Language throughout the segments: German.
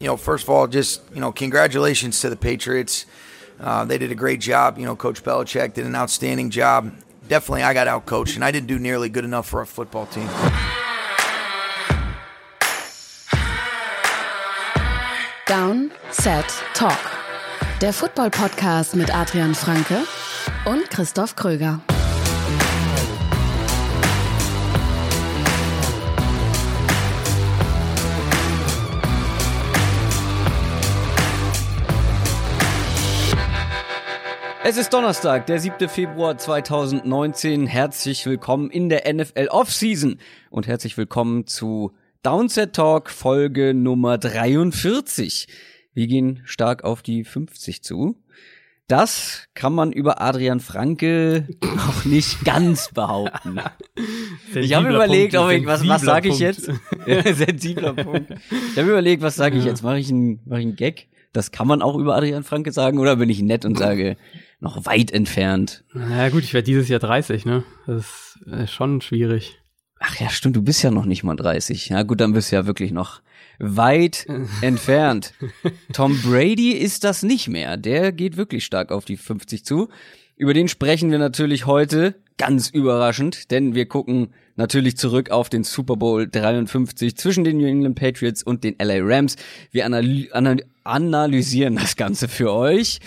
You know, first of all, just, you know, congratulations to the Patriots. Uh, they did a great job. You know, Coach Belichick did an outstanding job. Definitely, I got out coached, and I didn't do nearly good enough for a football team. Down, Set, Talk. Der Football-Podcast mit Adrian Franke und Christoph Kröger. Es ist Donnerstag, der 7. Februar 2019. Herzlich willkommen in der NFL Offseason und herzlich willkommen zu Downset Talk Folge Nummer 43. Wir gehen stark auf die 50 zu. Das kann man über Adrian Franke noch nicht ganz behaupten. ich habe überlegt, ob ich, was, was sage ich jetzt? Sensibler Punkt. Ich habe überlegt, was sage ich jetzt? Mache ich einen, mach ich einen Gag? Das kann man auch über Adrian Franke sagen oder bin ich nett und sage noch weit entfernt? Na gut, ich werde dieses Jahr 30, ne? Das ist schon schwierig. Ach ja, stimmt, du bist ja noch nicht mal 30. Ja gut, dann bist du ja wirklich noch weit entfernt. Tom Brady ist das nicht mehr. Der geht wirklich stark auf die 50 zu. Über den sprechen wir natürlich heute ganz überraschend, denn wir gucken natürlich zurück auf den Super Bowl 53 zwischen den New England Patriots und den LA Rams. Wir analy anal analysieren das Ganze für euch.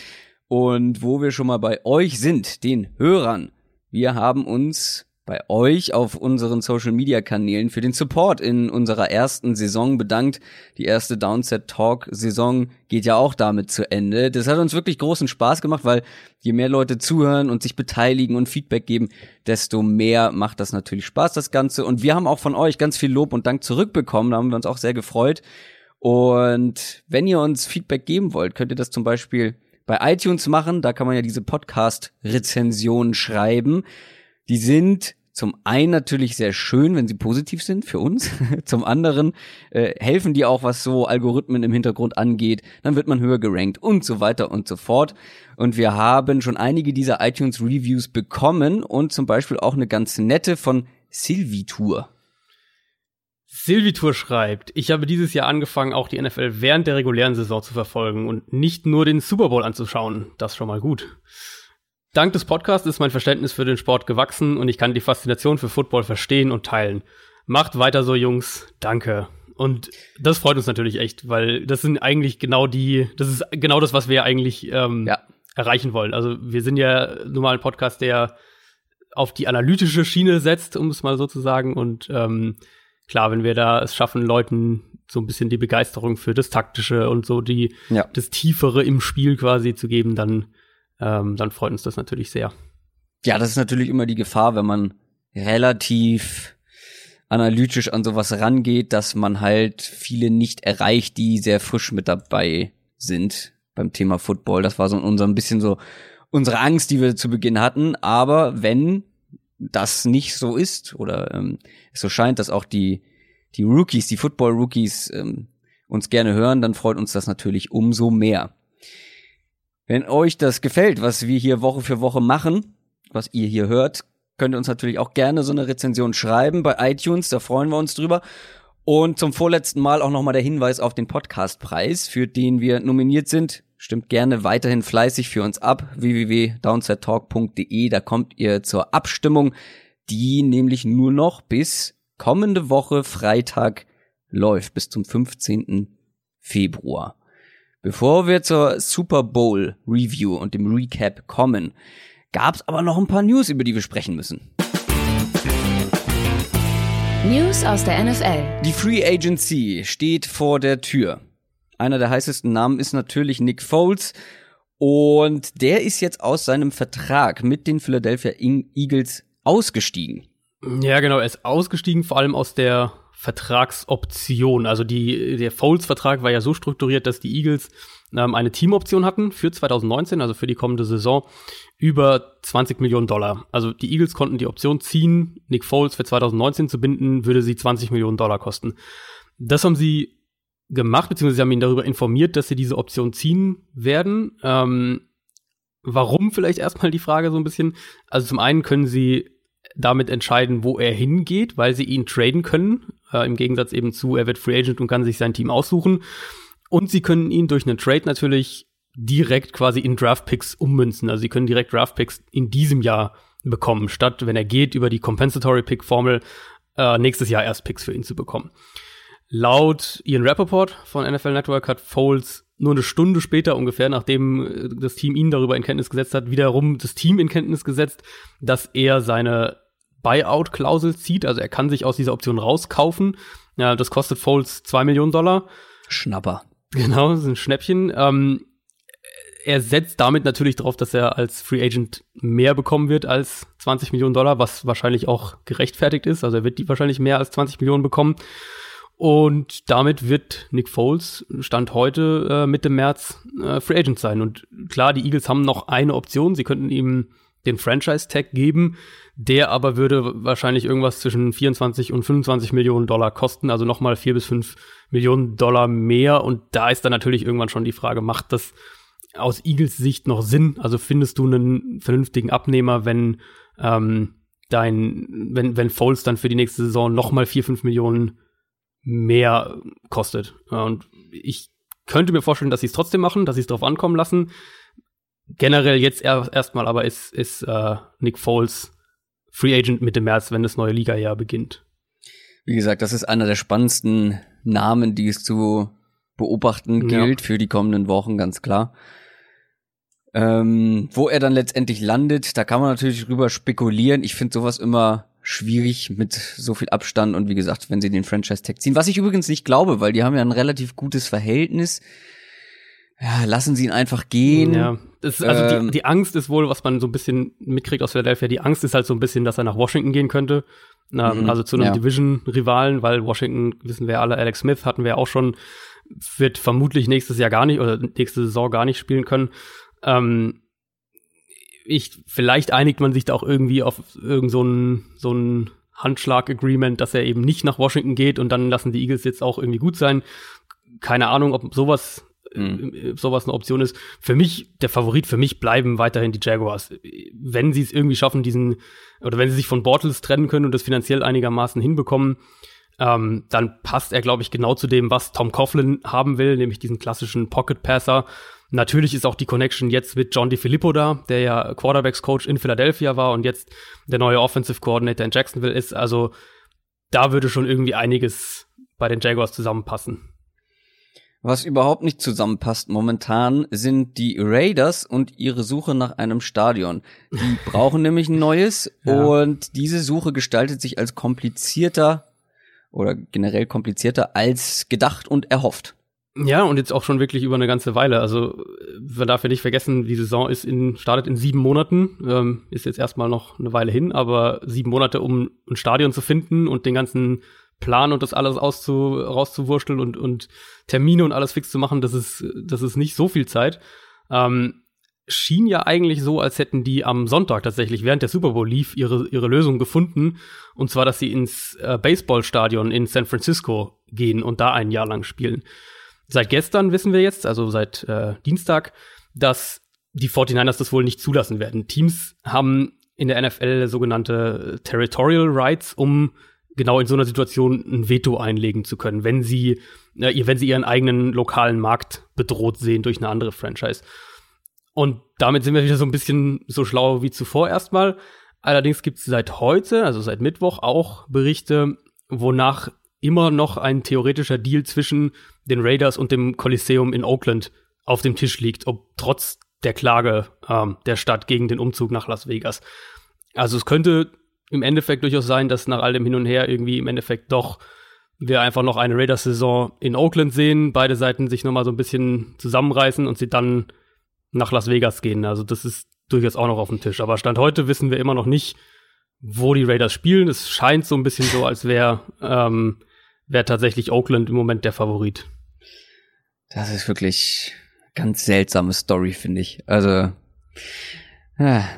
Und wo wir schon mal bei euch sind, den Hörern, wir haben uns bei euch auf unseren Social Media Kanälen für den Support in unserer ersten Saison bedankt. Die erste Downset Talk Saison geht ja auch damit zu Ende. Das hat uns wirklich großen Spaß gemacht, weil je mehr Leute zuhören und sich beteiligen und Feedback geben, desto mehr macht das natürlich Spaß, das Ganze. Und wir haben auch von euch ganz viel Lob und Dank zurückbekommen. Da haben wir uns auch sehr gefreut. Und wenn ihr uns Feedback geben wollt, könnt ihr das zum Beispiel bei iTunes machen. Da kann man ja diese Podcast-Rezensionen schreiben. Die sind zum einen natürlich sehr schön, wenn sie positiv sind für uns. zum anderen äh, helfen die auch, was so Algorithmen im Hintergrund angeht. Dann wird man höher gerankt und so weiter und so fort. Und wir haben schon einige dieser iTunes Reviews bekommen und zum Beispiel auch eine ganz nette von Silvitur. Silvitur schreibt, ich habe dieses Jahr angefangen, auch die NFL während der regulären Saison zu verfolgen und nicht nur den Super Bowl anzuschauen. Das schon mal gut. Dank des Podcasts ist mein Verständnis für den Sport gewachsen und ich kann die Faszination für Football verstehen und teilen. Macht weiter so, Jungs. Danke. Und das freut uns natürlich echt, weil das sind eigentlich genau die, das ist genau das, was wir eigentlich ähm, ja. erreichen wollen. Also wir sind ja nun mal ein Podcast, der auf die analytische Schiene setzt, um es mal so zu sagen. Und ähm, klar, wenn wir da es schaffen, Leuten so ein bisschen die Begeisterung für das Taktische und so die ja. das Tiefere im Spiel quasi zu geben, dann ähm, dann freut uns das natürlich sehr. Ja, das ist natürlich immer die Gefahr, wenn man relativ analytisch an sowas rangeht, dass man halt viele nicht erreicht, die sehr frisch mit dabei sind beim Thema Football. Das war so unser ein bisschen so unsere Angst, die wir zu Beginn hatten. Aber wenn das nicht so ist oder ähm, es so scheint, dass auch die die Rookies, die Football-Rookies ähm, uns gerne hören, dann freut uns das natürlich umso mehr. Wenn euch das gefällt, was wir hier Woche für Woche machen, was ihr hier hört, könnt ihr uns natürlich auch gerne so eine Rezension schreiben bei iTunes, da freuen wir uns drüber. Und zum vorletzten Mal auch nochmal der Hinweis auf den Podcastpreis, für den wir nominiert sind. Stimmt gerne weiterhin fleißig für uns ab. www.downsettalk.de, da kommt ihr zur Abstimmung, die nämlich nur noch bis kommende Woche Freitag läuft, bis zum 15. Februar. Bevor wir zur Super Bowl Review und dem Recap kommen, gab's aber noch ein paar News, über die wir sprechen müssen. News aus der NFL. Die Free Agency steht vor der Tür. Einer der heißesten Namen ist natürlich Nick Foles. Und der ist jetzt aus seinem Vertrag mit den Philadelphia Eagles ausgestiegen. Ja, genau, er ist ausgestiegen, vor allem aus der Vertragsoption. Also die, der Foles-Vertrag war ja so strukturiert, dass die Eagles ähm, eine Teamoption hatten für 2019, also für die kommende Saison, über 20 Millionen Dollar. Also die Eagles konnten die Option ziehen, Nick Foles für 2019 zu binden, würde sie 20 Millionen Dollar kosten. Das haben sie gemacht, beziehungsweise sie haben ihn darüber informiert, dass sie diese Option ziehen werden. Ähm, warum vielleicht erstmal die Frage so ein bisschen? Also zum einen können sie damit entscheiden, wo er hingeht, weil sie ihn traden können. Äh, Im Gegensatz eben zu, er wird Free Agent und kann sich sein Team aussuchen. Und sie können ihn durch einen Trade natürlich direkt quasi in Draftpicks ummünzen. Also sie können direkt Draftpicks in diesem Jahr bekommen, statt wenn er geht über die Compensatory Pick Formel äh, nächstes Jahr erst Picks für ihn zu bekommen. Laut Ian Rappaport von NFL Network hat Foles nur eine Stunde später ungefähr, nachdem äh, das Team ihn darüber in Kenntnis gesetzt hat, wiederum das Team in Kenntnis gesetzt, dass er seine Buyout-Klausel zieht. Also er kann sich aus dieser Option rauskaufen. Ja, das kostet Foles zwei Millionen Dollar. Schnapper. Genau, das ist ein Schnäppchen. Ähm, er setzt damit natürlich darauf, dass er als Free Agent mehr bekommen wird als 20 Millionen Dollar, was wahrscheinlich auch gerechtfertigt ist. Also er wird die wahrscheinlich mehr als 20 Millionen bekommen. Und damit wird Nick Foles Stand heute äh, Mitte März äh, Free Agent sein. Und klar, die Eagles haben noch eine Option. Sie könnten ihm den Franchise-Tag geben. Der aber würde wahrscheinlich irgendwas zwischen 24 und 25 Millionen Dollar kosten. Also nochmal vier bis fünf Millionen Dollar mehr. Und da ist dann natürlich irgendwann schon die Frage, macht das aus Eagles Sicht noch Sinn? Also findest du einen vernünftigen Abnehmer, wenn ähm, dein, wenn, wenn Foles dann für die nächste Saison nochmal vier, fünf Millionen mehr kostet. Und ich könnte mir vorstellen, dass sie es trotzdem machen, dass sie es drauf ankommen lassen. Generell jetzt erstmal aber ist, ist äh, Nick Foles Free Agent Mitte März, wenn das neue Liga-Jahr beginnt. Wie gesagt, das ist einer der spannendsten Namen, die es zu beobachten gilt ja. für die kommenden Wochen, ganz klar. Ähm, wo er dann letztendlich landet, da kann man natürlich drüber spekulieren. Ich finde sowas immer schwierig mit so viel Abstand und wie gesagt, wenn sie den Franchise-Tag ziehen. Was ich übrigens nicht glaube, weil die haben ja ein relativ gutes Verhältnis. Ja, lassen sie ihn einfach gehen. Ja, ist, also ähm, die, die Angst ist wohl, was man so ein bisschen mitkriegt aus Philadelphia, die Angst ist halt so ein bisschen, dass er nach Washington gehen könnte. Ähm, also zu einem ja. Division-Rivalen, weil Washington, wissen wir alle, Alex Smith hatten wir auch schon, wird vermutlich nächstes Jahr gar nicht oder nächste Saison gar nicht spielen können. Ähm, ich, vielleicht einigt man sich da auch irgendwie auf irgend so ein, so ein Handschlag-Agreement, dass er eben nicht nach Washington geht und dann lassen die Eagles jetzt auch irgendwie gut sein. Keine Ahnung, ob sowas mhm. sowas eine Option ist. Für mich, der Favorit für mich bleiben weiterhin die Jaguars. Wenn sie es irgendwie schaffen, diesen, oder wenn sie sich von Bortles trennen können und das finanziell einigermaßen hinbekommen, ähm, dann passt er, glaube ich, genau zu dem, was Tom Coughlin haben will, nämlich diesen klassischen Pocket Passer, Natürlich ist auch die Connection jetzt mit John DiFilippo da, der ja Quarterbacks Coach in Philadelphia war und jetzt der neue Offensive Coordinator in Jacksonville ist. Also da würde schon irgendwie einiges bei den Jaguars zusammenpassen. Was überhaupt nicht zusammenpasst momentan sind die Raiders und ihre Suche nach einem Stadion. Die brauchen nämlich ein neues ja. und diese Suche gestaltet sich als komplizierter oder generell komplizierter als gedacht und erhofft. Ja, und jetzt auch schon wirklich über eine ganze Weile. Also man darf ja nicht vergessen, die Saison ist in, startet in sieben Monaten, ähm, ist jetzt erstmal noch eine Weile hin, aber sieben Monate, um ein Stadion zu finden und den ganzen Plan und das alles auszu, rauszuwursteln und, und Termine und alles fix zu machen, das ist, das ist nicht so viel Zeit. Ähm, schien ja eigentlich so, als hätten die am Sonntag tatsächlich während der Super Bowl lief ihre, ihre Lösung gefunden. Und zwar, dass sie ins äh, Baseballstadion in San Francisco gehen und da ein Jahr lang spielen. Seit gestern wissen wir jetzt, also seit äh, Dienstag, dass die 49ers das wohl nicht zulassen werden. Teams haben in der NFL sogenannte Territorial Rights, um genau in so einer Situation ein Veto einlegen zu können, wenn sie, äh, wenn sie ihren eigenen lokalen Markt bedroht sehen durch eine andere Franchise. Und damit sind wir wieder so ein bisschen so schlau wie zuvor erstmal. Allerdings gibt es seit heute, also seit Mittwoch, auch Berichte, wonach immer noch ein theoretischer Deal zwischen den Raiders und dem Coliseum in Oakland auf dem Tisch liegt, ob trotz der Klage ähm, der Stadt gegen den Umzug nach Las Vegas. Also es könnte im Endeffekt durchaus sein, dass nach all dem Hin und Her irgendwie im Endeffekt doch wir einfach noch eine Raiders-Saison in Oakland sehen, beide Seiten sich nochmal so ein bisschen zusammenreißen und sie dann nach Las Vegas gehen. Also das ist durchaus auch noch auf dem Tisch. Aber Stand heute wissen wir immer noch nicht, wo die Raiders spielen. Es scheint so ein bisschen so, als wäre ähm, wäre tatsächlich Oakland im Moment der Favorit. Das ist wirklich ganz seltsame Story, finde ich. Also, ja.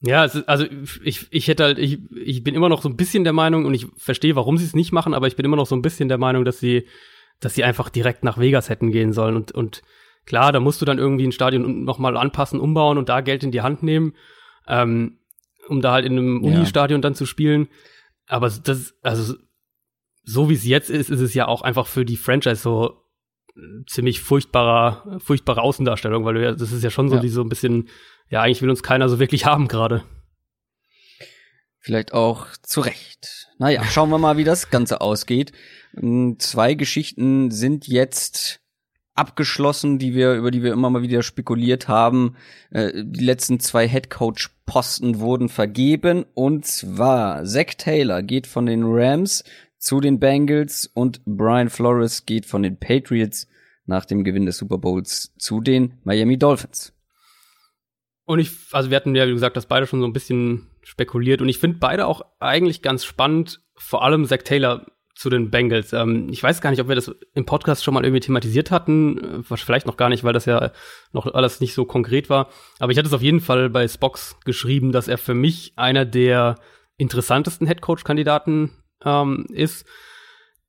Ja, ist, also ich, ich hätte halt, ich, ich bin immer noch so ein bisschen der Meinung und ich verstehe, warum sie es nicht machen, aber ich bin immer noch so ein bisschen der Meinung, dass sie, dass sie einfach direkt nach Vegas hätten gehen sollen und, und klar, da musst du dann irgendwie ein Stadion nochmal anpassen, umbauen und da Geld in die Hand nehmen, ähm, um da halt in einem ja. Unistadion dann zu spielen. Aber das, also so wie es jetzt ist, ist es ja auch einfach für die Franchise so ziemlich furchtbarer, furchtbare Außendarstellung, weil ja, das ist ja schon so, ja. die so ein bisschen, ja, eigentlich will uns keiner so wirklich haben gerade. Vielleicht auch zu Recht. Naja, schauen wir mal, wie das Ganze ausgeht. Hm, zwei Geschichten sind jetzt abgeschlossen, die wir, über die wir immer mal wieder spekuliert haben. Äh, die letzten zwei Headcoach-Posten wurden vergeben. Und zwar Zach Taylor geht von den Rams zu den Bengals und Brian Flores geht von den Patriots nach dem Gewinn des Super Bowls zu den Miami Dolphins. Und ich, also wir hatten ja, wie gesagt, das beide schon so ein bisschen spekuliert und ich finde beide auch eigentlich ganz spannend, vor allem Zach Taylor zu den Bengals. Ähm, ich weiß gar nicht, ob wir das im Podcast schon mal irgendwie thematisiert hatten. Äh, vielleicht noch gar nicht, weil das ja noch alles nicht so konkret war. Aber ich hatte es auf jeden Fall bei Spox geschrieben, dass er für mich einer der interessantesten Headcoach-Kandidaten ähm, ist.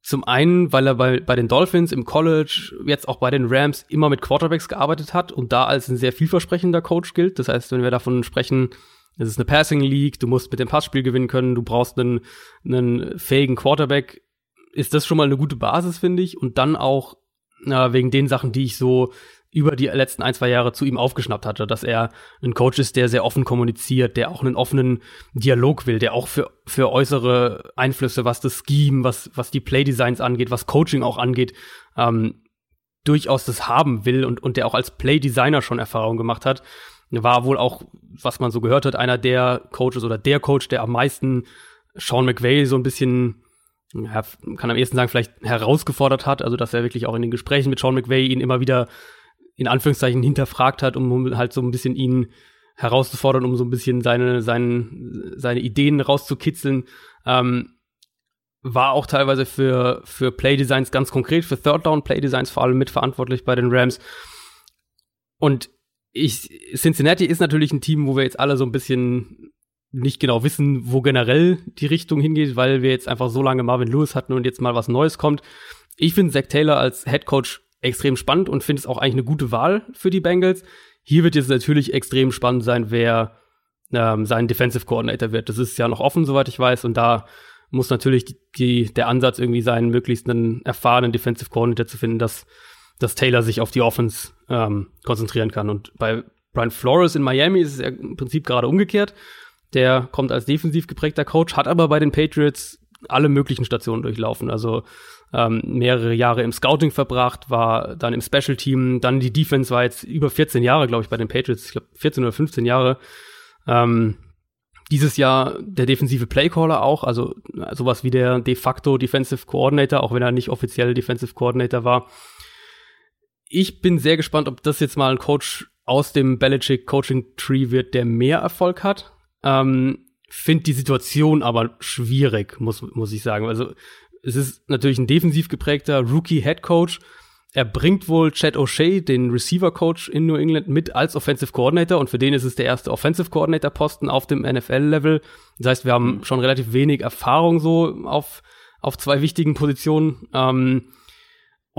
Zum einen, weil er bei, bei den Dolphins im College, jetzt auch bei den Rams, immer mit Quarterbacks gearbeitet hat und da als ein sehr vielversprechender Coach gilt. Das heißt, wenn wir davon sprechen, es ist eine Passing League, du musst mit dem Passspiel gewinnen können, du brauchst einen, einen fähigen Quarterback, ist das schon mal eine gute Basis, finde ich. Und dann auch äh, wegen den Sachen, die ich so über die letzten ein, zwei Jahre zu ihm aufgeschnappt hatte, dass er ein Coach ist, der sehr offen kommuniziert, der auch einen offenen Dialog will, der auch für, für äußere Einflüsse, was das Scheme, was, was die Playdesigns angeht, was Coaching auch angeht, ähm, durchaus das haben will und, und der auch als Playdesigner schon Erfahrung gemacht hat. War wohl auch, was man so gehört hat, einer der Coaches oder der Coach, der am meisten Sean McVay so ein bisschen ja, kann am ehesten sagen, vielleicht herausgefordert hat, also dass er wirklich auch in den Gesprächen mit Sean McVay ihn immer wieder in Anführungszeichen hinterfragt hat, um halt so ein bisschen ihn herauszufordern, um so ein bisschen seine, seine, seine Ideen rauszukitzeln. Ähm, war auch teilweise für, für Playdesigns ganz konkret, für Third Down Playdesigns vor allem mitverantwortlich bei den Rams. Und ich, Cincinnati ist natürlich ein Team, wo wir jetzt alle so ein bisschen nicht genau wissen, wo generell die Richtung hingeht, weil wir jetzt einfach so lange Marvin Lewis hatten und jetzt mal was Neues kommt. Ich finde Zach Taylor als Head Coach extrem spannend und finde es auch eigentlich eine gute Wahl für die Bengals. Hier wird jetzt natürlich extrem spannend sein, wer ähm, sein Defensive Coordinator wird. Das ist ja noch offen, soweit ich weiß, und da muss natürlich die, die, der Ansatz irgendwie sein, möglichst einen erfahrenen Defensive Coordinator zu finden, dass, dass Taylor sich auf die Offense ähm, konzentrieren kann. Und bei Brian Flores in Miami ist es ja im Prinzip gerade umgekehrt. Der kommt als defensiv geprägter Coach, hat aber bei den Patriots alle möglichen Stationen durchlaufen. Also ähm, mehrere Jahre im Scouting verbracht, war dann im Special Team, dann die Defense war jetzt über 14 Jahre, glaube ich, bei den Patriots, ich glaube 14 oder 15 Jahre. Ähm, dieses Jahr der defensive Playcaller auch, also sowas wie der de facto Defensive Coordinator, auch wenn er nicht offiziell Defensive Coordinator war. Ich bin sehr gespannt, ob das jetzt mal ein Coach aus dem Belichick Coaching Tree wird, der mehr Erfolg hat. Ähm, Finde die Situation aber schwierig, muss, muss ich sagen. Also es ist natürlich ein defensiv geprägter Rookie-Head Coach. Er bringt wohl Chad O'Shea, den Receiver-Coach in New England, mit als Offensive Coordinator und für den ist es der erste Offensive Coordinator-Posten auf dem NFL-Level. Das heißt, wir haben schon relativ wenig Erfahrung so auf, auf zwei wichtigen Positionen. Ähm,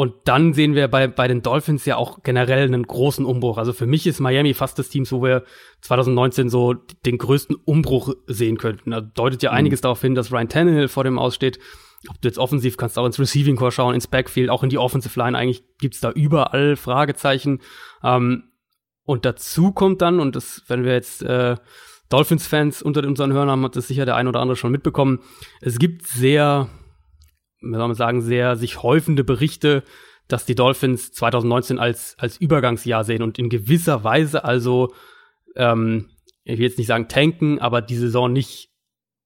und dann sehen wir bei, bei den Dolphins ja auch generell einen großen Umbruch. Also für mich ist Miami fast das Team, wo wir 2019 so den größten Umbruch sehen könnten. Da deutet ja mhm. einiges darauf hin, dass Ryan Tannehill vor dem aussteht. Ob du jetzt offensiv kannst auch ins Receiving Core schauen, ins Backfield, auch in die Offensive Line. Eigentlich gibt's da überall Fragezeichen. Ähm, und dazu kommt dann, und das, wenn wir jetzt äh, Dolphins-Fans unter unseren Hörern haben, hat das sicher der ein oder andere schon mitbekommen. Es gibt sehr wie soll man sagen, sehr sich häufende Berichte, dass die Dolphins 2019 als, als Übergangsjahr sehen und in gewisser Weise also, ähm, ich will jetzt nicht sagen tanken, aber die Saison nicht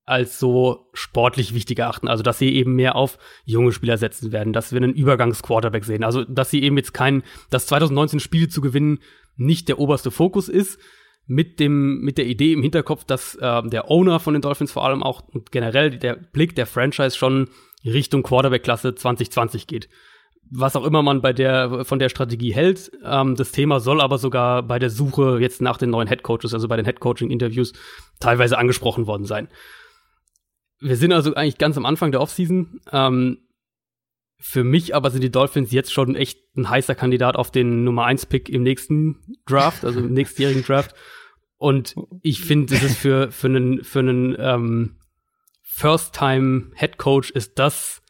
als so sportlich wichtig erachten. Also, dass sie eben mehr auf junge Spieler setzen werden, dass wir einen Übergangsquarterback sehen. Also, dass sie eben jetzt kein, dass 2019 Spiele zu gewinnen nicht der oberste Fokus ist, mit dem, mit der Idee im Hinterkopf, dass äh, der Owner von den Dolphins vor allem auch und generell der Blick der Franchise schon Richtung Quarterback-Klasse 2020 geht. Was auch immer man bei der, von der Strategie hält. Ähm, das Thema soll aber sogar bei der Suche jetzt nach den neuen Headcoaches, also bei den Headcoaching-Interviews, teilweise angesprochen worden sein. Wir sind also eigentlich ganz am Anfang der Offseason. Ähm, für mich aber sind die Dolphins jetzt schon echt ein heißer Kandidat auf den Nummer 1 Pick im nächsten Draft, also im nächstjährigen Draft. Und ich finde, es ist für, für einen, für einen ähm, First-Time-Head Coach ist das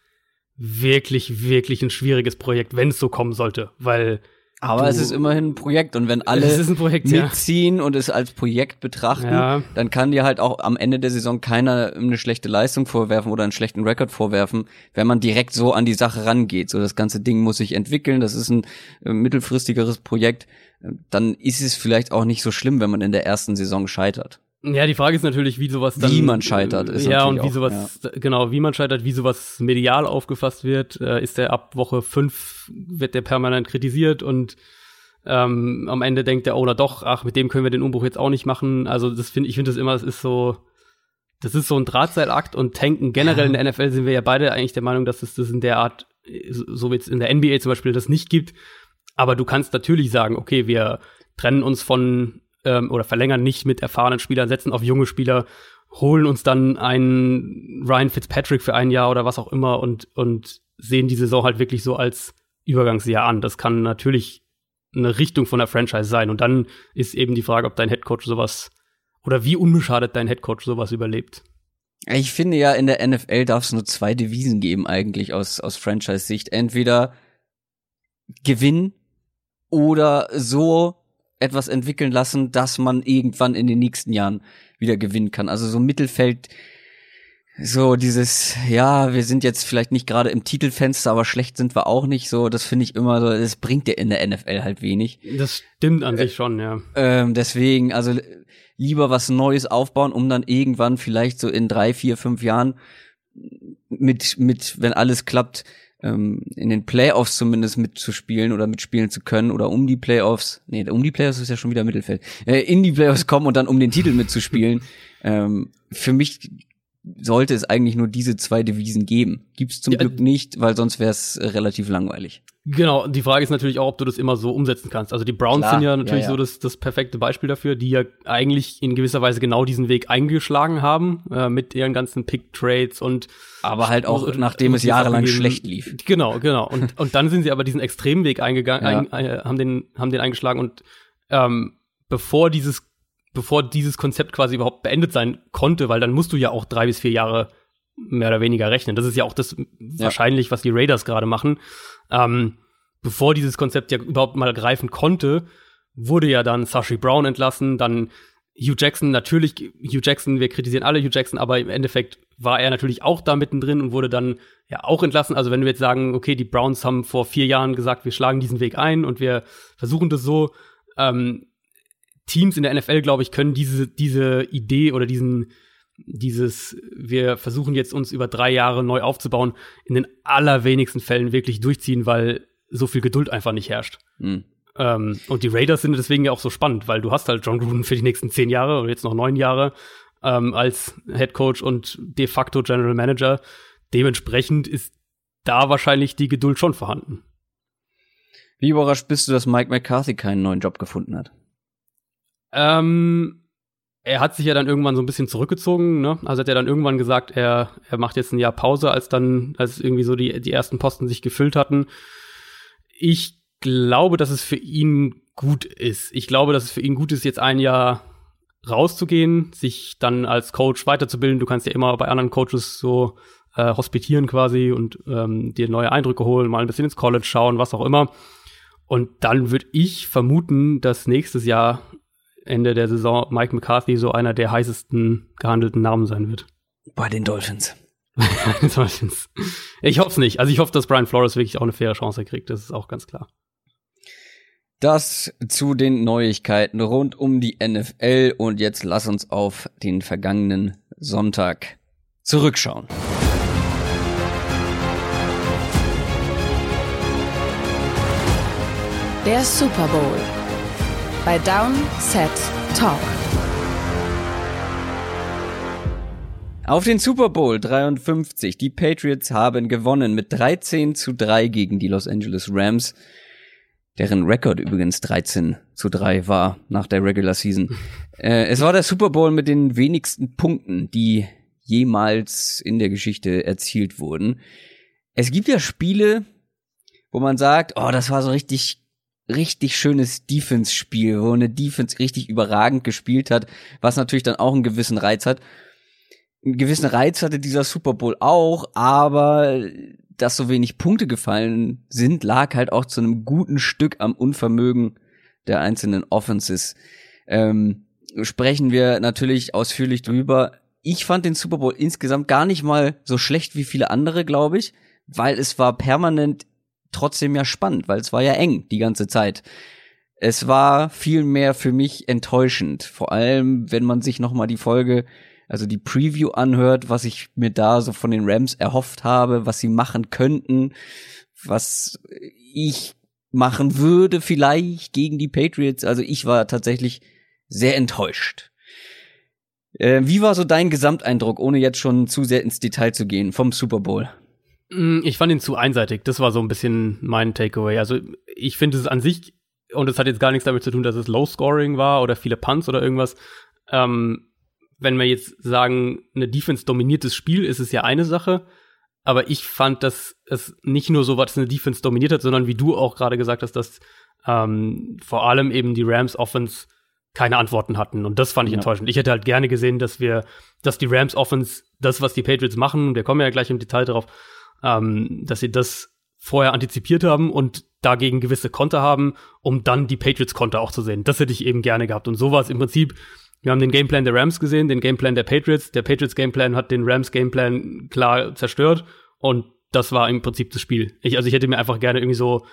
wirklich, wirklich ein schwieriges Projekt, wenn es so kommen sollte, weil aber es ist immerhin ein Projekt und wenn alle Projekt, mitziehen ja. und es als Projekt betrachten, ja. dann kann dir halt auch am Ende der Saison keiner eine schlechte Leistung vorwerfen oder einen schlechten Rekord vorwerfen, wenn man direkt so an die Sache rangeht. So das ganze Ding muss sich entwickeln, das ist ein äh, mittelfristigeres Projekt, dann ist es vielleicht auch nicht so schlimm, wenn man in der ersten Saison scheitert. Ja, die Frage ist natürlich, wie sowas dann. Wie man scheitert, ist Ja, und wie auch, sowas, ja. genau, wie man scheitert, wie sowas medial aufgefasst wird. Äh, ist der ab Woche fünf wird der permanent kritisiert und ähm, am Ende denkt der Owner doch, ach, mit dem können wir den Umbruch jetzt auch nicht machen. Also, das finde ich finde das immer, das ist so, das ist so ein Drahtseilakt und tanken generell ja. in der NFL sind wir ja beide eigentlich der Meinung, dass es das in der Art, so wie es in der NBA zum Beispiel das nicht gibt. Aber du kannst natürlich sagen, okay, wir trennen uns von ähm, oder verlängern nicht mit erfahrenen Spielern, setzen auf junge Spieler, holen uns dann einen Ryan Fitzpatrick für ein Jahr oder was auch immer und, und sehen die Saison halt wirklich so als Übergangsjahr an. Das kann natürlich eine Richtung von der Franchise sein. Und dann ist eben die Frage, ob dein Headcoach sowas oder wie unbeschadet dein Headcoach sowas überlebt. Ich finde ja, in der NFL darf es nur zwei Devisen geben, eigentlich aus, aus Franchise-Sicht. Entweder Gewinn oder so etwas entwickeln lassen, dass man irgendwann in den nächsten Jahren wieder gewinnen kann. Also so Mittelfeld, so dieses, ja, wir sind jetzt vielleicht nicht gerade im Titelfenster, aber schlecht sind wir auch nicht. So, das finde ich immer so, das bringt dir in der NFL halt wenig. Das stimmt an sich schon, ja. Ähm, deswegen, also lieber was Neues aufbauen, um dann irgendwann vielleicht so in drei, vier, fünf Jahren mit, mit, wenn alles klappt, ähm, in den Playoffs zumindest mitzuspielen oder mitspielen zu können oder um die Playoffs, nee, um die Playoffs ist ja schon wieder Mittelfeld, äh, in die Playoffs kommen und dann um den Titel mitzuspielen. ähm, für mich sollte es eigentlich nur diese zwei Devisen geben. Gibt's zum ja, Glück nicht, weil sonst wäre es relativ langweilig. Genau, die Frage ist natürlich auch, ob du das immer so umsetzen kannst. Also die Browns Klar, sind ja natürlich ja, ja. so das, das perfekte Beispiel dafür, die ja eigentlich in gewisser Weise genau diesen Weg eingeschlagen haben, äh, mit ihren ganzen Pick-Trades und aber halt auch, und, nachdem und es jahrelang schlecht lief. Genau, genau. Und, und dann sind sie aber diesen extremen Weg eingegangen, ein, äh, haben, den, haben den eingeschlagen und ähm, bevor dieses, bevor dieses Konzept quasi überhaupt beendet sein konnte, weil dann musst du ja auch drei bis vier Jahre mehr oder weniger rechnen. Das ist ja auch das wahrscheinlich, was die Raiders gerade machen ähm, bevor dieses Konzept ja überhaupt mal greifen konnte, wurde ja dann Sashi Brown entlassen, dann Hugh Jackson, natürlich Hugh Jackson, wir kritisieren alle Hugh Jackson, aber im Endeffekt war er natürlich auch da mittendrin und wurde dann ja auch entlassen. Also wenn wir jetzt sagen, okay, die Browns haben vor vier Jahren gesagt, wir schlagen diesen Weg ein und wir versuchen das so, ähm, Teams in der NFL, glaube ich, können diese, diese Idee oder diesen, dieses, wir versuchen jetzt uns über drei Jahre neu aufzubauen, in den allerwenigsten Fällen wirklich durchziehen, weil so viel Geduld einfach nicht herrscht. Mhm. Ähm, und die Raiders sind deswegen ja auch so spannend, weil du hast halt John Gruden für die nächsten zehn Jahre oder jetzt noch neun Jahre ähm, als Head Coach und de facto General Manager. Dementsprechend ist da wahrscheinlich die Geduld schon vorhanden. Wie überrascht bist du, dass Mike McCarthy keinen neuen Job gefunden hat? Ähm, er hat sich ja dann irgendwann so ein bisschen zurückgezogen, ne? Also hat er dann irgendwann gesagt, er, er macht jetzt ein Jahr Pause, als dann, als irgendwie so die, die ersten Posten sich gefüllt hatten. Ich glaube, dass es für ihn gut ist. Ich glaube, dass es für ihn gut ist, jetzt ein Jahr rauszugehen, sich dann als Coach weiterzubilden. Du kannst ja immer bei anderen Coaches so äh, hospitieren quasi und ähm, dir neue Eindrücke holen, mal ein bisschen ins College schauen, was auch immer. Und dann würde ich vermuten, dass nächstes Jahr Ende der Saison Mike McCarthy so einer der heißesten gehandelten Namen sein wird. Bei den Dolphins. Dolphins. Ich hoffe es nicht. Also ich hoffe, dass Brian Flores wirklich auch eine faire Chance kriegt. Das ist auch ganz klar. Das zu den Neuigkeiten rund um die NFL und jetzt lass uns auf den vergangenen Sonntag zurückschauen. Der Super Bowl bei Down, Set, Talk. Auf den Super Bowl 53. Die Patriots haben gewonnen mit 13 zu 3 gegen die Los Angeles Rams, deren Rekord übrigens 13 zu 3 war nach der Regular Season. äh, es war der Super Bowl mit den wenigsten Punkten, die jemals in der Geschichte erzielt wurden. Es gibt ja Spiele, wo man sagt, oh, das war so richtig richtig schönes Defense-Spiel, wo eine Defense richtig überragend gespielt hat, was natürlich dann auch einen gewissen Reiz hat. Einen gewissen Reiz hatte dieser Super Bowl auch, aber dass so wenig Punkte gefallen sind, lag halt auch zu einem guten Stück am Unvermögen der einzelnen Offenses. Ähm, sprechen wir natürlich ausführlich drüber. Ich fand den Super Bowl insgesamt gar nicht mal so schlecht wie viele andere, glaube ich, weil es war permanent trotzdem ja spannend, weil es war ja eng die ganze Zeit. Es war viel mehr für mich enttäuschend, vor allem wenn man sich noch mal die Folge, also die Preview anhört, was ich mir da so von den Rams erhofft habe, was sie machen könnten, was ich machen würde vielleicht gegen die Patriots. Also ich war tatsächlich sehr enttäuscht. Äh, wie war so dein Gesamteindruck, ohne jetzt schon zu sehr ins Detail zu gehen, vom Super Bowl? Mm, ich fand ihn zu einseitig. Das war so ein bisschen mein Takeaway. Also ich finde es an sich, und es hat jetzt gar nichts damit zu tun, dass es Low Scoring war oder viele Punts oder irgendwas. Ähm, wenn wir jetzt sagen, eine Defense dominiertes Spiel, ist es ja eine Sache. Aber ich fand, dass es nicht nur so war, dass eine Defense dominiert hat, sondern wie du auch gerade gesagt hast, dass ähm, vor allem eben die Rams Offense keine Antworten hatten. Und das fand ich ja. enttäuschend. Ich hätte halt gerne gesehen, dass wir, dass die Rams Offense das, was die Patriots machen, wir kommen ja gleich im Detail drauf, ähm, dass sie das vorher antizipiert haben und dagegen gewisse Konter haben, um dann die Patriots-Konter auch zu sehen. Das hätte ich eben gerne gehabt. Und so war es im Prinzip. Wir haben den Gameplan der Rams gesehen, den Gameplan der Patriots. Der Patriots-Gameplan hat den Rams-Gameplan klar zerstört. Und das war im Prinzip das Spiel. Ich, also ich hätte mir einfach gerne irgendwie so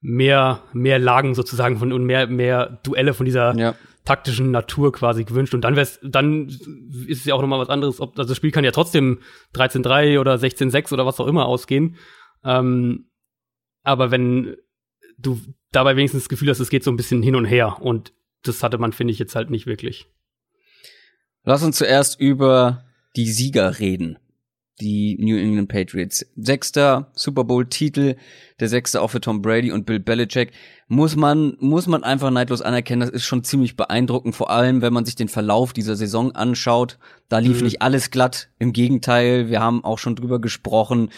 mehr, mehr Lagen sozusagen von und mehr, mehr Duelle von dieser ja taktischen Natur quasi gewünscht. Und dann wär's, dann ist es ja auch nochmal was anderes, ob also das Spiel kann ja trotzdem 13-3 oder 16-6 oder was auch immer ausgehen. Ähm, aber wenn du dabei wenigstens das Gefühl hast, es geht so ein bisschen hin und her und das hatte man, finde ich, jetzt halt nicht wirklich. Lass uns zuerst über die Sieger reden die New England Patriots. Sechster Super Bowl-Titel, der sechste auch für Tom Brady und Bill Belichick. Muss man, muss man einfach neidlos anerkennen, das ist schon ziemlich beeindruckend, vor allem wenn man sich den Verlauf dieser Saison anschaut. Da lief mhm. nicht alles glatt, im Gegenteil, wir haben auch schon drüber gesprochen.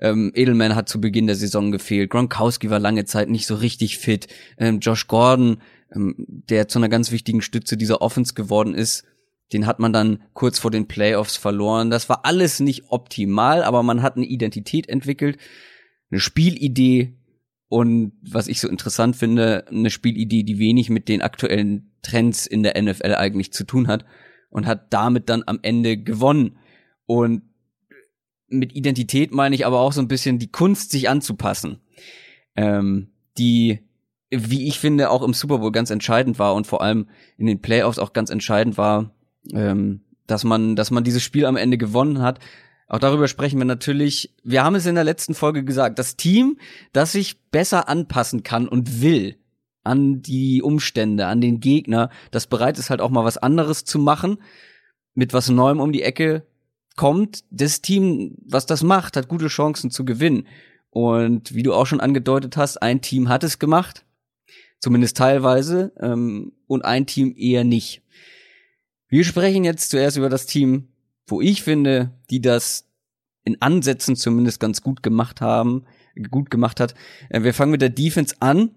Ähm, Edelman hat zu Beginn der Saison gefehlt, Gronkowski war lange Zeit nicht so richtig fit, ähm, Josh Gordon, ähm, der zu einer ganz wichtigen Stütze dieser Offense geworden ist, den hat man dann kurz vor den Playoffs verloren. Das war alles nicht optimal, aber man hat eine Identität entwickelt, eine Spielidee und was ich so interessant finde, eine Spielidee, die wenig mit den aktuellen Trends in der NFL eigentlich zu tun hat und hat damit dann am Ende gewonnen. Und mit Identität meine ich aber auch so ein bisschen die Kunst, sich anzupassen. Ähm, die, wie ich finde, auch im Super Bowl ganz entscheidend war und vor allem in den Playoffs auch ganz entscheidend war, ähm, dass man, dass man dieses Spiel am Ende gewonnen hat. Auch darüber sprechen wir natürlich. Wir haben es in der letzten Folge gesagt. Das Team, das sich besser anpassen kann und will an die Umstände, an den Gegner, das bereit ist halt auch mal was anderes zu machen, mit was Neuem um die Ecke kommt. Das Team, was das macht, hat gute Chancen zu gewinnen. Und wie du auch schon angedeutet hast, ein Team hat es gemacht, zumindest teilweise, ähm, und ein Team eher nicht. Wir sprechen jetzt zuerst über das Team, wo ich finde, die das in Ansätzen zumindest ganz gut gemacht haben, gut gemacht hat. Äh, wir fangen mit der Defense an.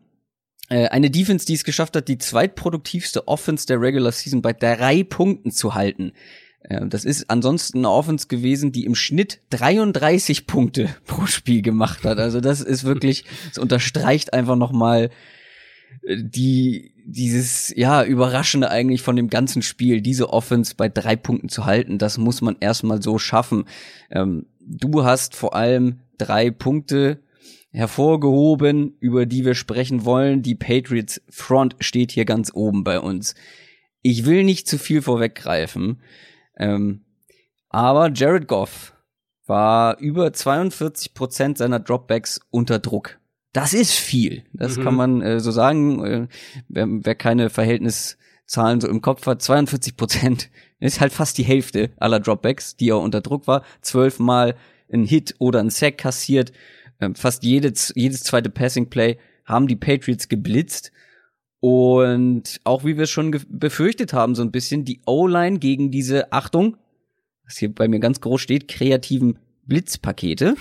Äh, eine Defense, die es geschafft hat, die zweitproduktivste Offense der Regular Season bei drei Punkten zu halten. Äh, das ist ansonsten eine Offense gewesen, die im Schnitt 33 Punkte pro Spiel gemacht hat. Also das ist wirklich, es unterstreicht einfach nochmal die dieses ja überraschende eigentlich von dem ganzen Spiel, diese Offense bei drei Punkten zu halten, das muss man erstmal so schaffen. Ähm, du hast vor allem drei Punkte hervorgehoben, über die wir sprechen wollen. Die Patriots Front steht hier ganz oben bei uns. Ich will nicht zu viel vorweggreifen, ähm, aber Jared Goff war über 42 Prozent seiner Dropbacks unter Druck. Das ist viel. Das mhm. kann man äh, so sagen. Äh, wer, wer keine Verhältniszahlen so im Kopf hat, 42 Prozent ist halt fast die Hälfte aller Dropbacks, die er unter Druck war. Zwölfmal ein Hit oder ein Sack kassiert. Ähm, fast jedes, jedes zweite Passing Play haben die Patriots geblitzt. Und auch wie wir es schon befürchtet haben, so ein bisschen die O-Line gegen diese Achtung, was hier bei mir ganz groß steht, kreativen Blitzpakete.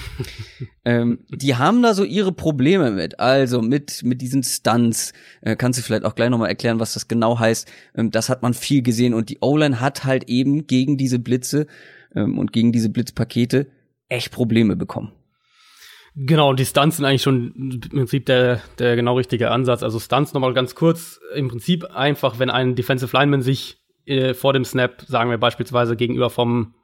ähm, die haben da so ihre Probleme mit. Also mit, mit diesen Stunts. Äh, kannst du vielleicht auch gleich nochmal erklären, was das genau heißt. Ähm, das hat man viel gesehen und die O-Line hat halt eben gegen diese Blitze ähm, und gegen diese Blitzpakete echt Probleme bekommen. Genau, und die Stunts sind eigentlich schon im Prinzip der, der genau richtige Ansatz. Also Stunts nochmal ganz kurz. Im Prinzip einfach, wenn ein Defensive Lineman sich äh, vor dem Snap, sagen wir beispielsweise gegenüber vom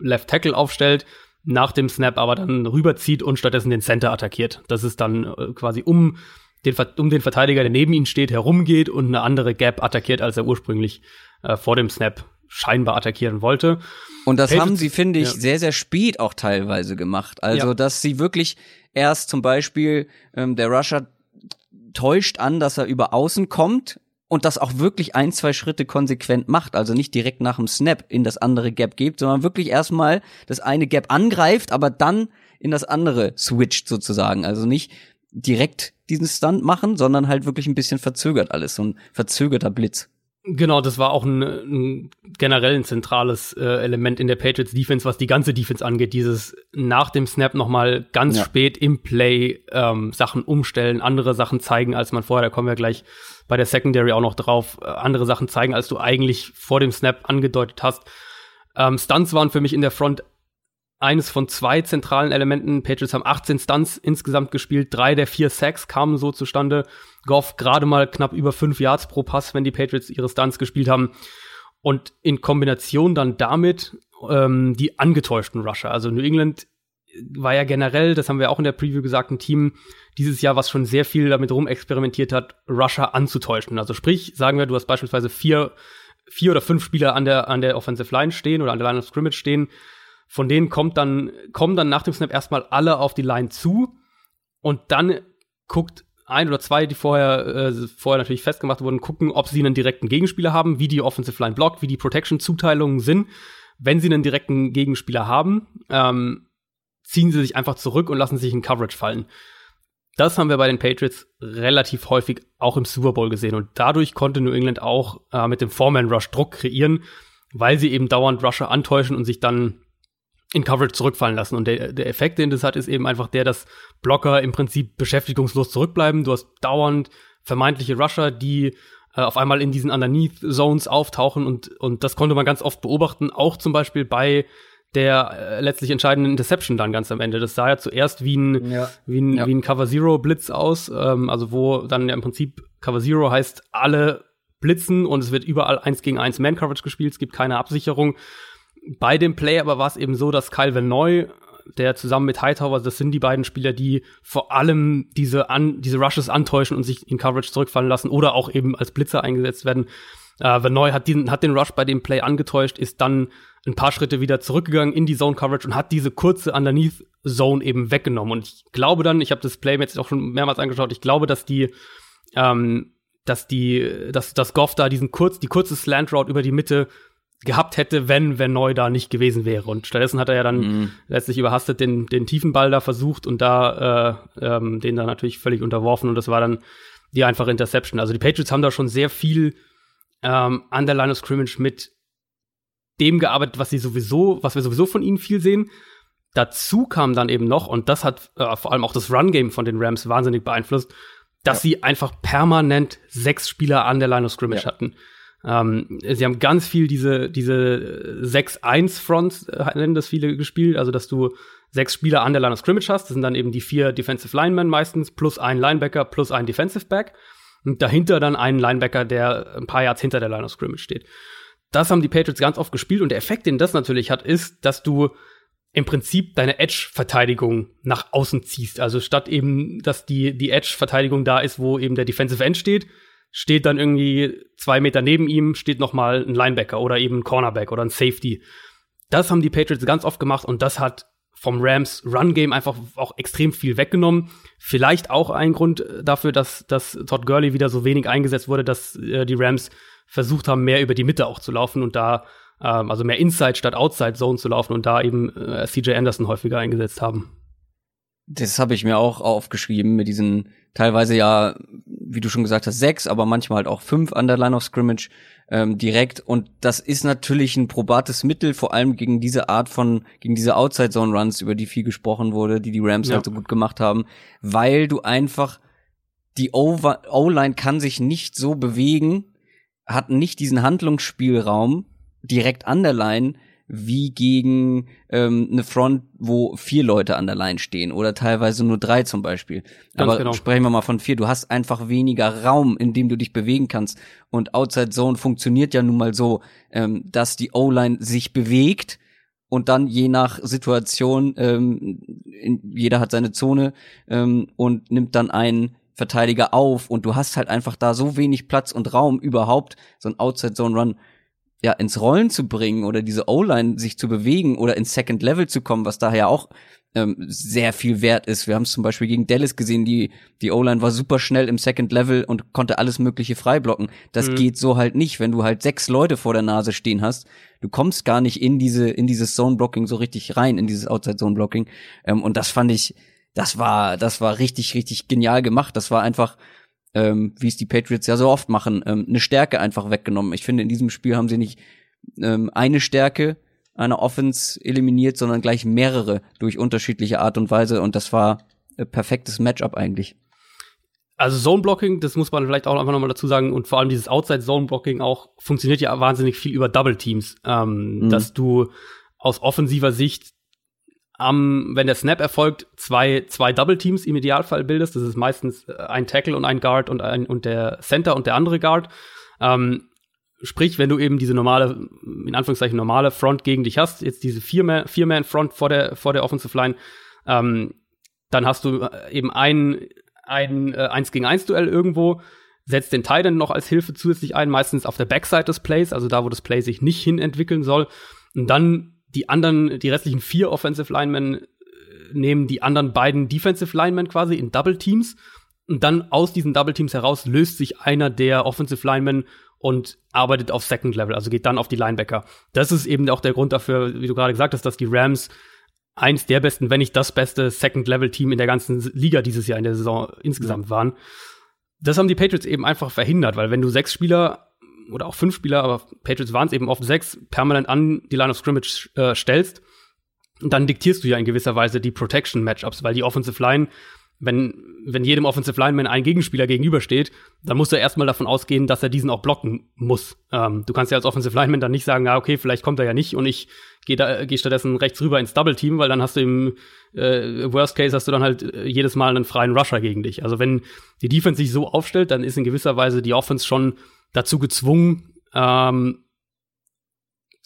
Left Tackle aufstellt, nach dem Snap aber dann rüberzieht und stattdessen den Center attackiert. Das ist dann äh, quasi um den, um den Verteidiger, der neben ihm steht, herumgeht und eine andere Gap attackiert, als er ursprünglich äh, vor dem Snap scheinbar attackieren wollte. Und das haben sie, finde ich, ja. sehr, sehr spät auch teilweise gemacht. Also, ja. dass sie wirklich erst zum Beispiel, ähm, der Rusher täuscht an, dass er über außen kommt und das auch wirklich ein, zwei Schritte konsequent macht. Also nicht direkt nach dem Snap in das andere Gap gibt, sondern wirklich erstmal das eine Gap angreift, aber dann in das andere switcht sozusagen. Also nicht direkt diesen Stunt machen, sondern halt wirklich ein bisschen verzögert alles, so ein verzögerter Blitz. Genau, das war auch ein, ein generell ein zentrales äh, Element in der Patriots Defense, was die ganze Defense angeht. Dieses nach dem Snap noch mal ganz ja. spät im Play ähm, Sachen umstellen, andere Sachen zeigen, als man vorher. Da kommen wir gleich bei der Secondary auch noch drauf. Äh, andere Sachen zeigen, als du eigentlich vor dem Snap angedeutet hast. Ähm, Stunts waren für mich in der Front eines von zwei zentralen Elementen. Patriots haben 18 Stunts insgesamt gespielt, drei der vier Sacks kamen so zustande. Goff gerade mal knapp über fünf Yards pro Pass, wenn die Patriots ihre Stunts gespielt haben. Und in Kombination dann damit ähm, die angetäuschten Rusher. Also New England war ja generell, das haben wir auch in der Preview gesagt, ein Team dieses Jahr, was schon sehr viel damit rumexperimentiert hat, Rusher anzutäuschen. Also sprich, sagen wir, du hast beispielsweise vier, vier oder fünf Spieler an der, an der Offensive Line stehen oder an der Line of Scrimmage stehen von denen kommt dann, kommen dann nach dem Snap erstmal alle auf die Line zu und dann guckt ein oder zwei, die vorher, äh, vorher natürlich festgemacht wurden, gucken, ob sie einen direkten Gegenspieler haben, wie die Offensive Line blockt, wie die Protection-Zuteilungen sind. Wenn sie einen direkten Gegenspieler haben, ähm, ziehen sie sich einfach zurück und lassen sich in Coverage fallen. Das haben wir bei den Patriots relativ häufig auch im Super Bowl gesehen und dadurch konnte New England auch äh, mit dem Foreman Rush Druck kreieren, weil sie eben dauernd Rusher antäuschen und sich dann in Coverage zurückfallen lassen. Und der, der Effekt, den das hat, ist eben einfach der, dass Blocker im Prinzip beschäftigungslos zurückbleiben. Du hast dauernd vermeintliche Rusher, die äh, auf einmal in diesen Underneath Zones auftauchen und, und das konnte man ganz oft beobachten, auch zum Beispiel bei der äh, letztlich entscheidenden Interception dann ganz am Ende. Das sah ja zuerst wie ein, ja. wie ein, ja. wie ein Cover Zero Blitz aus, ähm, also wo dann ja im Prinzip Cover Zero heißt, alle blitzen und es wird überall eins gegen eins Man Coverage gespielt, es gibt keine Absicherung bei dem Play aber war es eben so, dass Kyle Van der zusammen mit Hightower, das sind die beiden Spieler, die vor allem diese, an, diese Rushes antäuschen und sich in Coverage zurückfallen lassen oder auch eben als Blitzer eingesetzt werden. Äh, Van Noy hat, hat den Rush bei dem Play angetäuscht, ist dann ein paar Schritte wieder zurückgegangen in die Zone Coverage und hat diese kurze Underneath Zone eben weggenommen. Und ich glaube dann, ich habe das Play jetzt auch schon mehrmals angeschaut, ich glaube, dass die ähm, dass die, dass, dass Goff da diesen kurz, die kurze Slant Route über die Mitte gehabt hätte, wenn wenn Neu da nicht gewesen wäre. Und stattdessen hat er ja dann mhm. letztlich überhastet den, den tiefen Ball da versucht und da äh, ähm, den dann natürlich völlig unterworfen und das war dann die einfache Interception. Also die Patriots haben da schon sehr viel ähm, an der Line of Scrimmage mit dem gearbeitet, was sie sowieso, was wir sowieso von ihnen viel sehen. Dazu kam dann eben noch, und das hat äh, vor allem auch das Run-Game von den Rams wahnsinnig beeinflusst, dass ja. sie einfach permanent sechs Spieler an der Line of Scrimmage ja. hatten. Ähm, sie haben ganz viel diese, diese 6-1-Fronts, äh, nennen das viele gespielt, also dass du sechs Spieler an der Line of Scrimmage hast. Das sind dann eben die vier Defensive Linemen meistens, plus ein Linebacker, plus ein Defensive Back. Und dahinter dann einen Linebacker, der ein paar Yards hinter der Line of Scrimmage steht. Das haben die Patriots ganz oft gespielt und der Effekt, den das natürlich hat, ist, dass du im Prinzip deine Edge-Verteidigung nach außen ziehst. Also statt eben, dass die, die Edge-Verteidigung da ist, wo eben der Defensive End steht, steht dann irgendwie zwei Meter neben ihm, steht noch mal ein Linebacker oder eben ein Cornerback oder ein Safety. Das haben die Patriots ganz oft gemacht und das hat vom Rams Run Game einfach auch extrem viel weggenommen. Vielleicht auch ein Grund dafür, dass, dass Todd Gurley wieder so wenig eingesetzt wurde, dass äh, die Rams versucht haben, mehr über die Mitte auch zu laufen und da ähm, also mehr Inside statt Outside Zone zu laufen und da eben äh, CJ Anderson häufiger eingesetzt haben. Das habe ich mir auch aufgeschrieben mit diesen teilweise ja, wie du schon gesagt hast, sechs, aber manchmal halt auch fünf an der Line of Scrimmage ähm, direkt. Und das ist natürlich ein probates Mittel, vor allem gegen diese Art von, gegen diese Outside Zone Runs, über die viel gesprochen wurde, die die Rams ja. halt so gut gemacht haben, weil du einfach die O-Line kann sich nicht so bewegen, hat nicht diesen Handlungsspielraum direkt an der Line, wie gegen ähm, eine Front, wo vier Leute an der Line stehen oder teilweise nur drei zum Beispiel. Ganz Aber genau. sprechen wir mal von vier. Du hast einfach weniger Raum, in dem du dich bewegen kannst. Und Outside Zone funktioniert ja nun mal so, ähm, dass die O-Line sich bewegt und dann je nach Situation, ähm, in, jeder hat seine Zone ähm, und nimmt dann einen Verteidiger auf und du hast halt einfach da so wenig Platz und Raum überhaupt, so ein Outside Zone Run ja ins Rollen zu bringen oder diese O-Line sich zu bewegen oder ins Second Level zu kommen, was daher auch ähm, sehr viel wert ist. Wir haben es zum Beispiel gegen Dallas gesehen, die die O-Line war super schnell im Second Level und konnte alles Mögliche freiblocken. Das Mhm. geht so halt nicht, wenn du halt sechs Leute vor der Nase stehen hast. Du kommst gar nicht in diese in dieses Zone Blocking so richtig rein, in dieses Outside Zone Blocking. Ähm, und das fand ich, das war das war richtig richtig genial gemacht. Das war einfach ähm, wie es die Patriots ja so oft machen, ähm, eine Stärke einfach weggenommen. Ich finde, in diesem Spiel haben sie nicht ähm, eine Stärke einer Offense eliminiert, sondern gleich mehrere durch unterschiedliche Art und Weise. Und das war ein perfektes Matchup eigentlich. Also Zone Blocking, das muss man vielleicht auch einfach nochmal dazu sagen, und vor allem dieses Outside Zone Blocking auch funktioniert ja wahnsinnig viel über Double Teams, ähm, Mhm. dass du aus offensiver Sicht am, wenn der Snap erfolgt, zwei, zwei Double Teams im Idealfall bildest. Das ist meistens äh, ein Tackle und ein Guard und ein, und der Center und der andere Guard. Ähm, sprich, wenn du eben diese normale, in Anführungszeichen normale Front gegen dich hast, jetzt diese Vier-Man Vier Front vor der, vor der Offensive Line, ähm, dann hast du äh, eben ein, ein äh, 1 gegen 1 Duell irgendwo, setzt den Titan noch als Hilfe zusätzlich ein, meistens auf der Backside des Plays, also da, wo das Play sich nicht hin entwickeln soll. Und dann die anderen, die restlichen vier Offensive Linemen äh, nehmen die anderen beiden Defensive Linemen quasi in Double Teams. Und dann aus diesen Double Teams heraus löst sich einer der Offensive Linemen und arbeitet auf Second Level, also geht dann auf die Linebacker. Das ist eben auch der Grund dafür, wie du gerade gesagt hast, dass die Rams eins der besten, wenn nicht das beste Second-Level-Team in der ganzen Liga dieses Jahr in der Saison insgesamt waren. Das haben die Patriots eben einfach verhindert, weil wenn du sechs Spieler oder auch fünf Spieler, aber Patriots waren es eben oft sechs, permanent an die Line of Scrimmage äh, stellst, dann diktierst du ja in gewisser Weise die Protection-Matchups, weil die Offensive Line, wenn, wenn jedem Offensive Lineman ein Gegenspieler gegenübersteht, dann musst du erstmal davon ausgehen, dass er diesen auch blocken muss. Ähm, du kannst ja als Offensive Lineman dann nicht sagen, ja, okay, vielleicht kommt er ja nicht und ich gehe geh stattdessen rechts rüber ins Double Team, weil dann hast du im äh, Worst Case hast du dann halt äh, jedes Mal einen freien Rusher gegen dich. Also wenn die Defense sich so aufstellt, dann ist in gewisser Weise die Offense schon dazu gezwungen, ähm,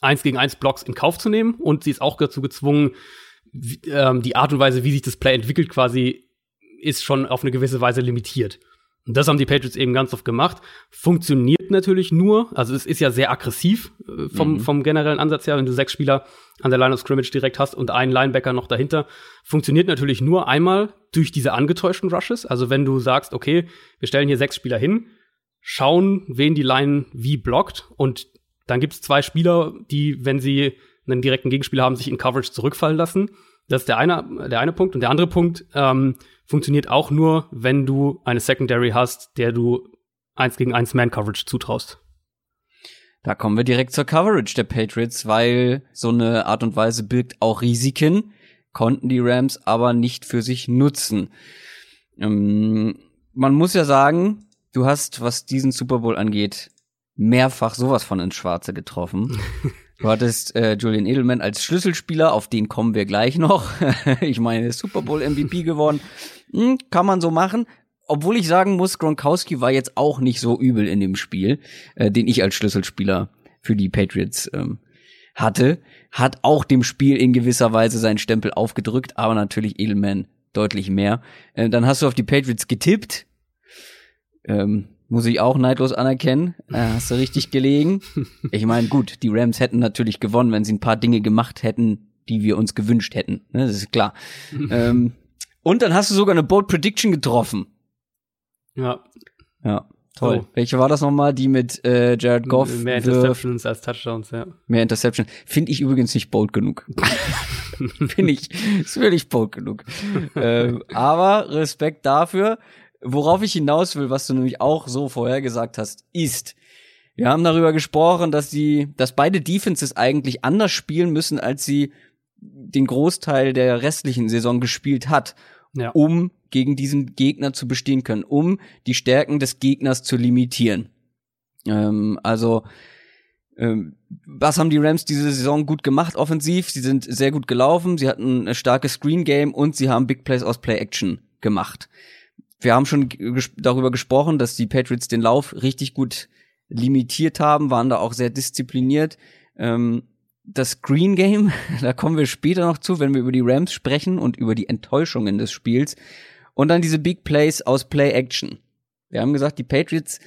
eins gegen eins Blocks in Kauf zu nehmen und sie ist auch dazu gezwungen, wie, ähm, die Art und Weise, wie sich das Play entwickelt, quasi ist schon auf eine gewisse Weise limitiert. Und das haben die Patriots eben ganz oft gemacht. Funktioniert natürlich nur, also es ist ja sehr aggressiv äh, vom, Mhm. vom generellen Ansatz her, wenn du sechs Spieler an der Line of Scrimmage direkt hast und einen Linebacker noch dahinter. Funktioniert natürlich nur einmal durch diese angetäuschten Rushes. Also wenn du sagst, okay, wir stellen hier sechs Spieler hin, schauen, wen die Line wie blockt und dann gibt es zwei Spieler, die, wenn sie einen direkten Gegenspieler haben, sich in Coverage zurückfallen lassen. Das ist der eine, der eine Punkt. Und der andere Punkt ähm, funktioniert auch nur, wenn du eine Secondary hast, der du eins gegen eins Man-Coverage zutraust. Da kommen wir direkt zur Coverage der Patriots, weil so eine Art und Weise birgt auch Risiken, konnten die Rams aber nicht für sich nutzen. Ähm, man muss ja sagen, du hast, was diesen Super Bowl angeht, mehrfach sowas von ins Schwarze getroffen. Du hattest äh, Julian Edelman als Schlüsselspieler, auf den kommen wir gleich noch. ich meine, Super Bowl MVP geworden. Hm, kann man so machen. Obwohl ich sagen muss, Gronkowski war jetzt auch nicht so übel in dem Spiel, äh, den ich als Schlüsselspieler für die Patriots ähm, hatte. Hat auch dem Spiel in gewisser Weise seinen Stempel aufgedrückt, aber natürlich Edelman deutlich mehr. Äh, dann hast du auf die Patriots getippt. Ähm, muss ich auch neidlos anerkennen. Äh, hast du richtig gelegen. Ich meine, gut, die Rams hätten natürlich gewonnen, wenn sie ein paar Dinge gemacht hätten, die wir uns gewünscht hätten. Ne, das ist klar. ähm, und dann hast du sogar eine Bold Prediction getroffen. Ja. Ja, toll. Oh. Welche war das nochmal? Die mit äh, Jared Goff? Mehr Interceptions als Touchdowns, ja. mehr Interception. Finde ich übrigens nicht bold genug. Finde ich, ist wirklich bold genug. ähm, aber Respekt dafür. Worauf ich hinaus will, was du nämlich auch so vorher gesagt hast, ist, wir haben darüber gesprochen, dass die, dass beide Defenses eigentlich anders spielen müssen, als sie den Großteil der restlichen Saison gespielt hat, Ja. um gegen diesen Gegner zu bestehen können, um die Stärken des Gegners zu limitieren. Ähm, also Ähm, was haben die Rams diese Saison gut gemacht offensiv? Sie sind sehr gut gelaufen, sie hatten ein starkes Screen Game und sie haben Big Plays aus Play Action gemacht. Wir haben schon ges darüber gesprochen, dass die Patriots den Lauf richtig gut limitiert haben, waren da auch sehr diszipliniert. Ähm, das Screen Game, da kommen wir später noch zu, wenn wir über die Rams sprechen und über die Enttäuschungen des Spiels. Und dann diese Big Plays aus Play Action. Wir haben gesagt, die Patriots,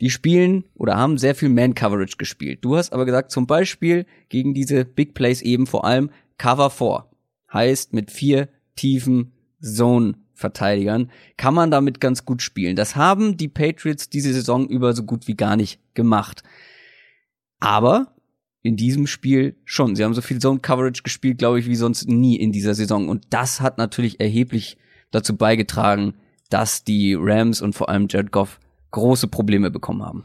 die spielen oder haben sehr viel Man Coverage gespielt. Du hast aber gesagt, zum Beispiel gegen diese Big Plays eben vor allem Cover 4. Heißt mit vier tiefen Zone Verteidigern kann man damit ganz gut spielen. Das haben die Patriots diese Saison über so gut wie gar nicht gemacht. Aber in diesem Spiel schon. Sie haben so viel Zone Coverage gespielt, glaube ich, wie sonst nie in dieser Saison. Und das hat natürlich erheblich dazu beigetragen, dass die Rams und vor allem Jared Goff große Probleme bekommen haben.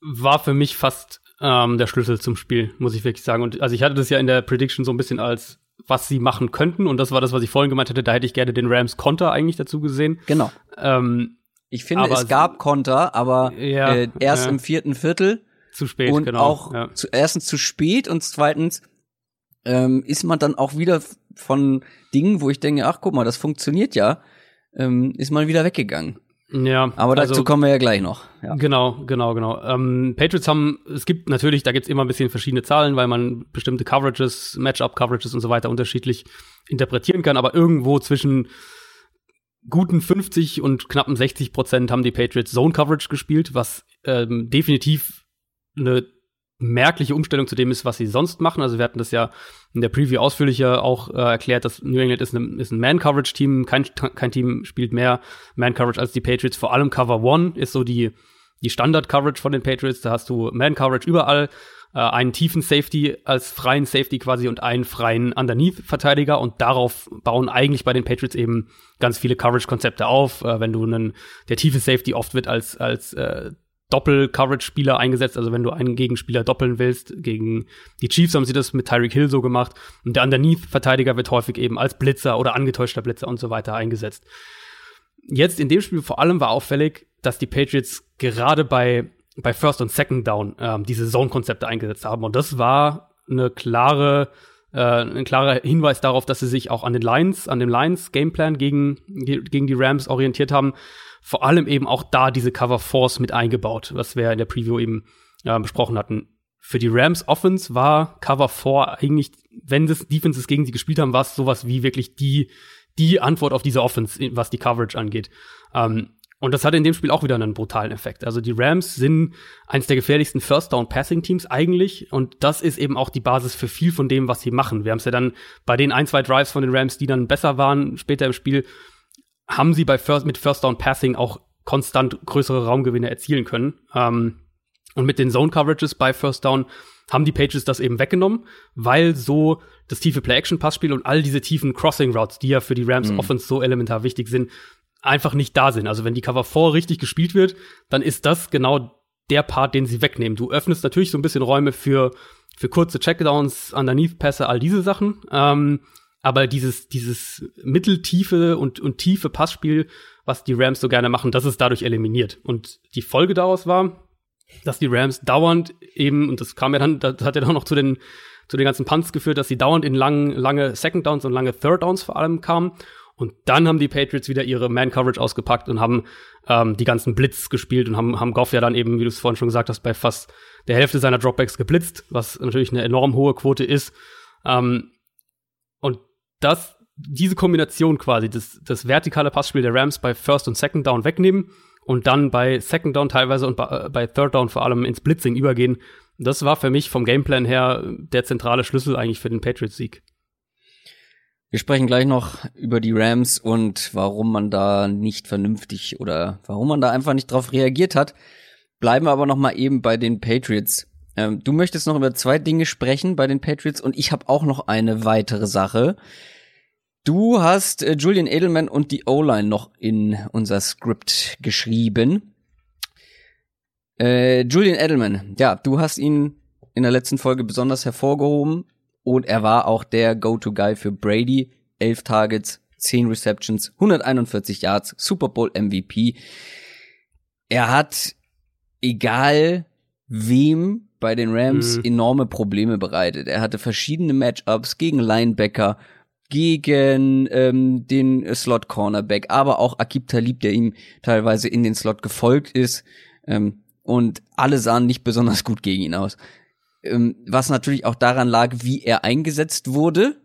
War für mich fast ähm, der Schlüssel zum Spiel, muss ich wirklich sagen. Und also ich hatte das ja in der Prediction so ein bisschen als was sie machen könnten. Und das war das, was ich vorhin gemeint hätte. Da hätte ich gerne den Rams Konter eigentlich dazu gesehen. Genau. Ähm, ich finde, es gab Konter, aber ja, äh, erst ja. im vierten Viertel. Zu spät, und genau. Auch ja. zu, erstens zu spät und zweitens ähm, ist man dann auch wieder von Dingen, wo ich denke, ach guck mal, das funktioniert ja, ähm, ist man wieder weggegangen. Ja. Aber dazu also, kommen wir ja gleich noch. Ja. Genau, genau, genau. Ähm, Patriots haben, es gibt natürlich, da gibt's immer ein bisschen verschiedene Zahlen, weil man bestimmte Coverages, Matchup-Coverages und so weiter unterschiedlich interpretieren kann, aber irgendwo zwischen guten 50 und knappen 60 Prozent haben die Patriots Zone Coverage gespielt, was ähm, definitiv eine merkliche Umstellung zu dem ist, was sie sonst machen. Also wir hatten das ja in der Preview ausführlicher auch äh, erklärt, dass New England ist, eine, ist ein Man-Coverage-Team. Kein, kein Team spielt mehr Man-Coverage als die Patriots. Vor allem Cover One ist so die, die Standard-Coverage von den Patriots. Da hast du Man-Coverage überall, äh, einen tiefen Safety als freien Safety quasi und einen freien Underneath-Verteidiger. Und darauf bauen eigentlich bei den Patriots eben ganz viele Coverage-Konzepte auf. Äh, wenn du einen, der tiefe Safety oft wird als, als äh, Doppel-Coverage-Spieler eingesetzt. Also wenn du einen Gegenspieler doppeln willst, gegen die Chiefs haben sie das mit Tyreek Hill so gemacht. Und der Underneath-Verteidiger wird häufig eben als Blitzer oder angetäuschter Blitzer und so weiter eingesetzt. Jetzt in dem Spiel vor allem war auffällig, dass die Patriots gerade bei, bei First und Second Down ähm, diese Zone-Konzepte eingesetzt haben. Und das war eine klare, äh, ein klarer Hinweis darauf, dass sie sich auch an den Lions, an dem Lions-Gameplan gegen, gegen die Rams orientiert haben vor allem eben auch da diese Cover Force mit eingebaut, was wir in der Preview eben äh, besprochen hatten. Für die Rams Offense war Cover 4 eigentlich, wenn das Defenses gegen sie gespielt haben, war es sowas wie wirklich die, die Antwort auf diese Offense, was die Coverage angeht. Ähm, und das hatte in dem Spiel auch wieder einen brutalen Effekt. Also die Rams sind eines der gefährlichsten First Down Passing Teams eigentlich. Und das ist eben auch die Basis für viel von dem, was sie machen. Wir haben es ja dann bei den ein, zwei Drives von den Rams, die dann besser waren später im Spiel, haben sie bei First, mit First Down Passing auch konstant größere Raumgewinne erzielen können. Ähm, und mit den Zone Coverages bei First Down haben die Pages das eben weggenommen, weil so das tiefe Play-Action-Passspiel und all diese tiefen Crossing-Routes, die ja für die Rams mhm. Offense so elementar wichtig sind, einfach nicht da sind. Also wenn die Cover 4 richtig gespielt wird, dann ist das genau der Part, den sie wegnehmen. Du öffnest natürlich so ein bisschen Räume für, für kurze Checkdowns, Underneath-Pässe, all diese Sachen. Ähm, aber dieses, dieses mitteltiefe und, und tiefe Passspiel, was die Rams so gerne machen, das ist dadurch eliminiert. Und die Folge daraus war, dass die Rams dauernd eben, und das kam ja dann, das hat ja dann noch zu den, zu den ganzen Punts geführt, dass sie dauernd in lang, lange Second Downs und lange Third Downs vor allem kamen. Und dann haben die Patriots wieder ihre Man-Coverage ausgepackt und haben ähm, die ganzen Blitz gespielt und haben, haben Goff ja dann eben, wie du es vorhin schon gesagt hast, bei fast der Hälfte seiner Dropbacks geblitzt, was natürlich eine enorm hohe Quote ist. Ähm, das, diese Kombination quasi, das, das vertikale Passspiel der Rams bei First und Second Down wegnehmen und dann bei Second Down teilweise und bei, bei Third Down vor allem ins Blitzing übergehen, das war für mich vom Gameplan her der zentrale Schlüssel eigentlich für den Patriots-Sieg. Wir sprechen gleich noch über die Rams und warum man da nicht vernünftig oder warum man da einfach nicht drauf reagiert hat. Bleiben wir aber noch mal eben bei den Patriots. Ähm, du möchtest noch über zwei Dinge sprechen bei den Patriots und ich habe auch noch eine weitere Sache. Du hast äh, Julian Edelman und die O-Line noch in unser Skript geschrieben. Äh, Julian Edelman, ja, du hast ihn in der letzten Folge besonders hervorgehoben und er war auch der Go-To-Guy für Brady. Elf Targets, zehn Receptions, 141 Yards, Super Bowl MVP. Er hat, egal wem bei den Rams Mhm. enorme Probleme bereitet. Er hatte verschiedene Matchups gegen Linebacker, gegen ähm, den Slot Cornerback, aber auch Akib Talib, der ihm teilweise in den Slot gefolgt ist. Ähm, und alle sahen nicht besonders gut gegen ihn aus. Ähm, was natürlich auch daran lag, wie er eingesetzt wurde.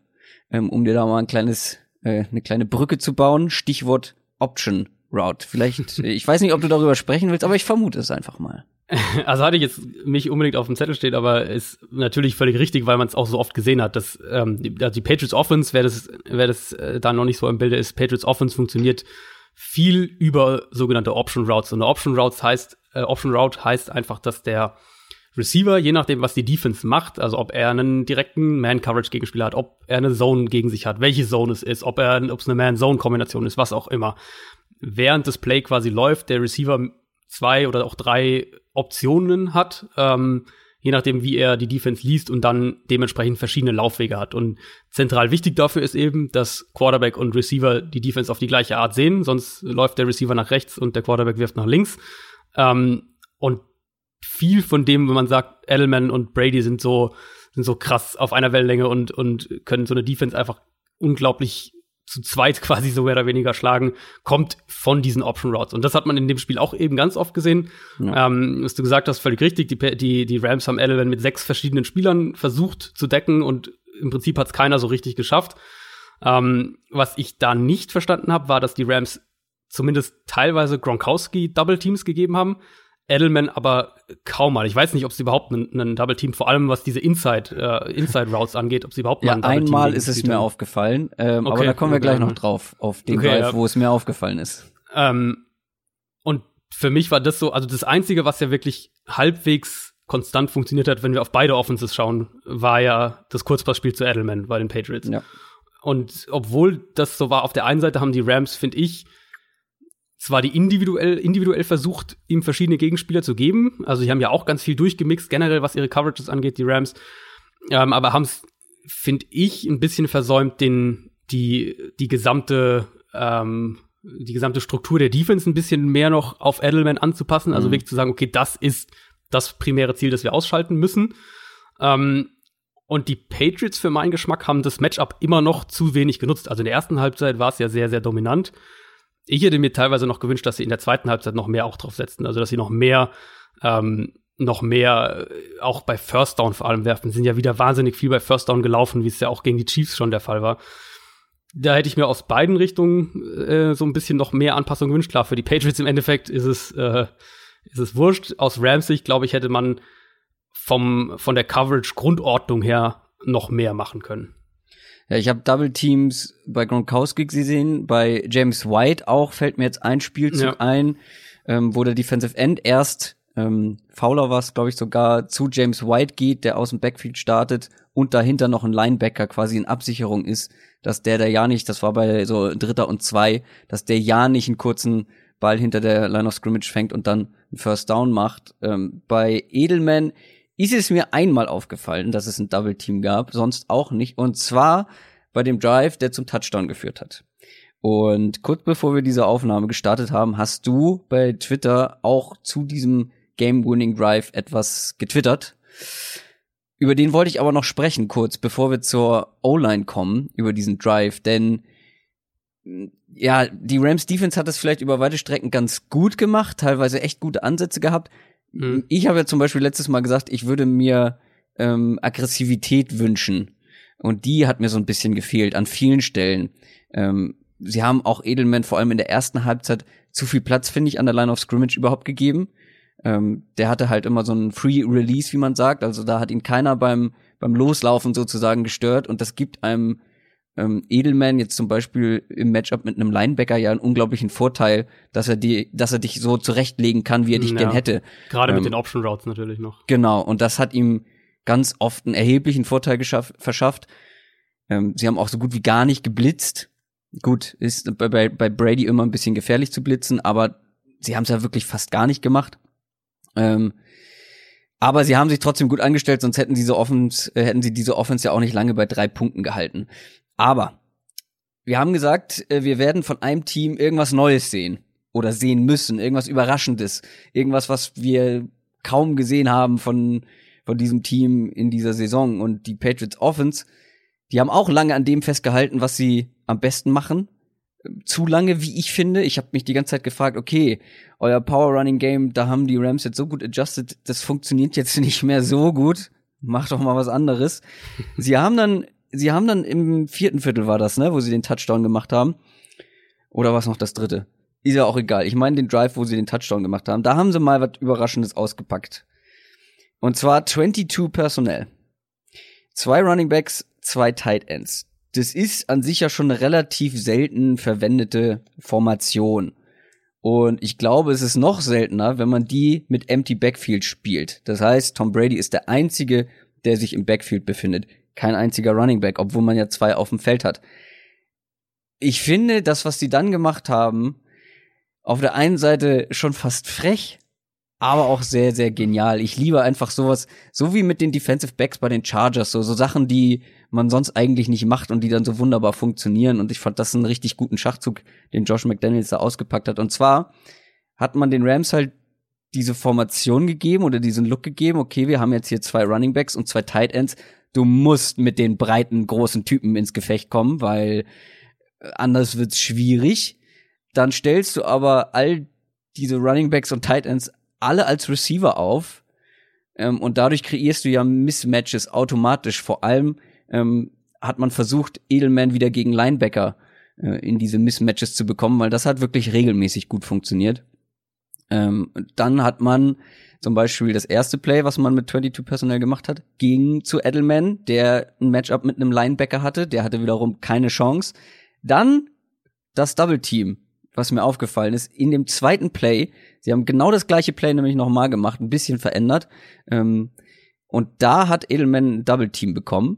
Ähm, um dir da mal ein kleines, äh, eine kleine Brücke zu bauen. Stichwort Option Route. Vielleicht, ich weiß nicht, ob du darüber sprechen willst, aber ich vermute es einfach mal. Also hatte ich jetzt nicht unbedingt auf dem Zettel steht, aber ist natürlich völlig richtig, weil man es auch so oft gesehen hat, dass ähm, die, also die Patriots Offense, wer das, wer das äh, da noch nicht so im Bilde ist, Patriots Offense funktioniert viel über sogenannte Option Routes. Und eine Option Routes heißt, äh, Option Route heißt einfach, dass der Receiver, je nachdem, was die Defense macht, also ob er einen direkten Man-Coverage-Gegenspieler hat, ob er eine Zone gegen sich hat, welche Zone es ist, ob er, ob es eine Man-Zone-Kombination ist, was auch immer. Während das Play quasi läuft, der Receiver zwei oder auch drei Optionen hat, ähm, je nachdem, wie er die Defense liest und dann dementsprechend verschiedene Laufwege hat. Und zentral wichtig dafür ist eben, dass Quarterback und Receiver die Defense auf die gleiche Art sehen, sonst läuft der Receiver nach rechts und der Quarterback wirft nach links. Ähm, und viel von dem, wenn man sagt, Edelman und Brady sind so, sind so krass auf einer Wellenlänge und, und können so eine Defense einfach unglaublich zu zweit quasi so mehr oder weniger schlagen, kommt von diesen Option Routes. Und das hat man in dem Spiel auch eben ganz oft gesehen. Ja. Ähm, was du gesagt hast, völlig richtig. Die, die, die Rams haben Edelman mit sechs verschiedenen Spielern versucht zu decken und im Prinzip hat es keiner so richtig geschafft. Ähm, was ich da nicht verstanden habe, war, dass die Rams zumindest teilweise Gronkowski Double Teams gegeben haben. Edelman aber kaum mal. Ich weiß nicht, ob sie überhaupt einen, Double Team, vor allem was diese Inside äh, Inside Routes angeht, ob sie überhaupt mal Ja, einen Double Team einmal ist es mir haben. aufgefallen, ähm, aber Okay, da kommen wir gleich noch drauf, auf den Okay, Drive, ja. wo es mir aufgefallen ist. Ähm, und für mich war das so, also das Einzige, was ja wirklich halbwegs konstant funktioniert hat, wenn wir auf beide Offenses schauen, war ja das Kurzpassspiel zu Edelman bei den Patriots. Ja. Und obwohl das so war, auf der einen Seite haben die Rams, finde ich, zwar die individuell, individuell versucht, ihm verschiedene Gegenspieler zu geben. Also die haben ja auch ganz viel durchgemixt, generell was ihre Coverages angeht, die Rams. Ähm, aber haben es, finde ich, ein bisschen versäumt, den, die, die gesamte, ähm, die gesamte Struktur der Defense ein bisschen mehr noch auf Edelman anzupassen. Also Mhm. wirklich zu sagen, okay, das ist das primäre Ziel, das wir ausschalten müssen. Ähm, und die Patriots für meinen Geschmack haben das Matchup immer noch zu wenig genutzt. Also in der ersten Halbzeit war es ja sehr, sehr dominant. Ich hätte mir teilweise noch gewünscht, dass sie in der zweiten Halbzeit noch mehr auch drauf setzen. Also dass sie noch mehr, ähm, noch mehr, äh, auch bei First Down vor allem werfen. Sie sind ja wieder wahnsinnig viel bei First Down gelaufen, wie es ja auch gegen die Chiefs schon der Fall war. Da hätte ich mir aus beiden Richtungen äh, so ein bisschen noch mehr Anpassung gewünscht. Klar, für die Patriots im Endeffekt ist es, äh, ist es wurscht. Aus Rams Sicht, glaube ich, hätte man vom, von der Coverage-Grundordnung her noch mehr machen können. Ja, ich habe Double Teams bei Gronkowski gesehen, bei James White auch fällt mir jetzt ein Spielzug Ja. ein, ähm, wo der Defensive End erst ähm, Fowler war glaube ich, sogar zu James White geht, der aus dem Backfield startet und dahinter noch ein Linebacker quasi in Absicherung ist, dass der da ja nicht, das war bei so Dritter und Zwei, dass der ja nicht einen kurzen Ball hinter der Line of Scrimmage fängt und dann einen First Down macht. Ähm, bei Edelman ist es mir einmal aufgefallen, dass es ein Double Team gab, sonst auch nicht. Und zwar bei dem Drive, der zum Touchdown geführt hat. Und kurz bevor wir diese Aufnahme gestartet haben, hast du bei Twitter auch zu diesem Game-Winning Drive etwas getwittert. Über den wollte ich aber noch sprechen, kurz bevor wir zur O-Line kommen, über diesen Drive, denn mh, ja, die Rams Defense hat es vielleicht über weite Strecken ganz gut gemacht, teilweise echt gute Ansätze gehabt. Mhm. Ich habe ja zum Beispiel letztes Mal gesagt, ich würde mir ähm, Aggressivität wünschen. Und die hat mir so ein bisschen gefehlt an vielen Stellen. Ähm, sie haben auch Edelman vor allem in der ersten Halbzeit zu viel Platz, finde ich, an der Line of Scrimmage überhaupt gegeben. Ähm, der hatte halt immer so einen Free Release, wie man sagt. Also da hat ihn keiner beim, beim Loslaufen sozusagen gestört. Und das gibt einem ähm, Edelman jetzt zum Beispiel im Matchup mit einem Linebacker ja einen unglaublichen Vorteil, dass er die, dass er dich so zurechtlegen kann, wie er dich Ja. gern hätte. Gerade Ähm, mit den Option Routes natürlich noch. Genau, und das hat ihm ganz oft einen erheblichen Vorteil verschafft. Ähm, sie haben auch so gut wie gar nicht geblitzt. Gut, ist bei, bei, bei Brady immer ein bisschen gefährlich zu blitzen, aber sie haben es ja wirklich fast gar nicht gemacht. Ähm, aber sie haben sich trotzdem gut angestellt, sonst hätten diese Offense, äh, hätten sie diese Offense ja auch nicht lange bei drei Punkten gehalten. Aber wir haben gesagt, äh, wir werden von einem Team irgendwas Neues sehen oder sehen müssen, irgendwas Überraschendes, irgendwas, was wir kaum gesehen haben von von diesem Team in dieser Saison. Und die Patriots Offense, die haben auch lange an dem festgehalten, was sie am besten machen. Zu lange, wie ich finde. Ich habe mich die ganze Zeit gefragt, okay, euer Power Running Game, da haben die Rams jetzt so gut adjusted, das funktioniert jetzt nicht mehr so gut. Macht doch mal was anderes. sie haben dann, sie haben dann im vierten Viertel war das, ne, wo sie den Touchdown gemacht haben. Oder was noch das dritte? Ist ja auch egal. Ich meine den Drive, wo sie den Touchdown gemacht haben. Da haben sie mal was Überraschendes ausgepackt. Und zwar 22 Personell. Zwei Running Backs, zwei Tight Ends. Das ist an sich ja schon eine relativ selten verwendete Formation. Und ich glaube, es ist noch seltener, wenn man die mit Empty Backfield spielt. Das heißt, Tom Brady ist der einzige, der sich im Backfield befindet. Kein einziger Running Back, obwohl man ja zwei auf dem Feld hat. Ich finde, das, was sie dann gemacht haben, auf der einen Seite schon fast frech, aber auch sehr, sehr genial. Ich liebe einfach sowas, so wie mit den Defensive Backs bei den Chargers, so, so Sachen, die man sonst eigentlich nicht macht und die dann so wunderbar funktionieren. Und ich fand das einen richtig guten Schachzug, den Josh McDaniels da ausgepackt hat. Und zwar hat man den Rams halt diese Formation gegeben oder diesen Look gegeben. Okay, wir haben jetzt hier zwei Running Backs und zwei Tight Ends. Du musst mit den breiten, großen Typen ins Gefecht kommen, weil äh, anders wird's schwierig. Dann stellst du aber all diese Running Backs und Tight Ends alle als Receiver auf. Ähm, und dadurch kreierst du ja Mismatches automatisch. Vor allem ähm, hat man versucht, Edelman wieder gegen Linebacker äh, in diese Mismatches zu bekommen, weil das hat wirklich regelmäßig gut funktioniert. Ähm, dann hat man zum Beispiel das erste Play, was man mit 22 Personell gemacht hat, ging zu Edelman, der ein Matchup mit einem Linebacker hatte. Der hatte wiederum keine Chance. Dann das Double Team was mir aufgefallen ist, in dem zweiten Play, sie haben genau das gleiche Play nämlich nochmal gemacht, ein bisschen verändert. Ähm, und da hat Edelman ein Double Team bekommen.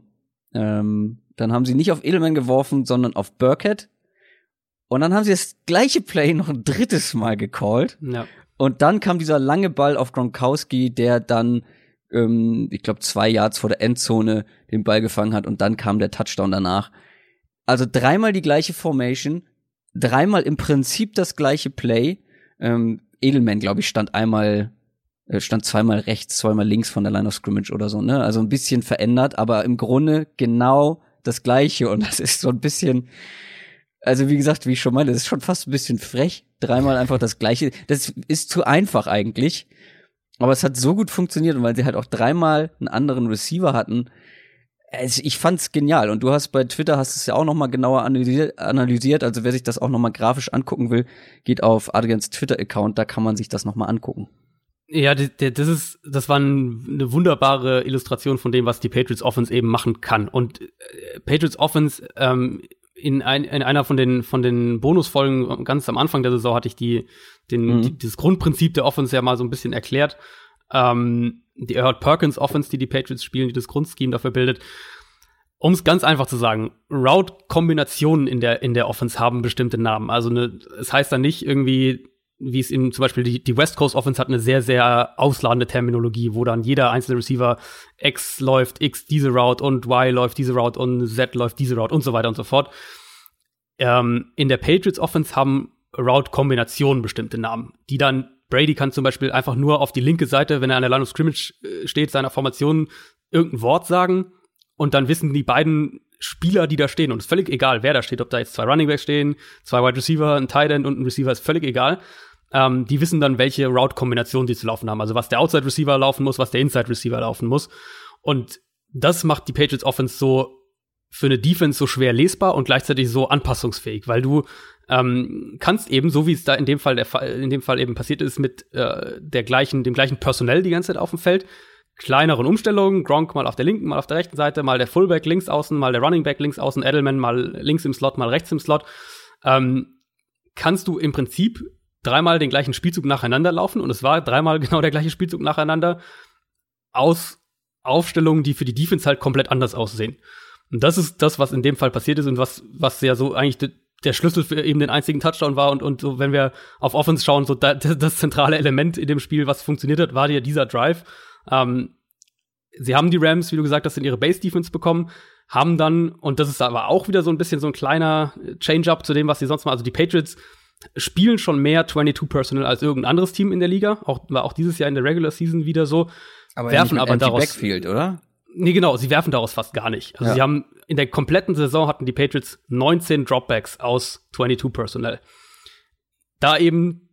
Ähm, dann haben sie nicht auf Edelman geworfen, sondern auf Burkhead. Und dann haben sie das gleiche Play noch ein drittes Mal gecallt. Ja. Und dann kam dieser lange Ball auf Gronkowski, der dann, ähm, ich glaube, zwei Yards vor der Endzone den Ball gefangen hat und dann kam der Touchdown danach. Also dreimal die gleiche Formation, dreimal im Prinzip das gleiche Play. Ähm, Edelman, glaube ich, stand einmal, äh, stand zweimal rechts, zweimal links von der Line of Scrimmage oder so, ne? Also ein bisschen verändert, aber im Grunde genau das gleiche. Und das ist so ein bisschen, also wie gesagt, wie ich schon meinte, das ist schon fast ein bisschen frech. Dreimal einfach das gleiche. Das ist zu einfach eigentlich. Aber es hat so gut funktioniert und weil sie halt auch dreimal einen anderen Receiver hatten, ich fand's genial und du hast bei Twitter hast es ja auch noch mal genauer analysiert, also wer sich das auch noch mal grafisch angucken will, geht auf Adrians Twitter Account, da kann man sich das noch mal angucken. Ja, das ist das war eine wunderbare Illustration von dem, was die Patriots Offense eben machen kann und äh, Patriots Offense ähm, in, ein, in einer von den von den Bonusfolgen ganz am Anfang der Saison hatte ich die den mhm. die, dieses Grundprinzip der Offense ja mal so ein bisschen erklärt. Ähm, die Earl Perkins Offense, die die Patriots spielen, die das Grundscheme dafür bildet. Um es ganz einfach zu sagen, Route-Kombinationen in der, in der Offense haben bestimmte Namen. Also ne, es heißt dann nicht irgendwie, wie es in zum Beispiel die, die West Coast Offense hat eine sehr, sehr ausladende Terminologie, wo dann jeder einzelne Receiver X läuft X diese Route und Y läuft diese Route und Z läuft diese Route und so weiter und so fort. Ähm, in der Patriots Offense haben Route-Kombinationen bestimmte Namen, die dann Brady kann zum Beispiel einfach nur auf die linke Seite, wenn er an der Line of Scrimmage äh, steht, seiner Formation irgendein Wort sagen und dann wissen die beiden Spieler, die da stehen, und es ist völlig egal, wer da steht, ob da jetzt zwei Running Backs stehen, zwei Wide Receiver, ein Tight End und ein Receiver, ist völlig egal. Ähm, die wissen dann, welche Route-Kombination sie zu laufen haben. Also was der Outside Receiver laufen muss, was der Inside Receiver laufen muss. Und das macht die Patriots Offense so für eine Defense so schwer lesbar und gleichzeitig so anpassungsfähig, weil du ähm, kannst eben, so wie es da in dem Fall der Fall, in dem Fall eben passiert ist, mit äh, der gleichen, dem gleichen Personell die ganze Zeit auf dem Feld, kleineren Umstellungen, Gronk mal auf der linken, mal auf der rechten Seite, mal der Fullback links außen, mal der Running Back links außen, Edelman mal links im Slot, mal rechts im Slot, ähm, kannst du im Prinzip dreimal den gleichen Spielzug nacheinander laufen und es war dreimal genau der gleiche Spielzug nacheinander aus Aufstellungen, die für die Defense halt komplett anders aussehen. Und das ist das, was in dem Fall passiert ist und was, was ja so eigentlich der Schlüssel für eben den einzigen Touchdown war und, und so, wenn wir auf Offense schauen, so da, das zentrale Element in dem Spiel, was funktioniert hat, war ja dieser Drive. Ähm, sie haben die Rams, wie du gesagt hast, in ihre Base-Defense bekommen, haben dann, und das ist aber auch wieder so ein bisschen so ein kleiner Change-up zu dem, was sie sonst mal, also die Patriots spielen schon mehr 22 Personal als irgendein anderes Team in der Liga, auch, war auch dieses Jahr in der Regular Season wieder so. aber werfen aber daraus Backfield, oder? Nee, genau, sie werfen daraus fast gar nicht. Also Ja. sie haben in der kompletten Saison hatten die Patriots 19 Dropbacks aus 22 Personnel. Da eben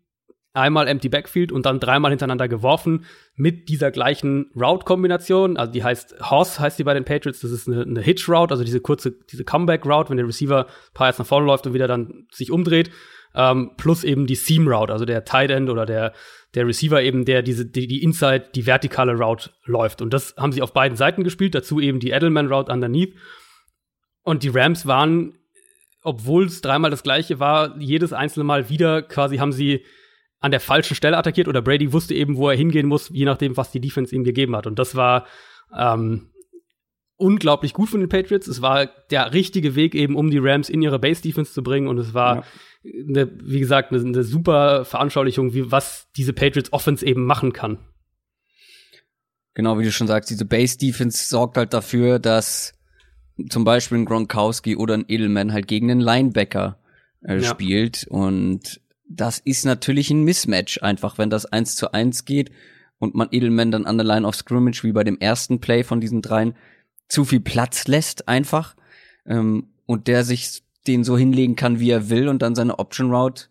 einmal Empty Backfield und dann dreimal hintereinander geworfen mit dieser gleichen Route-Kombination. Also die heißt Hoss, heißt die bei den Patriots. Das ist eine, eine Hitch-Route, also diese kurze, diese Comeback-Route, wenn der Receiver ein paar Yards nach vorne läuft und wieder dann sich umdreht. Ähm, plus eben die Seam-Route, also der Tight End oder der, der Receiver eben, der diese, die, die Inside, die vertikale Route läuft. Und das haben sie auf beiden Seiten gespielt. Dazu eben die Edelman-Route underneath. Und die Rams waren, obwohl es dreimal das gleiche war, jedes einzelne Mal wieder quasi haben sie an der falschen Stelle attackiert oder Brady wusste eben, wo er hingehen muss, je nachdem, was die Defense ihm gegeben hat. Und das war ähm, unglaublich gut von den Patriots. Es war der richtige Weg eben, um die Rams in ihre Base-Defense zu bringen. Und es war, eine, wie gesagt, eine, eine super Veranschaulichung, wie was diese Patriots Offense eben machen kann. Genau, wie du schon sagst, diese Base-Defense sorgt halt dafür, dass zum Beispiel ein Gronkowski oder ein Edelman halt gegen einen Linebacker äh, Ja. spielt. Und das ist natürlich ein Mismatch einfach, wenn das eins zu eins geht und man Edelman dann an der Line of Scrimmage, wie bei dem ersten Play von diesen dreien, zu viel Platz lässt einfach. Ähm, und der sich den so hinlegen kann, wie er will und dann seine Option Route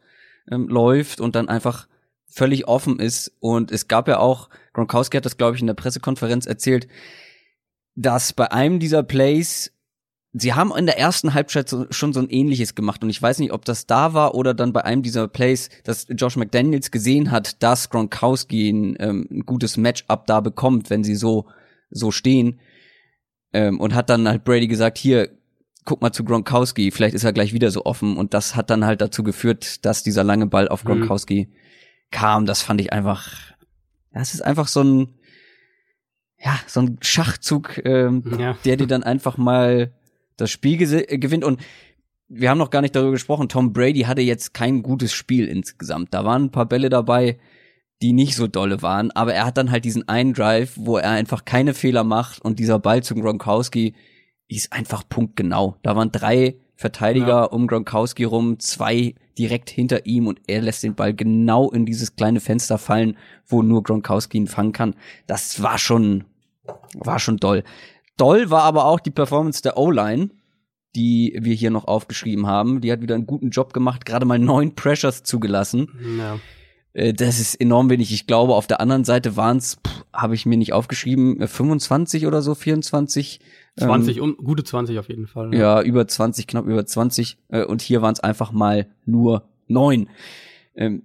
ähm, läuft und dann einfach völlig offen ist. Und es gab ja auch, Gronkowski hat das, glaube ich, in der Pressekonferenz erzählt, dass bei einem dieser Plays, sie haben in der ersten Halbzeit so, schon so ein ähnliches gemacht. Und ich weiß nicht, ob das da war oder dann bei einem dieser Plays, dass Josh McDaniels gesehen hat, dass Gronkowski ein, ähm, ein gutes Matchup da bekommt, wenn sie so, so stehen. Ähm, und hat dann halt Brady gesagt, hier, guck mal zu Gronkowski, vielleicht ist er gleich wieder so offen. Und das hat dann halt dazu geführt, dass dieser lange Ball auf Mhm. Gronkowski kam. Das fand ich einfach, das ist einfach so ein, ja, so ein Schachzug, ähm, Ja. der dir dann einfach mal das Spiel äh, gewinnt. Und wir haben noch gar nicht darüber gesprochen. Tom Brady hatte jetzt kein gutes Spiel insgesamt. Da waren ein paar Bälle dabei, die nicht so dolle waren, aber er hat dann halt diesen einen Drive, wo er einfach keine Fehler macht und dieser Ball zum Gronkowski ist einfach punktgenau. Da waren drei Verteidiger Ja. um Gronkowski rum, zwei direkt hinter ihm und er lässt den Ball genau in dieses kleine Fenster fallen, wo nur Gronkowski ihn fangen kann. Das war schon, war schon doll. Doll war aber auch die Performance der O-Line, die wir hier noch aufgeschrieben haben. Die hat wieder einen guten Job gemacht, gerade mal neun Pressures zugelassen. Ja. Äh, Das ist enorm wenig. Ich glaube, auf der anderen Seite waren es, habe ich mir nicht aufgeschrieben, äh, 25 oder so, 24. 20, Ähm, um, gute 20 auf jeden Fall. ja, über 20, knapp über 20. Äh, und hier waren es einfach mal nur neun. Ähm,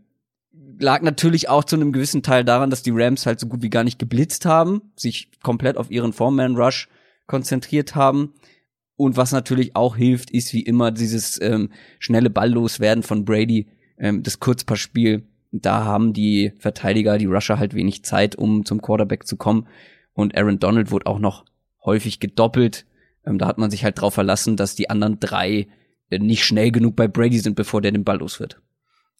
lag natürlich auch zu einem gewissen Teil daran, dass die Rams halt so gut wie gar nicht geblitzt haben, sich komplett auf ihren Four-Man-Rush konzentriert haben. Und was natürlich auch hilft, ist wie immer dieses ähm, schnelle Ballloswerden von Brady, ähm, das Kurzpassspiel. Da haben die Verteidiger, die Rusher halt wenig Zeit, um zum Quarterback zu kommen. Und Aaron Donald wurde auch noch häufig gedoppelt. Ähm, da hat man sich halt drauf verlassen, dass die anderen drei äh, nicht schnell genug bei Brady sind, bevor der den Ball los wird.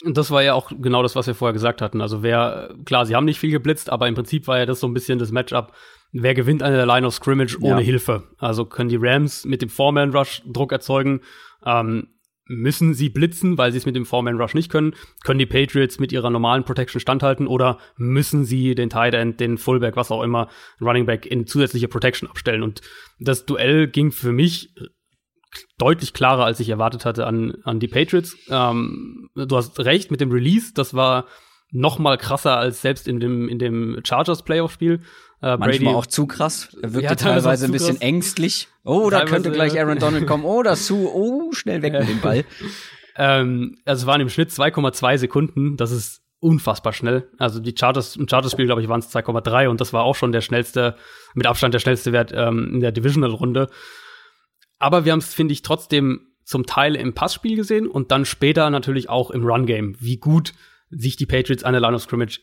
Und das war ja auch genau das, was wir vorher gesagt hatten. Also wer, klar, sie haben nicht viel geblitzt, aber im Prinzip war ja das so ein bisschen das Matchup. Wer gewinnt an der Line of Scrimmage ohne Ja. Hilfe? Also können die Rams mit dem Four-Man-Rush Druck erzeugen? Ähm, müssen sie blitzen, weil sie es mit dem Four-Man-Rush nicht können? Können die Patriots mit ihrer normalen Protection standhalten? Oder müssen sie den Tight End, den Fullback, was auch immer, Running Back in zusätzliche Protection abstellen? Und das Duell ging für mich deutlich klarer, als ich erwartet hatte an, an die Patriots. Ähm, du hast recht mit dem Release, das war noch mal krasser als selbst in dem, in dem Chargers Playoff-Spiel. Äh, Manchmal auch zu krass. Er wirkte Ja, teilweise ein bisschen krass. ängstlich. Oh, da Teilweise, könnte gleich. Aaron Donald kommen. Oh, das zu. Oh, schnell weg mit dem Ball. Ähm, also es waren im Schnitt 2,2 Sekunden. Das ist unfassbar schnell. Also die Chargers, im Chargers-Spiel, glaube ich, waren es 2,3 und das war auch schon der schnellste, mit Abstand der schnellste Wert ähm, in der Divisional-Runde. Aber wir haben es, finde ich, trotzdem zum Teil im Passspiel gesehen und dann später natürlich auch im Run-Game, wie gut sich die Patriots an der Line of Scrimmage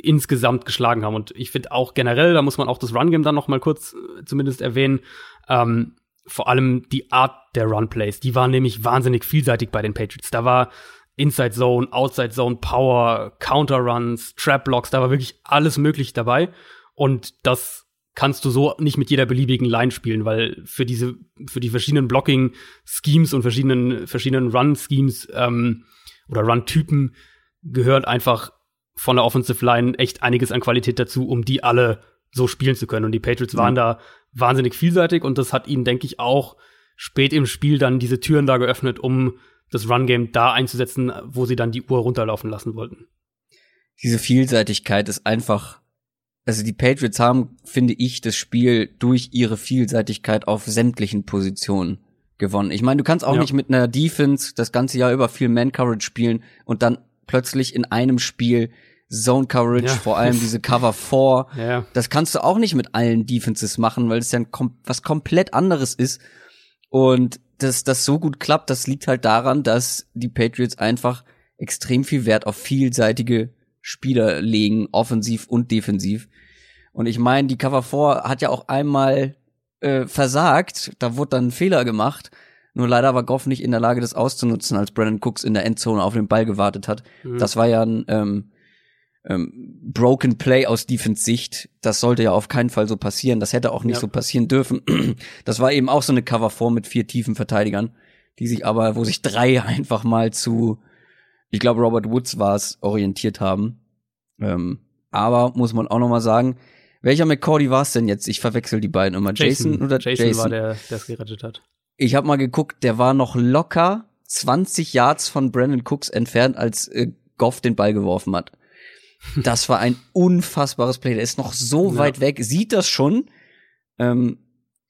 insgesamt geschlagen haben. Und ich finde auch generell, da muss man auch das Run-Game dann noch mal kurz äh, zumindest erwähnen, ähm, vor allem die Art der Run-Plays, die war nämlich wahnsinnig vielseitig bei den Patriots. Da war Inside Zone, Outside Zone, Power, Counter Runs, Trap Blocks, da war wirklich alles möglich dabei. Und das kannst du so nicht mit jeder beliebigen Line spielen, weil für diese, für die verschiedenen Blocking-Schemes und verschiedenen, verschiedenen Run-Schemes ähm, oder Run-Typen gehört einfach von der Offensive Line echt einiges an Qualität dazu, um die alle so spielen zu können. Und die Patriots waren da wahnsinnig vielseitig und das hat ihnen, denke ich, auch spät im Spiel dann diese Türen da geöffnet, um das Run-Game da einzusetzen, wo sie dann die Uhr runterlaufen lassen wollten. Diese Vielseitigkeit ist einfach, also die Patriots haben, finde ich, das Spiel durch ihre Vielseitigkeit auf sämtlichen Positionen gewonnen. Ich meine, du kannst auch Ja. nicht mit einer Defense das ganze Jahr über viel Man-Coverage spielen und dann plötzlich in einem Spiel Zone-Coverage, Ja. vor allem diese Cover 4, Ja, das kannst du auch nicht mit allen Defenses machen, weil es ja kom was komplett anderes ist. Und dass das so gut klappt, das liegt halt daran, dass die Patriots einfach extrem viel Wert auf vielseitige Spieler legen, offensiv und defensiv. Und ich meine, die Cover 4 hat ja auch einmal äh, versagt, da wurde dann ein Fehler gemacht. Nur leider war Goff nicht in der Lage, das auszunutzen, als Brandon Cooks in der Endzone auf den Ball gewartet hat. Mhm. Das war ja ein ähm, ähm, Broken Play aus Defense-Sicht. Das sollte ja auf keinen Fall so passieren. Das hätte auch nicht Ja. so passieren dürfen. Das war eben auch so eine Cover 4 mit vier tiefen Verteidigern, die sich aber, wo sich drei einfach mal zu, ich glaube Robert Woods war es, orientiert haben. Ähm, aber muss man auch noch mal sagen, welcher McCordy war es denn jetzt? Ich verwechsel die beiden immer. Jason, oder Jason, Jason? war der, der es gerettet hat. Ich habe mal geguckt, der war noch locker 20 Yards von Brandon Cooks entfernt, als äh, Goff den Ball geworfen hat. Das war ein unfassbares Play. Der ist noch so Ja. weit weg, sieht das schon, ähm,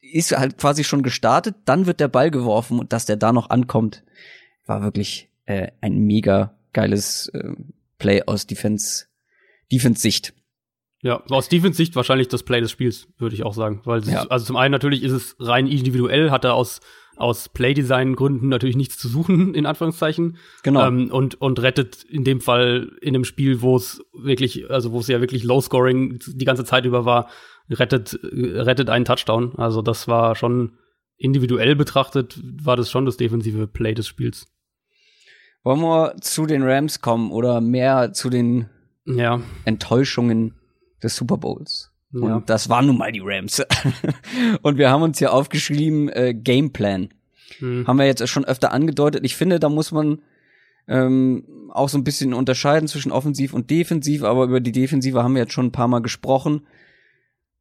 ist halt quasi schon gestartet, dann wird der Ball geworfen und dass der da noch ankommt, war wirklich äh, ein mega geiles äh, Play aus Defense Defense-Sicht. Ja, aus Defense-Sicht wahrscheinlich das Play des Spiels, würde ich auch sagen. Weil Ja. ist, also zum einen natürlich ist es rein individuell, hat er aus, aus Playdesign-Gründen natürlich nichts zu suchen, in Anführungszeichen. Genau. Ähm, und, und rettet in dem Fall in einem Spiel, wo es wirklich, also wo es ja wirklich Low-Scoring die ganze Zeit über war, rettet, rettet einen Touchdown. Also das war schon individuell betrachtet, war das schon das defensive Play des Spiels. Wollen wir zu den Rams kommen oder mehr zu den Ja, Enttäuschungen des Super Bowls. Und Ja. das waren nun mal die Rams. und wir haben uns hier aufgeschrieben, äh, Gameplan. Hm. Haben wir jetzt schon öfter angedeutet. Ich finde, da muss man ähm, auch so ein bisschen unterscheiden zwischen offensiv und defensiv, aber über die Defensive haben wir jetzt schon ein paar Mal gesprochen.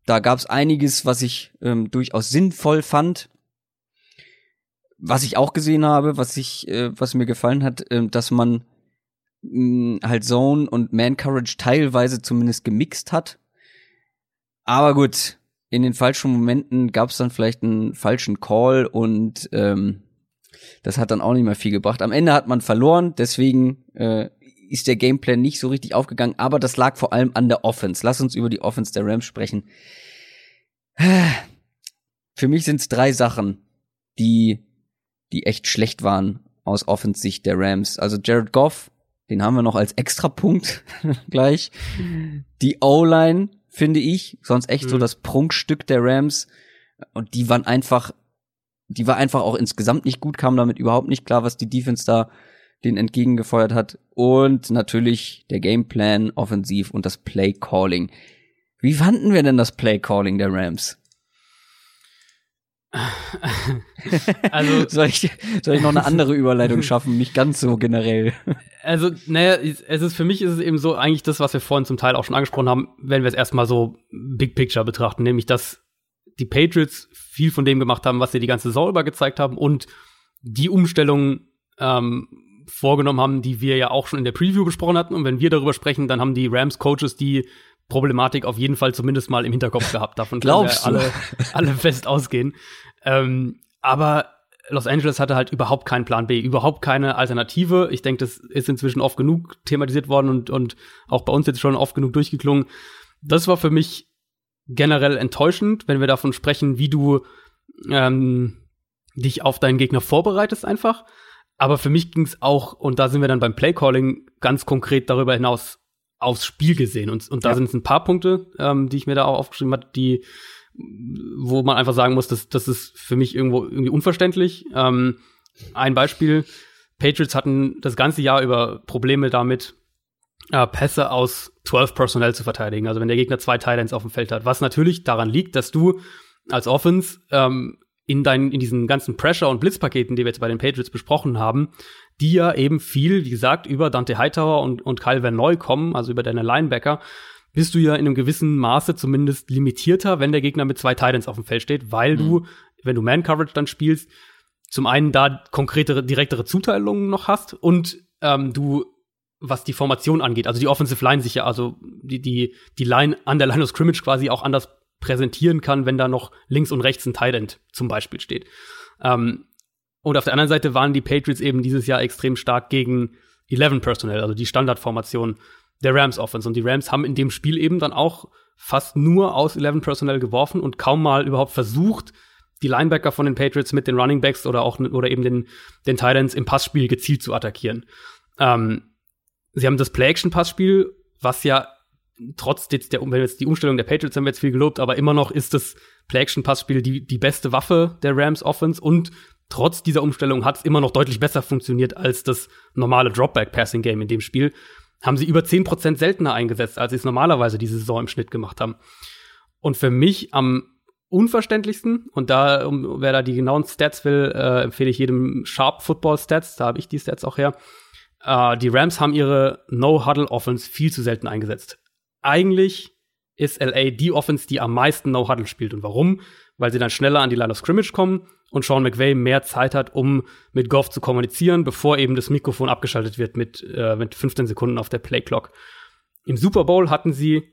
Da gab es einiges, was ich ähm, durchaus sinnvoll fand. Was ich auch gesehen habe, was ich, äh, was mir gefallen hat, äh, dass man mh, halt Zone und Man Courage teilweise zumindest gemixt hat. Aber gut, in den falschen Momenten gab es dann vielleicht einen falschen Call und ähm, das hat dann auch nicht mehr viel gebracht. Am Ende hat man verloren, deswegen äh, ist der Gameplan nicht so richtig aufgegangen, aber das lag vor allem an der Offense. Lass uns über die Offense der Rams sprechen. Für mich sind es drei Sachen, die, die echt schlecht waren aus Offensicht der Rams. Also Jared Goff, den haben wir noch als Extrapunkt gleich. Die O-Line, finde ich, sonst echt so Mhm. das Prunkstück der Rams. Und die waren einfach, die war einfach auch insgesamt nicht gut, kam damit überhaupt nicht klar, was die Defense da den entgegengefeuert hat. Und natürlich der Gameplan offensiv und das Play Calling. Wie fanden wir denn das Play Calling der Rams? Also, Soll ich, soll ich noch eine andere Überleitung schaffen? Nicht ganz so generell. Also, naja, es ist für mich ist es eben so eigentlich das, was wir vorhin zum Teil auch schon angesprochen haben, wenn wir es erstmal so Big Picture betrachten, nämlich dass die Patriots viel von dem gemacht haben, was sie die ganze Saison über gezeigt haben und die Umstellung ähm, vorgenommen haben, die wir ja auch schon in der Preview besprochen hatten. Und wenn wir darüber sprechen, dann haben die Rams-Coaches die Problematik auf jeden Fall zumindest mal im Hinterkopf gehabt. Davon können Glaubst wir du? alle, alle fest ausgehen. Ähm, aber Los Angeles hatte halt überhaupt keinen Plan B, überhaupt keine Alternative. Ich denke, das ist inzwischen oft genug thematisiert worden und, und auch bei uns jetzt schon oft genug durchgeklungen. Das war für mich generell enttäuschend, wenn wir davon sprechen, wie du ähm, dich auf deinen Gegner vorbereitest einfach. Aber für mich ging es auch, und da sind wir dann beim Playcalling ganz konkret darüber hinaus aufs Spiel gesehen. Und, und da Ja. sind es ein paar Punkte, ähm, die ich mir da auch aufgeschrieben habe, die, wo man einfach sagen muss, das, das ist für mich irgendwo irgendwie unverständlich. Ähm, ein Beispiel, Patriots hatten das ganze Jahr über Probleme damit, äh, Pässe aus 12 Personell zu verteidigen. Also wenn der Gegner zwei Titans auf dem Feld hat. Was natürlich daran liegt, dass du als Offense ähm, in deinen, in diesen ganzen Pressure- und Blitzpaketen, die wir jetzt bei den Patriots besprochen haben, die ja eben viel, wie gesagt, über Dante Hightower und, und Kyle Van Noy kommen, also über deine Linebacker, bist du ja in einem gewissen Maße zumindest limitierter, wenn der Gegner mit zwei Titans auf dem Feld steht, weil mhm. du, wenn du Man-Coverage dann spielst, zum einen da konkretere, direktere Zuteilungen noch hast und ähm, du, was die Formation angeht, also die Offensive Line sich ja, also die, die, die Line an der Line of Scrimmage quasi auch anders präsentieren kann, wenn da noch links und rechts ein Tight End zum Beispiel steht. Ähm, und auf der anderen Seite waren die Patriots eben dieses Jahr extrem stark gegen 11 Personnel, also die Standardformation der Rams Offense. Und die Rams haben in dem Spiel eben dann auch fast nur aus 11 Personnel geworfen und kaum mal überhaupt versucht, die Linebacker von den Patriots mit den Running Backs oder auch oder eben den, den Titans im Passspiel gezielt zu attackieren. Ähm, sie haben das Play-Action-Passspiel, was ja trotz jetzt der, wenn jetzt die Umstellung der Patriots haben wir jetzt viel gelobt, aber immer noch ist das Play-Action-Passspiel die, die beste Waffe der Rams Offense und trotz dieser Umstellung hat es immer noch deutlich besser funktioniert als das normale Dropback-Passing-Game in dem Spiel haben sie über 10% seltener eingesetzt, als sie es normalerweise diese Saison im Schnitt gemacht haben. Und für mich am unverständlichsten, und da, um, wer da die genauen Stats will, äh, empfehle ich jedem Sharp Football Stats, da habe ich die Stats auch her. Äh, die Rams haben ihre No-Huddle-Offense viel zu selten eingesetzt. Eigentlich ist LA die Offense, die am meisten No-Huddle spielt. Und warum? Weil sie dann schneller an die Line of Scrimmage kommen und Sean McVay mehr Zeit hat, um mit Goff zu kommunizieren, bevor eben das Mikrofon abgeschaltet wird mit, äh, mit 15 Sekunden auf der Playclock. Im Super Bowl hatten sie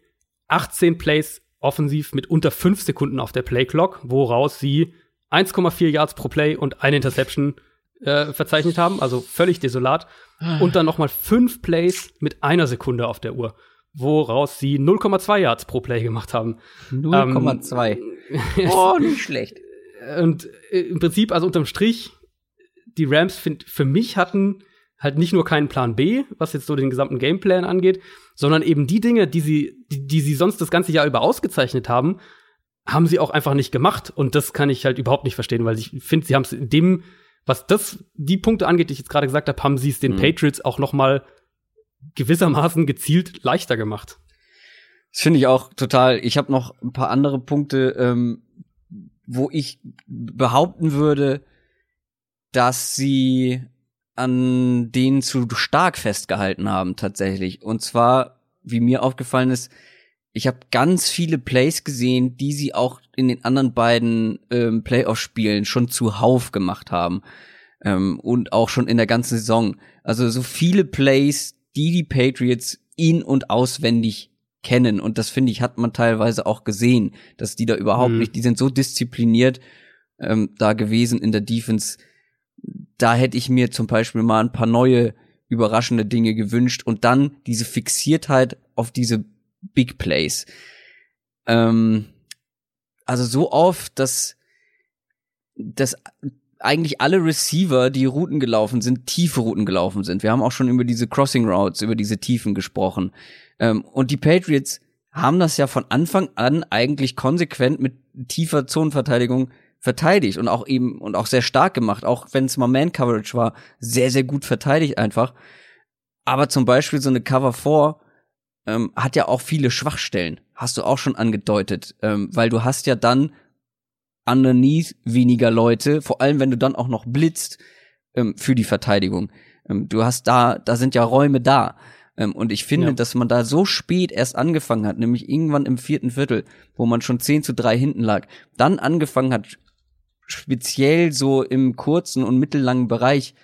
18 Plays offensiv mit unter 5 Sekunden auf der Playclock, woraus sie 1,4 Yards pro Play und eine Interception äh, verzeichnet haben, also völlig desolat. Ah. Und dann noch mal 5 Plays mit einer Sekunde auf der Uhr, woraus sie 0,2 Yards pro Play gemacht haben. 0,2. Ähm, oh, nicht schlecht und äh, im Prinzip, also unterm Strich, die Rams find, für mich hatten halt nicht nur keinen Plan B, was jetzt so den gesamten Gameplan angeht, sondern eben die Dinge, die sie, die, die sie sonst das ganze Jahr über ausgezeichnet haben, haben sie auch einfach nicht gemacht. Und das kann ich halt überhaupt nicht verstehen, weil ich finde, sie haben es in dem, was das, die Punkte angeht, die ich jetzt gerade gesagt habe, haben sie es den mhm. Patriots auch noch mal gewissermaßen gezielt leichter gemacht. Das finde ich auch total. Ich habe noch ein paar andere Punkte, ähm, wo ich behaupten würde, dass sie an denen zu stark festgehalten haben tatsächlich. Und zwar, wie mir aufgefallen ist, ich habe ganz viele Plays gesehen, die sie auch in den anderen beiden ähm, Playoff-Spielen schon zuhauf gemacht haben ähm, und auch schon in der ganzen Saison. Also so viele Plays, die die Patriots in und auswendig kennen. Und das finde ich, hat man teilweise auch gesehen, dass die da überhaupt mhm. nicht, die sind so diszipliniert ähm, da gewesen in der Defense. Da hätte ich mir zum Beispiel mal ein paar neue, überraschende Dinge gewünscht und dann diese Fixiertheit auf diese Big Plays. Ähm, also so oft, dass, dass eigentlich alle Receiver, die Routen gelaufen sind, tiefe Routen gelaufen sind. Wir haben auch schon über diese Crossing Routes, über diese Tiefen gesprochen. Ähm, und die Patriots haben das ja von Anfang an eigentlich konsequent mit tiefer Zonenverteidigung verteidigt und auch eben und auch sehr stark gemacht, auch wenn es mal Man-Coverage war, sehr, sehr gut verteidigt einfach. Aber zum Beispiel so eine Cover 4 ähm, hat ja auch viele Schwachstellen, hast du auch schon angedeutet, ähm, weil du hast ja dann underneath weniger Leute, vor allem wenn du dann auch noch blitzt ähm, für die Verteidigung. Ähm, du hast da, da sind ja Räume da. Ähm, und ich finde, ja. dass man da so spät erst angefangen hat, nämlich irgendwann im vierten Viertel, wo man schon 10 zu 3 hinten lag, dann angefangen hat, speziell so im kurzen und mittellangen Bereich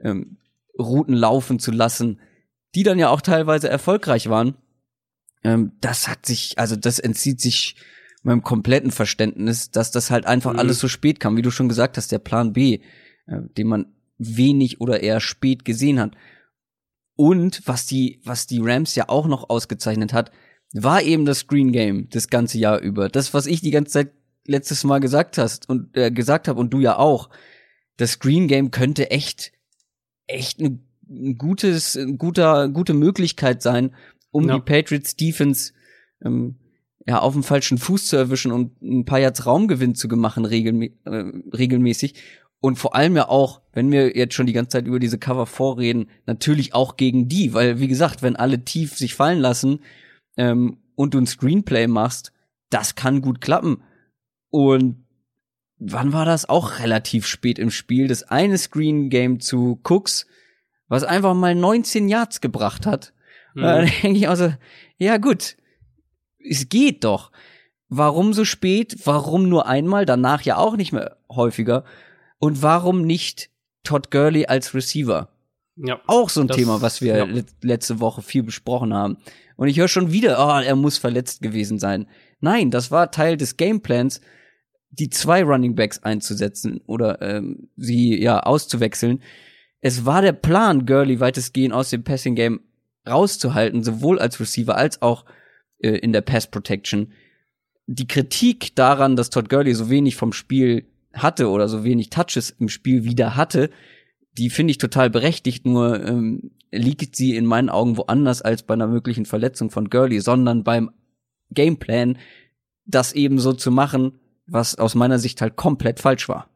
ähm, Routen laufen zu lassen, die dann ja auch teilweise erfolgreich waren. Ähm, das hat sich, also das entzieht sich meinem kompletten Verständnis, dass das halt einfach mhm. alles so spät kam, wie du schon gesagt hast, der Plan B, äh, den man wenig oder eher spät gesehen hat. Und was die, was die Rams ja auch noch ausgezeichnet hat, war eben das Screen Game das ganze Jahr über. Das, was ich die ganze Zeit letztes Mal gesagt hast und äh, gesagt habe und du ja auch. Das Screen Game könnte echt, echt ein, ein gutes, ein guter, gute Möglichkeit sein, um ja. die Patriots Defense ähm, ja auf dem falschen Fuß zu erwischen und ein paar Yards Raumgewinn zu machen regelmä äh, regelmäßig und vor allem ja auch, wenn wir jetzt schon die ganze Zeit über diese Cover vorreden, natürlich auch gegen die, weil wie gesagt, wenn alle tief sich fallen lassen ähm, und du ein Screenplay machst, das kann gut klappen. Und wann war das auch relativ spät im Spiel? Das eine Screen Game zu Cooks, was einfach mal 19 Yards gebracht hat. Mhm. Da denke ich also, ja gut, es geht doch. Warum so spät? Warum nur einmal? Danach ja auch nicht mehr häufiger. Und warum nicht Todd Gurley als Receiver? Ja, Auch so ein das- Thema, was wir ja. le- letzte Woche viel besprochen haben. Und ich höre schon wieder, oh, er muss verletzt gewesen sein. Nein, das war Teil des Gameplans, die zwei Running Backs einzusetzen oder ähm, sie ja auszuwechseln. Es war der Plan, Gurley weitestgehend aus dem Passing Game rauszuhalten, sowohl als Receiver als auch äh, in der Pass Protection. Die Kritik daran, dass Todd Gurley so wenig vom Spiel hatte oder so wenig Touches im Spiel wieder hatte, die finde ich total berechtigt, nur ähm, liegt sie in meinen Augen woanders als bei einer möglichen Verletzung von Gurley, sondern beim Gameplan, das eben so zu machen, was aus meiner Sicht halt komplett falsch war.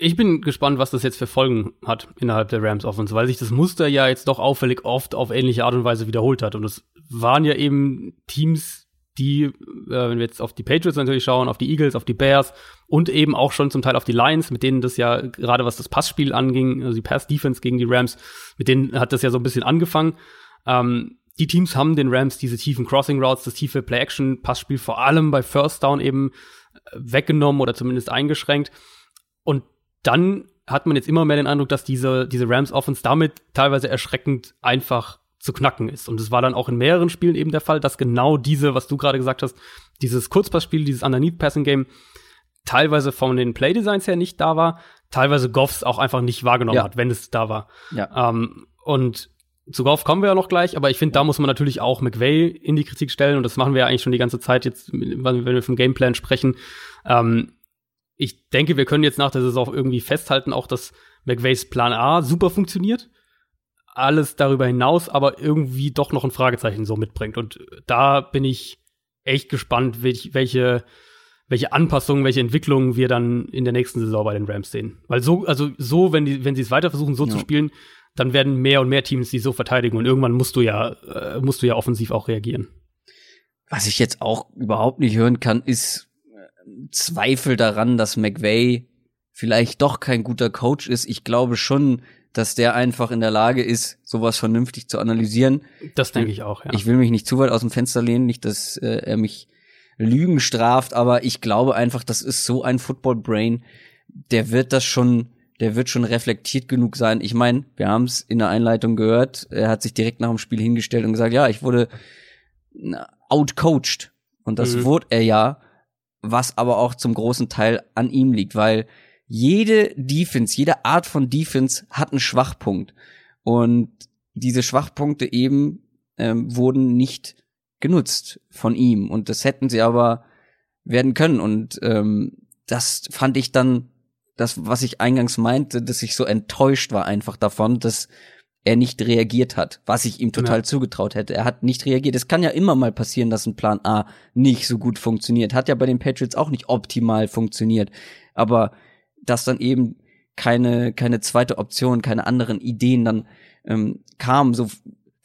Ich bin gespannt, was das jetzt für Folgen hat innerhalb der Rams Offense, weil sich das Muster ja jetzt doch auffällig oft auf ähnliche Art und Weise wiederholt hat. Und es waren ja eben Teams, die, äh, wenn wir jetzt auf die Patriots natürlich schauen, auf die Eagles, auf die Bears und eben auch schon zum Teil auf die Lions, mit denen das ja gerade was das Passspiel anging, also die Pass-Defense gegen die Rams, mit denen hat das ja so ein bisschen angefangen. Ähm, die Teams haben den Rams diese tiefen Crossing Routes, das tiefe Play-Action-Passspiel vor allem bei First Down eben äh, weggenommen oder zumindest eingeschränkt. Und dann hat man jetzt immer mehr den Eindruck, dass diese, diese Rams Offense damit teilweise erschreckend einfach zu knacken ist. Und es war dann auch in mehreren Spielen eben der Fall, dass genau diese, was du gerade gesagt hast, dieses Kurzpassspiel, dieses Underneath Passing Game teilweise von den Playdesigns her nicht da war, teilweise Goffs auch einfach nicht wahrgenommen Ja. hat, wenn es da war. Ja. Ähm, und zu Goff kommen wir ja noch gleich, aber ich finde, da muss man natürlich auch McVay in die Kritik stellen und das machen wir ja eigentlich schon die ganze Zeit jetzt, wenn wir vom Gameplan sprechen. Ähm, ich denke, wir können jetzt nach der Saison irgendwie festhalten, auch dass McVays Plan A super funktioniert. Alles darüber hinaus aber irgendwie doch noch ein Fragezeichen so mitbringt. Und da bin ich echt gespannt, welch, welche, welche Anpassungen, welche Entwicklungen wir dann in der nächsten Saison bei den Rams sehen. Weil so, also so, wenn die, wenn sie es weiter versuchen, so Ja. zu spielen, dann werden mehr und mehr Teams die so verteidigen und irgendwann musst du ja, äh, musst du ja offensiv auch reagieren. Was ich jetzt auch überhaupt nicht hören kann, ist Zweifel daran, dass McVay vielleicht doch kein guter Coach ist. Ich glaube schon, dass der einfach in der Lage ist, sowas vernünftig zu analysieren. Das denke ich auch, ja. Ich will mich nicht zu weit aus dem Fenster lehnen, nicht, dass äh, er mich Lügen straft, aber ich glaube einfach, das ist so ein Football Brain, der wird das schon, der wird schon reflektiert genug sein. Ich meine, wir haben es in der Einleitung gehört, er hat sich direkt nach dem Spiel hingestellt und gesagt, ja, ich wurde outcoached und das Mhm. wurde er ja, was aber auch zum großen Teil an ihm liegt, weil jede Defense, jede Art von Defense hat einen Schwachpunkt. Und diese Schwachpunkte eben ähm, wurden nicht genutzt von ihm. Und das hätten sie aber werden können. Und ähm, das fand ich dann das, was ich eingangs meinte, dass ich so enttäuscht war einfach davon, dass er nicht reagiert hat, was ich ihm total Ja. zugetraut hätte. Er hat nicht reagiert. Es kann ja immer mal passieren, dass ein Plan A nicht so gut funktioniert. Hat ja bei den Patriots auch nicht optimal funktioniert. Aber dass dann eben keine, keine zweite Option, keine anderen Ideen dann ähm, kamen, so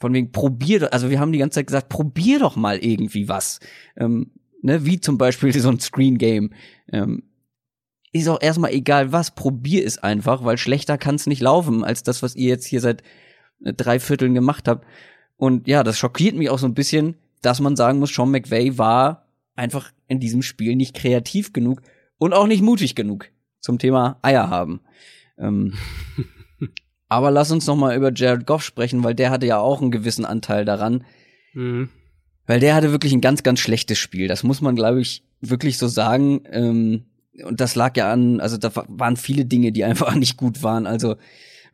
von wegen probier, doch- also wir haben die ganze Zeit gesagt, probier doch mal irgendwie was. Ähm, ne, wie zum Beispiel so ein Screen Game. Ähm, ist auch erstmal egal was, probier es einfach, weil schlechter kann es nicht laufen als das, was ihr jetzt hier seit drei Vierteln gemacht habt. Und ja, das schockiert mich auch so ein bisschen, dass man sagen muss, Sean McVay war einfach in diesem Spiel nicht kreativ genug und auch nicht mutig genug zum Thema Eier haben. Ähm, aber lass uns noch mal über Jared Goff sprechen, weil der hatte ja auch einen gewissen Anteil daran. Mhm. Weil der hatte wirklich ein ganz, ganz schlechtes Spiel. Das muss man, glaube ich, wirklich so sagen. Ähm, und das lag ja an, also da wa- waren viele Dinge, die einfach nicht gut waren. Also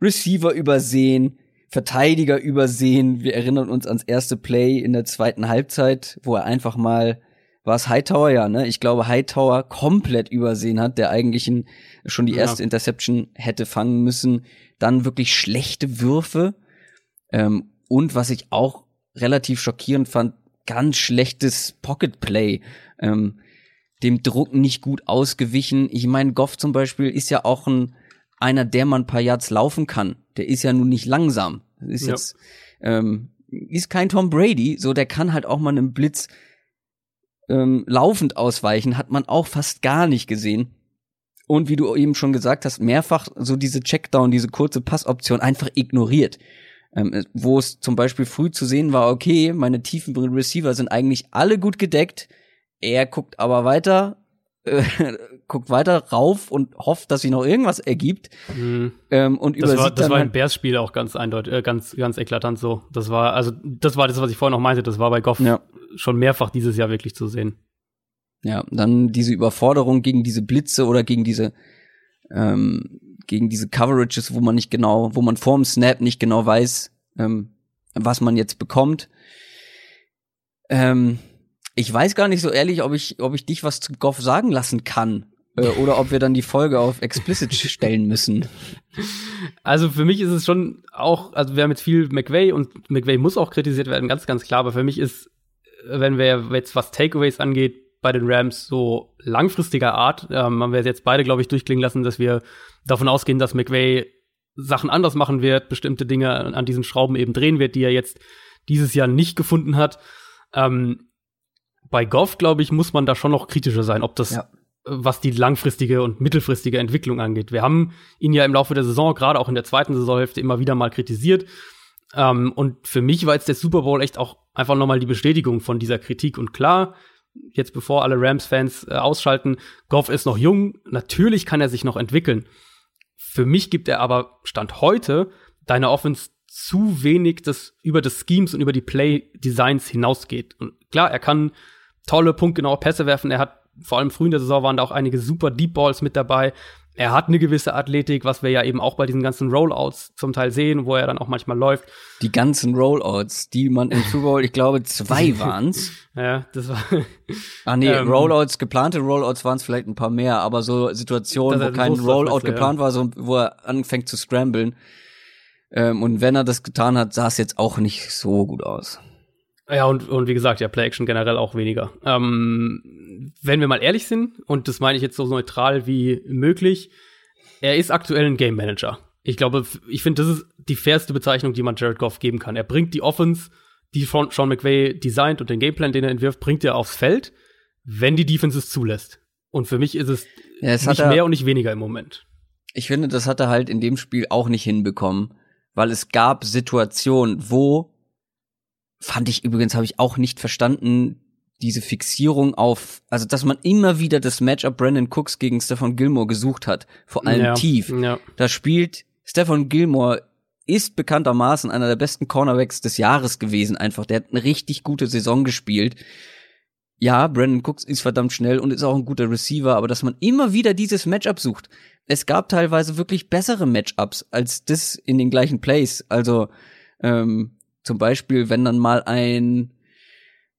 Receiver übersehen, Verteidiger übersehen. Wir erinnern uns ans erste Play in der zweiten Halbzeit, wo er einfach mal, war es Hightower, ja, ne? Ich glaube, Hightower komplett übersehen hat, der eigentlich ein, schon die Ja. erste Interception hätte fangen müssen. Dann wirklich schlechte Würfe. Ähm, und was ich auch relativ schockierend fand, ganz schlechtes Pocket Play. Ähm, dem Druck nicht gut ausgewichen. Ich meine, Goff zum Beispiel ist ja auch ein einer, der man ein paar Yards laufen kann. Der ist ja nun nicht langsam. Ist Ja. jetzt ähm, ist kein Tom Brady, so der kann halt auch mal einem Blitz ähm, laufend ausweichen, hat man auch fast gar nicht gesehen. Und wie du eben schon gesagt hast, mehrfach so diese Checkdown, diese kurze Passoption einfach ignoriert. Ähm, wo es zum Beispiel früh zu sehen war, okay, meine tiefen Receiver sind eigentlich alle gut gedeckt. Er guckt aber weiter, äh, guckt weiter rauf und hofft, dass sich noch irgendwas ergibt. Mhm. Ähm, und Das war, das war halt im Bears-Spiel auch ganz eindeutig, äh, ganz, ganz eklatant so. Das war, also, das war das, was ich vorhin noch meinte. Das war bei Goff Ja. schon mehrfach dieses Jahr wirklich zu sehen. Ja, dann diese Überforderung gegen diese Blitze oder gegen diese ähm, gegen diese Coverages, wo man nicht genau, wo man vorm Snap nicht genau weiß, ähm, was man jetzt bekommt. Ähm, ich weiß gar nicht so ehrlich, ob ich, ob ich dich was zu Goff sagen lassen kann. Äh, oder ob wir dann die Folge auf explicit stellen müssen. Also für mich ist es schon auch, also wir haben jetzt viel McVay und McVay muss auch kritisiert werden, ganz, ganz klar. Aber für mich ist, wenn wir jetzt was Takeaways angeht, bei den Rams so langfristiger Art, ähm, haben wir jetzt beide, glaube ich, durchklingen lassen, dass wir davon ausgehen, dass McVay Sachen anders machen wird, bestimmte Dinge an an diesen Schrauben eben drehen wird, die er jetzt dieses Jahr nicht gefunden hat. Ähm, bei Goff, glaube ich, muss man da schon noch kritischer sein, ob das Ja. Was die langfristige und mittelfristige Entwicklung angeht. Wir haben ihn ja im Laufe der Saison, gerade auch in der zweiten Saisonhälfte, immer wieder mal kritisiert. Ähm, und für mich war jetzt der Super Bowl echt auch einfach nochmal die Bestätigung von dieser Kritik. Und klar, jetzt bevor alle Rams-Fans äh, ausschalten, Goff ist noch jung, natürlich kann er sich noch entwickeln. Für mich gibt er aber Stand heute deiner Offense zu wenig, das über das Schemes und über die Play-Designs hinausgeht. Und klar, er kann tolle, punktgenaue Pässe werfen. Er hat vor allem früh in der Saison waren da auch einige super Deep Balls mit dabei. Er hat eine gewisse Athletik, was wir ja eben auch bei diesen ganzen Rollouts zum Teil sehen, wo er dann auch manchmal läuft. Die ganzen Rollouts, die man im Super Bowl, ich glaube, zwei waren's. Ja, das war Ah nee, Ähm, Rollouts, geplante Rollouts waren es vielleicht ein paar mehr, aber so Situationen, wo kein Rollout lässt, ja. geplant war, so, wo er anfängt zu scramblen. Ähm, und wenn er das getan hat, sah es jetzt auch nicht so gut aus. Ja, und, und wie gesagt, ja, Play-Action generell auch weniger. Ähm, wenn wir mal ehrlich sind, und das meine ich jetzt so neutral wie möglich, er ist aktuell ein Game Manager. Ich glaube, ich finde, das ist die fairste Bezeichnung, die man Jared Goff geben kann. Er bringt die Offense, die Sean Sean McVay designt und den Gameplan, den er entwirft, bringt er aufs Feld, wenn die Defense es zulässt. Und für mich ist es Ja, nicht er- mehr und nicht weniger im Moment. Ich finde, das hat er halt in dem Spiel auch nicht hinbekommen, weil es gab Situationen, wo fand ich übrigens, habe ich auch nicht verstanden, diese Fixierung auf, also dass man immer wieder das Matchup Brandon Cooks gegen Stefan Gilmore gesucht hat, vor allem ja, tief. Ja. Da spielt Stefan Gilmore ist bekanntermaßen einer der besten Cornerbacks des Jahres gewesen einfach. Der hat eine richtig gute Saison gespielt. Ja, Brandon Cooks ist verdammt schnell und ist auch ein guter Receiver, aber dass man immer wieder dieses Matchup sucht. Es gab teilweise wirklich bessere Matchups als das in den gleichen Plays. Also ähm, zum Beispiel, wenn dann mal ein,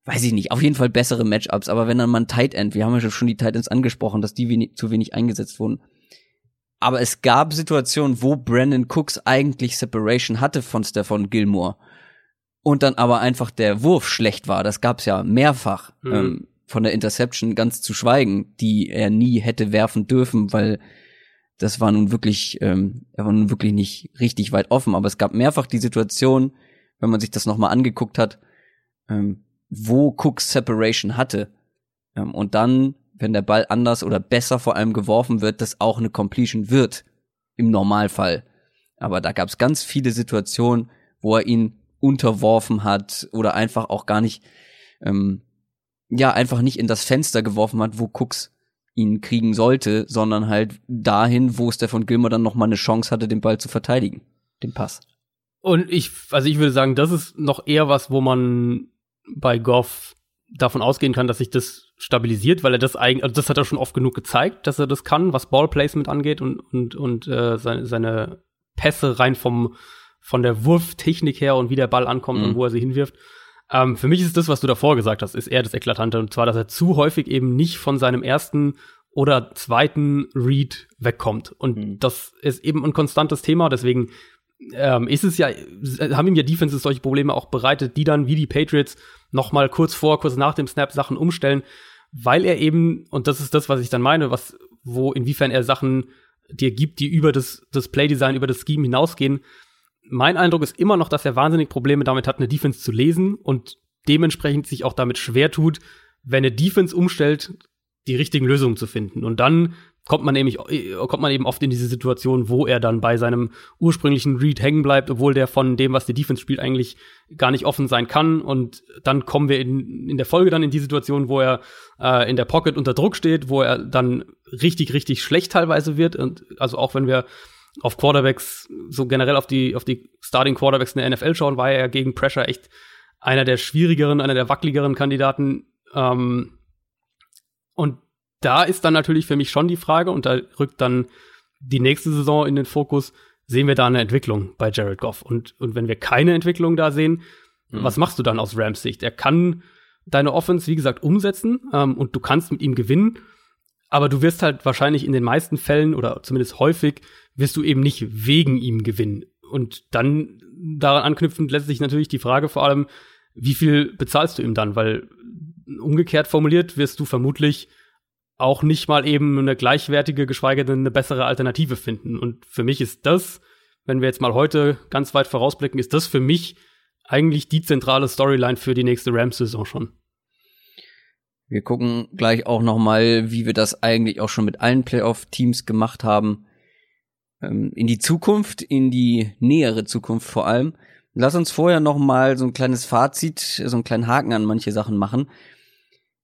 weiß ich nicht, auf jeden Fall bessere Matchups, aber wenn dann mal ein Tight End, wir haben ja schon die Tight Ends angesprochen, dass die wenig, zu wenig eingesetzt wurden. Aber es gab Situationen, wo Brandon Cooks eigentlich Separation hatte von Stefan Gilmore. Und dann aber einfach der Wurf schlecht war. Das gab's ja mehrfach. Mhm. Ähm, von der Interception ganz zu schweigen, die er nie hätte werfen dürfen, weil das war nun wirklich, ähm, er war nun wirklich nicht richtig weit offen. Aber es gab mehrfach die Situation, wenn man sich das nochmal angeguckt hat, ähm, wo Cooks Separation hatte. Ähm, und dann, wenn der Ball anders oder besser vor allem geworfen wird, das auch eine Completion wird. Im Normalfall. Aber da gab es ganz viele Situationen, wo er ihn unterworfen hat oder einfach auch gar nicht, ähm, ja, einfach nicht in das Fenster geworfen hat, wo Cooks ihn kriegen sollte, sondern halt dahin, wo Stefan Gilmer dann noch mal eine Chance hatte, den Ball zu verteidigen, den Pass. Und ich, also ich würde sagen, das ist noch eher was, wo man bei Goff davon ausgehen kann, dass sich das stabilisiert, weil er das eigentlich, also das hat er schon oft genug gezeigt, dass er das kann, was Ballplacement angeht und und und äh, seine, seine Pässe rein vom von der Wurftechnik her und wie der Ball ankommt Mhm. und wo er sie hinwirft. Ähm, für mich ist das, was du davor gesagt hast, ist eher das Eklatante und zwar, dass er zu häufig eben nicht von seinem ersten oder zweiten Read wegkommt und Mhm. das ist eben ein konstantes Thema, deswegen ähm, ist es ja, haben ihm ja Defenses solche Probleme auch bereitet, die dann wie die Patriots noch mal kurz vor, kurz nach dem Snap Sachen umstellen, weil er eben, und das ist das, was ich dann meine, was, wo, inwiefern er Sachen dir gibt, die über das, das Playdesign, über das Scheme hinausgehen. Mein Eindruck ist immer noch, dass er wahnsinnig Probleme damit hat, eine Defense zu lesen und dementsprechend sich auch damit schwer tut, wenn eine Defense umstellt, die richtigen Lösungen zu finden. Und dann kommt man nämlich kommt man eben oft in diese Situation, wo er dann bei seinem ursprünglichen Read hängen bleibt, obwohl der von dem, was die Defense spielt, eigentlich gar nicht offen sein kann. Und dann kommen wir in, in der Folge dann in die Situation, wo er äh, in der Pocket unter Druck steht, wo er dann richtig, richtig schlecht teilweise wird. Und also auch wenn wir auf Quarterbacks, so generell auf die, auf die Starting Quarterbacks in der NFL schauen, war er ja gegen Pressure echt einer der schwierigeren, einer der wackeligeren Kandidaten. Ähm, und da ist dann natürlich für mich schon die Frage, und da rückt dann die nächste Saison in den Fokus, sehen wir da eine Entwicklung bei Jared Goff? Und, und wenn wir keine Entwicklung da sehen, mhm. was machst du dann aus Rams Sicht? Er kann deine Offense, wie gesagt, umsetzen ähm, und du kannst mit ihm gewinnen, aber du wirst halt wahrscheinlich in den meisten Fällen oder zumindest häufig wirst du eben nicht wegen ihm gewinnen. Und dann daran anknüpfend lässt sich natürlich die Frage vor allem, wie viel bezahlst du ihm dann? Weil umgekehrt formuliert wirst du vermutlich auch nicht mal eben eine gleichwertige, geschweige denn eine bessere Alternative finden. Und für mich ist das, wenn wir jetzt mal heute ganz weit vorausblicken, ist das für mich eigentlich die zentrale Storyline für die nächste Rams-Saison schon. Wir gucken gleich auch noch mal, wie wir das eigentlich auch schon mit allen Playoff-Teams gemacht haben, ähm, in die Zukunft, in die nähere Zukunft vor allem. Lass uns vorher noch mal so ein kleines Fazit, so einen kleinen Haken an manche Sachen machen.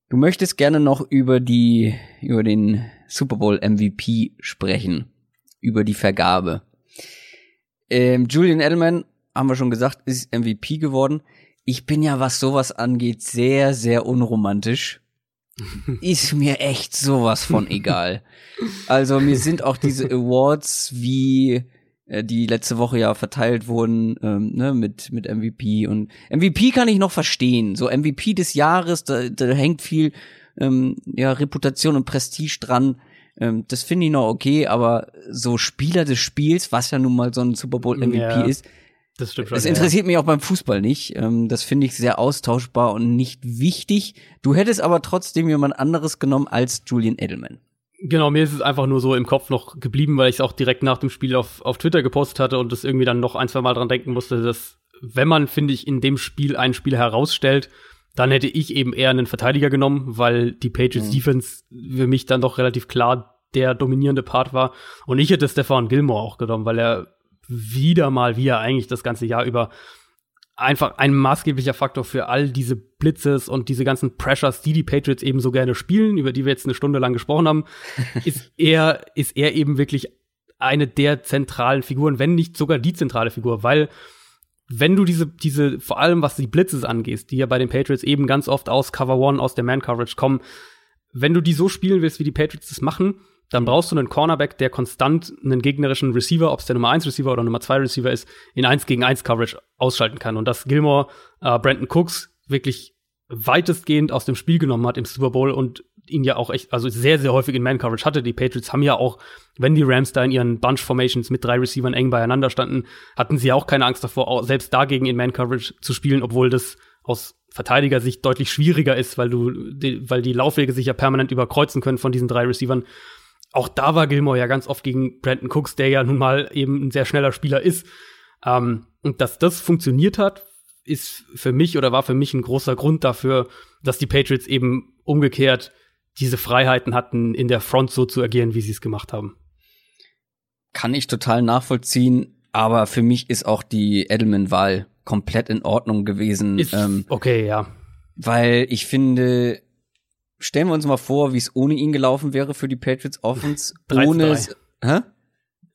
Du möchtest gerne noch über die, über den Super Bowl MVP sprechen, über die Vergabe. Ähm, Julian Edelman, haben wir schon gesagt, ist MVP geworden. Ich bin ja, was sowas angeht, sehr, sehr unromantisch. ist mir echt sowas von egal. Also mir sind auch diese Awards wie die letzte Woche ja verteilt wurden, ähm, ne, mit, mit MVP. Und MVP kann ich noch verstehen. So MVP des Jahres, da, da hängt viel ähm, ja, Reputation und Prestige dran. Ähm, das finde ich noch okay, aber so Spieler des Spiels, was ja nun mal so ein Super Bowl MVP ja, ist, das, stimmt schon, das interessiert ja. mich auch beim Fußball nicht. Ähm, das finde ich sehr austauschbar und nicht wichtig. Du hättest aber trotzdem jemand anderes genommen als Julian Edelman. Genau, mir ist es einfach nur so im Kopf noch geblieben, weil ich es auch direkt nach dem Spiel auf, auf Twitter gepostet hatte und das irgendwie dann noch ein, zwei Mal dran denken musste, dass wenn man, finde ich, in dem Spiel einen Spieler herausstellt, dann hätte ich eben eher einen Verteidiger genommen, weil die Patriots mhm. Defense für mich dann doch relativ klar der dominierende Part war. Und ich hätte Stefan Gilmore auch genommen, weil er wieder mal, wie er eigentlich das ganze Jahr über einfach ein maßgeblicher Faktor für all diese Blitzes und diese ganzen Pressures, die die Patriots eben so gerne spielen, über die wir jetzt eine Stunde lang gesprochen haben, ist er, ist er eben wirklich eine der zentralen Figuren, wenn nicht sogar die zentrale Figur, weil wenn du diese, diese, vor allem was die Blitzes angeht, die ja bei den Patriots eben ganz oft aus Cover One, aus der Man Coverage kommen, wenn du die so spielen willst, wie die Patriots das machen, dann brauchst du einen Cornerback, der konstant einen gegnerischen Receiver, ob es der Nummer 1 Receiver oder Nummer 2 Receiver ist, in 1 gegen 1 Coverage ausschalten kann. Und dass Gilmore äh, Brandon Cooks wirklich weitestgehend aus dem Spiel genommen hat im Super Bowl und ihn ja auch echt, also sehr, sehr häufig in Man-Coverage hatte. Die Patriots haben ja auch, wenn die Rams da in ihren Bunch-Formations mit drei Receivern eng beieinander standen, hatten sie ja auch keine Angst davor, selbst dagegen in Man-Coverage zu spielen, obwohl das aus Verteidigersicht deutlich schwieriger ist, weil du, die, weil die Laufwege sich ja permanent überkreuzen können von diesen drei Receivern auch da war Gilmore ja ganz oft gegen Brandon Cooks, der ja nun mal eben ein sehr schneller Spieler ist. Ähm, und dass das funktioniert hat, ist für mich oder war für mich ein großer Grund dafür, dass die Patriots eben umgekehrt diese Freiheiten hatten, in der Front so zu agieren, wie sie es gemacht haben. Kann ich total nachvollziehen, aber für mich ist auch die Edelman-Wahl komplett in Ordnung gewesen. Ist, ähm, okay, ja. Weil ich finde, stellen wir uns mal vor, wie es ohne ihn gelaufen wäre für die Patriots Offense. 3 ohne. Zu 3. Hä?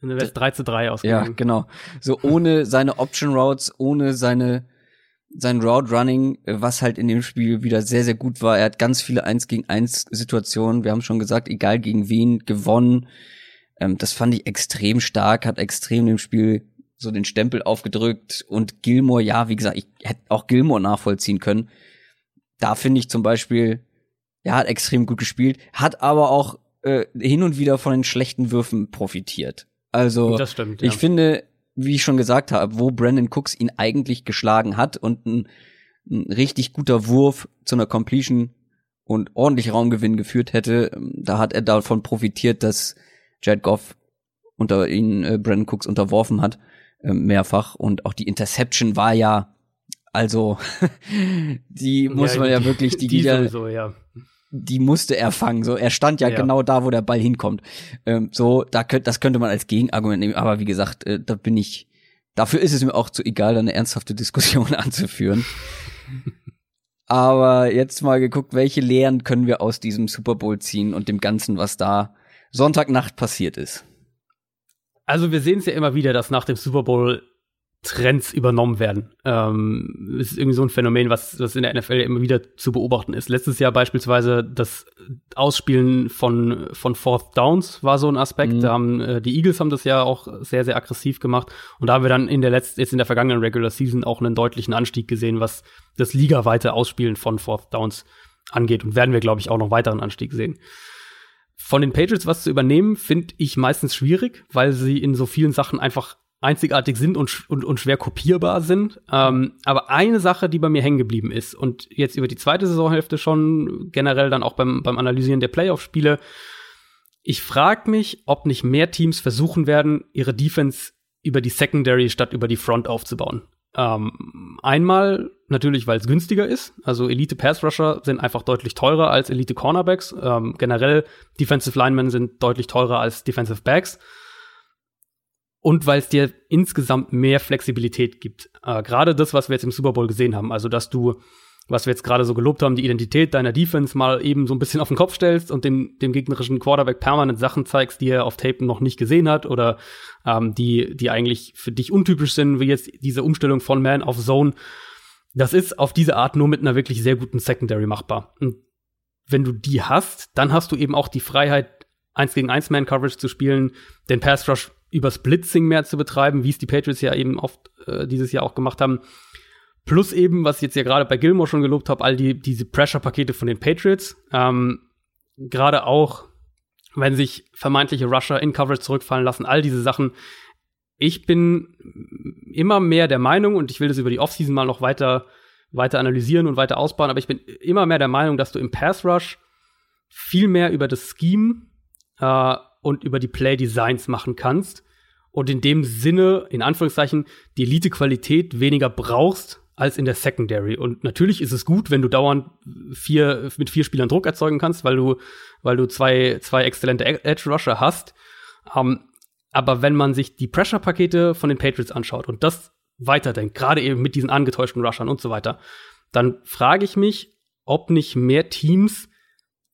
Dann wäre es 3 zu 3 ausgegangen. Ja, genau. So ohne seine Option Routes, ohne seine sein Route Running, was halt in dem Spiel wieder sehr, sehr gut war. Er hat ganz viele 1 gegen 1 Situationen. Wir haben schon gesagt, egal gegen wen, gewonnen. Ähm, das fand ich extrem stark, hat extrem dem Spiel so den Stempel aufgedrückt. Und Gilmore, ja, wie gesagt, ich hätte auch Gilmore nachvollziehen können. Da finde ich zum Beispiel, er hat extrem gut gespielt, hat aber auch äh, hin und wieder von den schlechten Würfen profitiert. Also stimmt, ja. ich finde, wie ich schon gesagt habe, wo Brandon Cooks ihn eigentlich geschlagen hat und ein, ein richtig guter Wurf zu einer Completion und ordentlich Raumgewinn geführt hätte, ähm, da hat er davon profitiert, dass Jared Goff unter ihn äh, Brandon Cooks unterworfen hat, äh, mehrfach. Und auch die Interception war ja, also, die muss ja, man ja wirklich, die, die, die sowieso, ja die musste er fangen. So, er stand ja, Ja. genau da, wo der Ball hinkommt. Ähm, so, da könnt, das könnte man als Gegenargument nehmen. Aber wie gesagt, äh, da bin ich. Dafür ist es mir auch zu egal, da eine ernsthafte Diskussion anzuführen. Aber jetzt mal geguckt, welche Lehren können wir aus diesem Super Bowl ziehen und dem Ganzen, was da Sonntagnacht passiert ist. Also wir sehen es ja immer wieder, dass nach dem Super Bowl Trends übernommen werden. Ähm, es ist irgendwie so ein Phänomen, was, was in der NFL immer wieder zu beobachten ist. Letztes Jahr beispielsweise das Ausspielen von, von Fourth Downs war so ein Aspekt. Mhm. Da haben, äh, die Eagles haben das ja auch sehr, sehr aggressiv gemacht. Und da haben wir dann in der letzten, jetzt in der vergangenen Regular Season auch einen deutlichen Anstieg gesehen, was das ligaweite Ausspielen von Fourth Downs angeht. Und werden wir, glaube ich, auch noch weiteren Anstieg sehen. Von den Patriots was zu übernehmen, finde ich meistens schwierig, weil sie in so vielen Sachen einfach einzigartig sind und, und, und schwer kopierbar sind. Ähm, aber eine Sache, die bei mir hängen geblieben ist und jetzt über die zweite Saisonhälfte schon generell dann auch beim, beim Analysieren der Playoff-Spiele, ich frage mich, ob nicht mehr Teams versuchen werden, ihre Defense über die Secondary statt über die Front aufzubauen. Ähm, einmal natürlich, weil es günstiger ist. Also Elite Pass Rusher sind einfach deutlich teurer als Elite Cornerbacks. Ähm, generell Defensive Linemen sind deutlich teurer als Defensive Backs. Und weil es dir insgesamt mehr Flexibilität gibt. Äh, gerade das, was wir jetzt im Super Bowl gesehen haben. Also, dass du, was wir jetzt gerade so gelobt haben, die Identität deiner Defense mal eben so ein bisschen auf den Kopf stellst und dem, dem gegnerischen Quarterback permanent Sachen zeigst, die er auf Tape noch nicht gesehen hat oder ähm, die, die eigentlich für dich untypisch sind, wie jetzt diese Umstellung von Man auf Zone. Das ist auf diese Art nur mit einer wirklich sehr guten Secondary machbar. Und wenn du die hast, dann hast du eben auch die Freiheit, eins gegen eins Man Coverage zu spielen, den Pass Rush übers Blitzing mehr zu betreiben, wie es die Patriots ja eben oft äh, dieses Jahr auch gemacht haben. Plus eben, was ich jetzt ja gerade bei Gilmore schon gelobt habe, all die diese Pressure-Pakete von den Patriots. Ähm, gerade auch, wenn sich vermeintliche Rusher in Coverage zurückfallen lassen, all diese Sachen. Ich bin immer mehr der Meinung, und ich will das über die Offseason mal noch weiter, weiter analysieren und weiter ausbauen, aber ich bin immer mehr der Meinung, dass du im Pass Rush viel mehr über das Scheme äh, und über die Play Designs machen kannst und in dem Sinne, in Anführungszeichen, die Elite-Qualität weniger brauchst als in der Secondary. Und natürlich ist es gut, wenn du dauernd vier, mit vier Spielern Druck erzeugen kannst, weil du, weil du zwei, zwei exzellente Edge-Rusher hast. Ähm, aber wenn man sich die Pressure-Pakete von den Patriots anschaut und das weiterdenkt, gerade eben mit diesen angetäuschten Rushern und so weiter, dann frage ich mich, ob nicht mehr Teams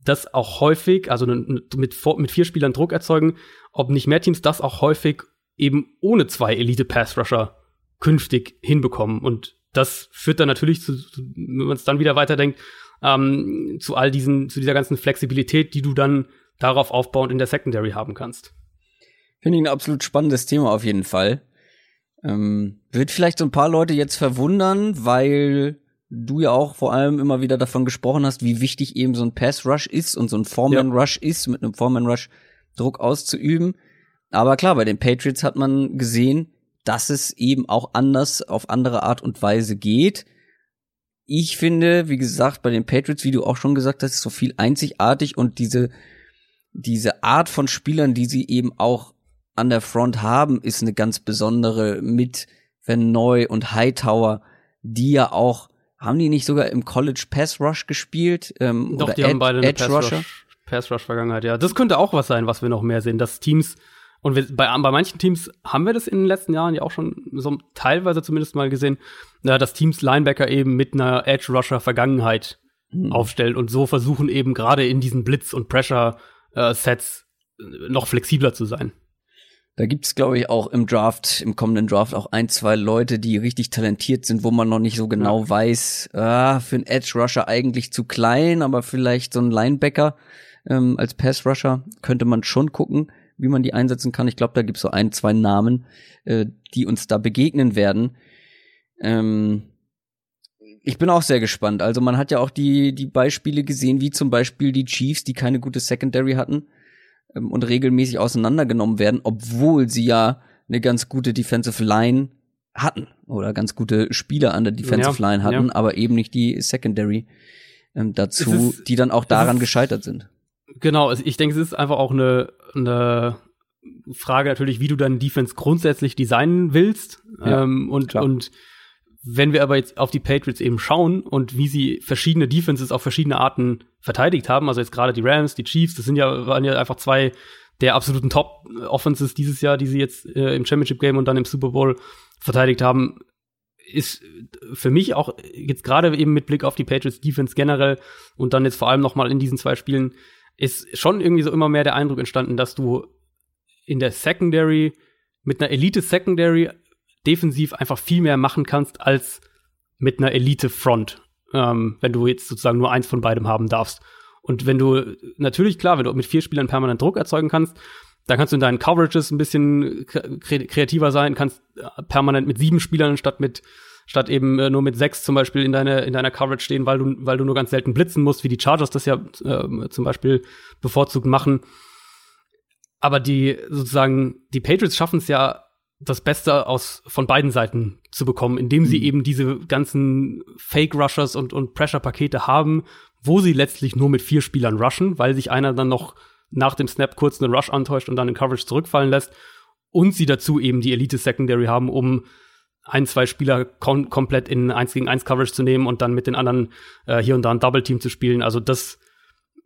das auch häufig, also mit, mit vier Spielern Druck erzeugen, ob nicht mehr Teams das auch häufig eben ohne zwei Elite-Pass-Rusher künftig hinbekommen. Und das führt dann natürlich zu, wenn man es dann wieder weiterdenkt, ähm, zu all diesen, zu dieser ganzen Flexibilität, die du dann darauf aufbauend in der Secondary haben kannst. Finde ich ein absolut spannendes Thema auf jeden Fall. Ähm, wird vielleicht so ein paar Leute jetzt verwundern, weil du ja auch vor allem immer wieder davon gesprochen hast, wie wichtig eben so ein Pass Rush ist und so ein Foreman Rush ist, mit einem Foreman Rush Druck auszuüben. Aber klar, bei den Patriots hat man gesehen, dass es eben auch anders auf andere Art und Weise geht. Ich finde, wie gesagt, bei den Patriots, wie du auch schon gesagt hast, ist so viel einzigartig und diese, diese Art von Spielern, die sie eben auch an der Front haben, ist eine ganz besondere mit Van Neu und Hightower, die ja auch, haben die nicht sogar im College Pass Rush gespielt? Ähm, Doch, oder die haben Ed- beide eine Edge Pass Rusher? Rush, Pass Rush Vergangenheit, ja. Das könnte auch was sein, was wir noch mehr sehen, dass Teams und wir, bei, bei manchen Teams haben wir das in den letzten Jahren ja auch schon so teilweise zumindest mal gesehen, ja, dass Teams Linebacker eben mit einer Edge Rusher Vergangenheit Hm. aufstellen und so versuchen eben gerade in diesen Blitz und Pressure äh, Sets noch flexibler zu sein. Da gibt's, glaube ich, auch im Draft, im kommenden Draft auch ein, zwei Leute, die richtig talentiert sind, wo man noch nicht so genau weiß, ah, für einen Edge Rusher eigentlich zu klein, aber vielleicht so ein Linebacker ähm, als Pass Rusher könnte man schon gucken, wie man die einsetzen kann. Ich glaube, da gibt's so ein, zwei Namen, äh, die uns da begegnen werden. Ähm, ich bin auch sehr gespannt. Also man hat ja auch die, die Beispiele gesehen, wie zum Beispiel die Chiefs, die keine gute Secondary hatten ähm, und regelmäßig auseinandergenommen werden, obwohl sie ja eine ganz gute Defensive Line hatten oder ganz gute Spieler an der Defensive Ja, Line hatten, ja. aber eben nicht die Secondary ähm, dazu, ist- die dann auch daran ist- gescheitert sind. Genau, ich denke, es ist einfach auch eine, eine Frage natürlich, wie du deinen Defense grundsätzlich designen willst. Ja, ähm, und, klar. und wenn wir aber jetzt auf die Patriots eben schauen und wie sie verschiedene Defenses auf verschiedene Arten verteidigt haben. Also jetzt gerade die Rams, die Chiefs, das sind ja, waren ja einfach zwei der absoluten Top-Offenses dieses Jahr, die sie jetzt äh, im Championship-Game und dann im Super Bowl verteidigt haben, ist für mich auch jetzt gerade eben mit Blick auf die Patriots Defense generell und dann jetzt vor allem noch mal in diesen zwei Spielen ist schon irgendwie so immer mehr der Eindruck entstanden, dass du in der Secondary mit einer Elite Secondary defensiv einfach viel mehr machen kannst als mit einer Elite Front, ähm, wenn du jetzt sozusagen nur eins von beidem haben darfst. Und wenn du natürlich klar, wenn du mit vier Spielern permanent Druck erzeugen kannst, dann kannst du in deinen Coverages ein bisschen kreativer sein, kannst äh, permanent mit sieben Spielern statt mit statt eben äh, nur mit sechs zum Beispiel in deiner in deiner Coverage stehen, weil du weil du nur ganz selten blitzen musst, wie die Chargers das ja äh, zum Beispiel bevorzugt machen. Aber die sozusagen die Patriots schaffen es ja das Beste aus von beiden Seiten zu bekommen, indem sie mhm. eben diese ganzen Fake Rushers und und Pressure Pakete haben, wo sie letztlich nur mit vier Spielern rushen, weil sich einer dann noch nach dem Snap kurz einen Rush antäuscht und dann in Coverage zurückfallen lässt. Und sie dazu eben die Elite Secondary haben, um ein, zwei Spieler kom komplett in 1 gegen 1 Coverage zu nehmen und dann mit den anderen äh, hier und da ein Double Team zu spielen. Also das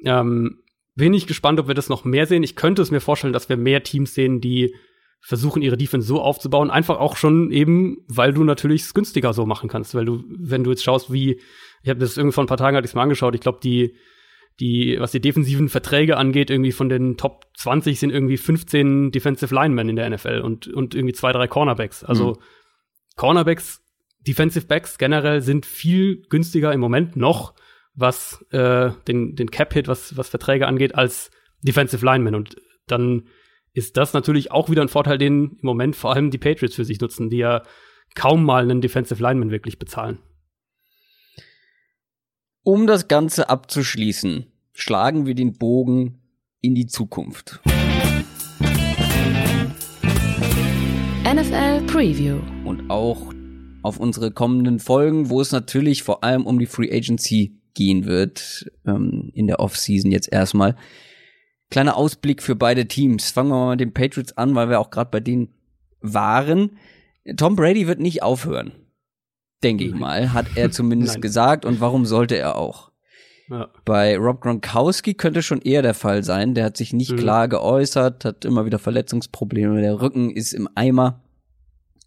ähm, bin ich gespannt, ob wir das noch mehr sehen. Ich könnte es mir vorstellen, dass wir mehr Teams sehen, die versuchen, ihre Defense so aufzubauen. Einfach auch schon eben, weil du natürlich es günstiger so machen kannst. Weil du, wenn du jetzt schaust, wie, ich habe das irgendwie vor ein paar Tagen hatte ich es mal angeschaut, ich glaube, die die, was die defensiven Verträge angeht, irgendwie von den Top 20 sind irgendwie 15 Defensive Linemen in der NFL und, und irgendwie zwei, drei Cornerbacks. Also mhm. Cornerbacks, Defensive Backs generell sind viel günstiger im Moment noch, was äh, den, den Cap-Hit, was, was Verträge angeht, als Defensive Linemen. Und dann ist das natürlich auch wieder ein Vorteil, den im Moment vor allem die Patriots für sich nutzen, die ja kaum mal einen Defensive Lineman wirklich bezahlen. Um das Ganze abzuschließen, schlagen wir den Bogen in die Zukunft. NFL Preview. Und auch auf unsere kommenden Folgen, wo es natürlich vor allem um die Free Agency gehen wird, ähm, in der Offseason jetzt erstmal. Kleiner Ausblick für beide Teams. Fangen wir mal mit den Patriots an, weil wir auch gerade bei denen waren. Tom Brady wird nicht aufhören denke ich mal, hat er zumindest gesagt. Und warum sollte er auch? Ja. Bei Rob Gronkowski könnte schon eher der Fall sein. Der hat sich nicht mhm. klar geäußert, hat immer wieder Verletzungsprobleme. Der Rücken ist im Eimer.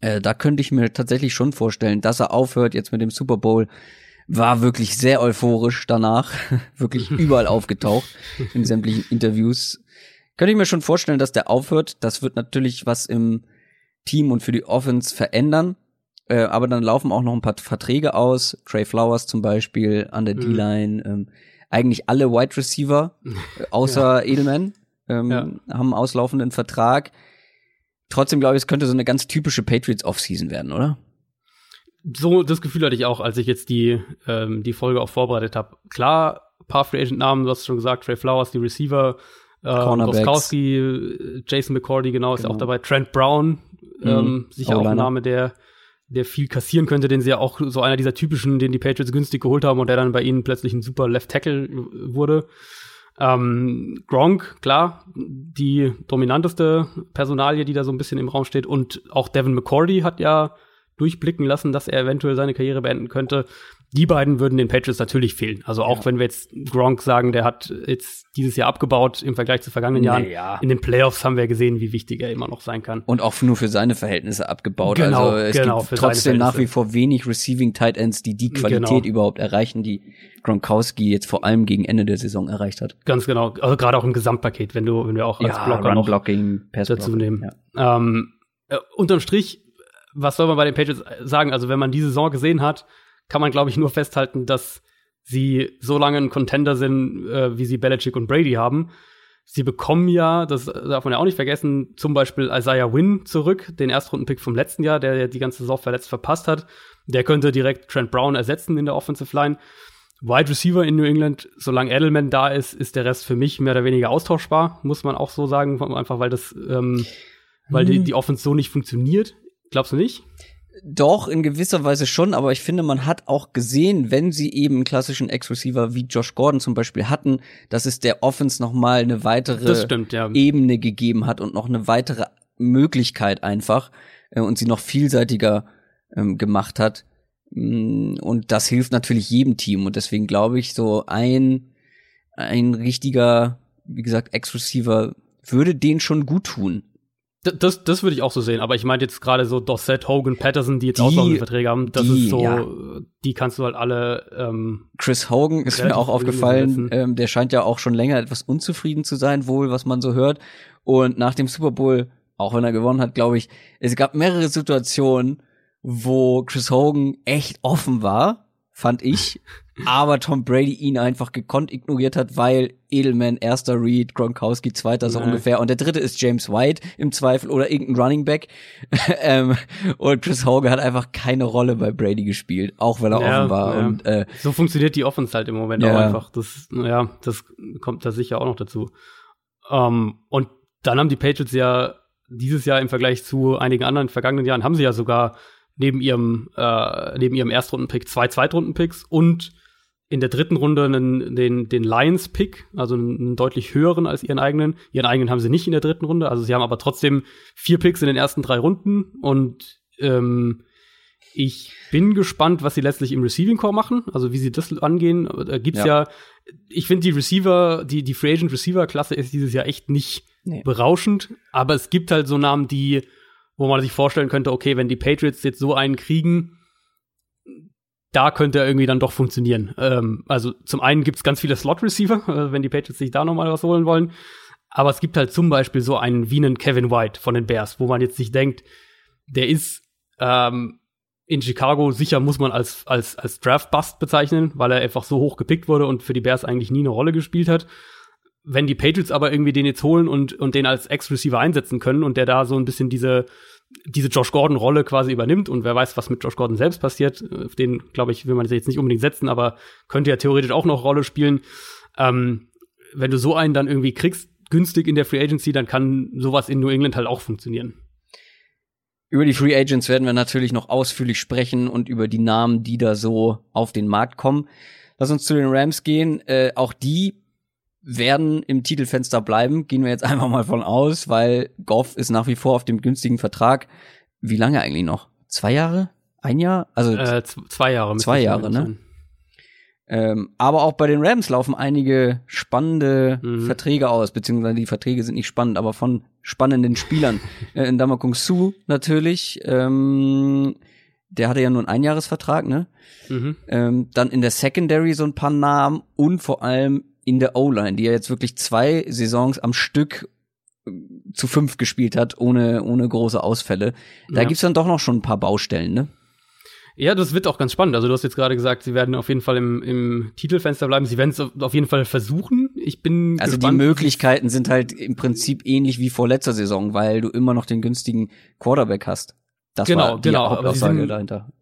Äh, da könnte ich mir tatsächlich schon vorstellen, dass er aufhört jetzt mit dem Super Bowl. War wirklich sehr euphorisch danach, wirklich überall aufgetaucht in sämtlichen Interviews. Könnte ich mir schon vorstellen, dass der aufhört. Das wird natürlich was im Team und für die Offense verändern. Äh, aber dann laufen auch noch ein paar Verträge aus. Trey Flowers zum Beispiel an der mhm. D-Line. Ähm, eigentlich alle Wide Receiver, äh, außer ja. Edelman, ähm, ja. haben einen auslaufenden Vertrag. Trotzdem glaube ich, es könnte so eine ganz typische Patriots Offseason werden, oder? So das Gefühl hatte ich auch, als ich jetzt die ähm, die Folge auch vorbereitet habe. Klar, paar Free Agent Namen, du hast schon gesagt, Trey Flowers, die Receiver, äh, Goskowski, Jason McCordy, genau, ist genau. auch dabei. Trent Brown, mhm. ähm, sicher auch ein Name, der der viel kassieren könnte, den sie ja auch so einer dieser typischen, den die Patriots günstig geholt haben und der dann bei ihnen plötzlich ein super Left Tackle wurde. Ähm, Gronk, klar, die dominanteste Personalie, die da so ein bisschen im Raum steht. Und auch Devin McCordy hat ja durchblicken lassen, dass er eventuell seine Karriere beenden könnte die beiden würden den Patriots natürlich fehlen. Also auch ja. wenn wir jetzt Gronk sagen, der hat jetzt dieses Jahr abgebaut im Vergleich zu vergangenen Jahren. Ja. In den Playoffs haben wir gesehen, wie wichtig er immer noch sein kann. Und auch nur für seine Verhältnisse abgebaut. Genau, also es genau, gibt trotzdem nach wie vor wenig Receiving Tight Ends, die die Qualität genau. überhaupt erreichen, die Gronkowski jetzt vor allem gegen Ende der Saison erreicht hat. Ganz genau. Also gerade auch im Gesamtpaket, wenn du, wenn wir auch als ja, Blocker noch dazu nehmen. Ja. Ähm, äh, unterm Strich, was soll man bei den Patriots sagen? Also wenn man diese Saison gesehen hat, kann man, glaube ich, nur festhalten, dass sie so lange ein Contender sind, äh, wie sie Belichick und Brady haben. Sie bekommen ja, das darf man ja auch nicht vergessen, zum Beispiel Isaiah Wynn zurück, den Erstrundenpick vom letzten Jahr, der ja die ganze Saison verletzt verpasst hat. Der könnte direkt Trent Brown ersetzen in der Offensive Line. Wide Receiver in New England, solange Edelman da ist, ist der Rest für mich mehr oder weniger austauschbar, muss man auch so sagen, einfach weil das, ähm, weil die, mhm. die Offense so nicht funktioniert. Glaubst du nicht? Doch, in gewisser Weise schon, aber ich finde, man hat auch gesehen, wenn sie eben einen klassischen Ex-Receiver wie Josh Gordon zum Beispiel hatten, dass es der Offense nochmal eine weitere stimmt, ja. Ebene gegeben hat und noch eine weitere Möglichkeit einfach äh, und sie noch vielseitiger ähm, gemacht hat. Mm, und das hilft natürlich jedem Team und deswegen glaube ich, so ein ein richtiger, wie gesagt, Ex-Receiver würde den schon gut tun. Das, das würde ich auch so sehen, aber ich meinte jetzt gerade so Dossett, Hogan, Patterson, die jetzt auslaufende Verträge haben, das die, ist so, ja. die kannst du halt alle. Ähm, Chris Hogan ist mir auch aufgefallen, ähm, der scheint ja auch schon länger etwas unzufrieden zu sein, wohl, was man so hört. Und nach dem Super Bowl, auch wenn er gewonnen hat, glaube ich, es gab mehrere Situationen, wo Chris Hogan echt offen war, fand ich, aber Tom Brady ihn einfach gekonnt ignoriert hat, weil Edelman erster Read, Gronkowski zweiter so nee. ungefähr und der dritte ist James White im Zweifel oder irgendein Running Back ähm, und Chris Hogan hat einfach keine Rolle bei Brady gespielt, auch weil er ja, offen war ja. und äh, so funktioniert die Offense halt im Moment ja. auch einfach. Das ja, das kommt da sicher auch noch dazu. Um, und dann haben die Patriots ja dieses Jahr im Vergleich zu einigen anderen vergangenen Jahren haben sie ja sogar neben ihrem äh, neben ihrem Erstrundenpick zwei Zweitrundenpicks und in der dritten Runde einen, den, den Lions-Pick, also einen deutlich höheren als ihren eigenen. Ihren eigenen haben sie nicht in der dritten Runde, also sie haben aber trotzdem vier Picks in den ersten drei Runden und ähm, ich bin gespannt, was sie letztlich im Receiving Core machen, also wie sie das angehen. Da gibt's ja, ja ich finde die Receiver, die, die Free Agent Receiver Klasse ist dieses Jahr echt nicht nee. berauschend, aber es gibt halt so Namen, die, wo man sich vorstellen könnte, okay, wenn die Patriots jetzt so einen kriegen, da könnte er irgendwie dann doch funktionieren. Ähm, also zum einen gibt es ganz viele Slot-Receiver, äh, wenn die Patriots sich da noch mal was holen wollen. Aber es gibt halt zum Beispiel so einen wie einen Kevin White von den Bears, wo man jetzt sich denkt, der ist ähm, in Chicago sicher muss man als, als, als Draft-Bust bezeichnen, weil er einfach so hoch gepickt wurde und für die Bears eigentlich nie eine Rolle gespielt hat. Wenn die Patriots aber irgendwie den jetzt holen und, und den als Ex-Receiver einsetzen können und der da so ein bisschen diese diese Josh Gordon-Rolle quasi übernimmt und wer weiß, was mit Josh Gordon selbst passiert. Auf den, glaube ich, will man jetzt nicht unbedingt setzen, aber könnte ja theoretisch auch noch Rolle spielen. Ähm, wenn du so einen dann irgendwie kriegst, günstig in der Free Agency, dann kann sowas in New England halt auch funktionieren. Über die Free Agents werden wir natürlich noch ausführlich sprechen und über die Namen, die da so auf den Markt kommen. Lass uns zu den Rams gehen. Äh, auch die werden im Titelfenster bleiben, gehen wir jetzt einfach mal von aus, weil Goff ist nach wie vor auf dem günstigen Vertrag. Wie lange eigentlich noch? Zwei Jahre? Ein Jahr? Also äh, zwei Jahre. Zwei Jahre, ne? Ähm, aber auch bei den Rams laufen einige spannende mhm. Verträge aus, beziehungsweise die Verträge sind nicht spannend, aber von spannenden Spielern. äh, in Damakung Su natürlich, ähm, der hatte ja nur einen Einjahresvertrag, ne? Mhm. Ähm, dann in der Secondary so ein paar Namen und vor allem in der O-Line, die ja jetzt wirklich zwei Saisons am Stück äh, zu fünf gespielt hat, ohne, ohne große Ausfälle. Da ja. gibt's dann doch noch schon ein paar Baustellen, ne? Ja, das wird auch ganz spannend. Also du hast jetzt gerade gesagt, sie werden auf jeden Fall im, im Titelfenster bleiben. Sie werden es auf jeden Fall versuchen. Ich bin Also gespannt. die Möglichkeiten sind halt im Prinzip ähnlich wie vor letzter Saison, weil du immer noch den günstigen Quarterback hast. Das genau, war die genau. Hauptaussage dahinter.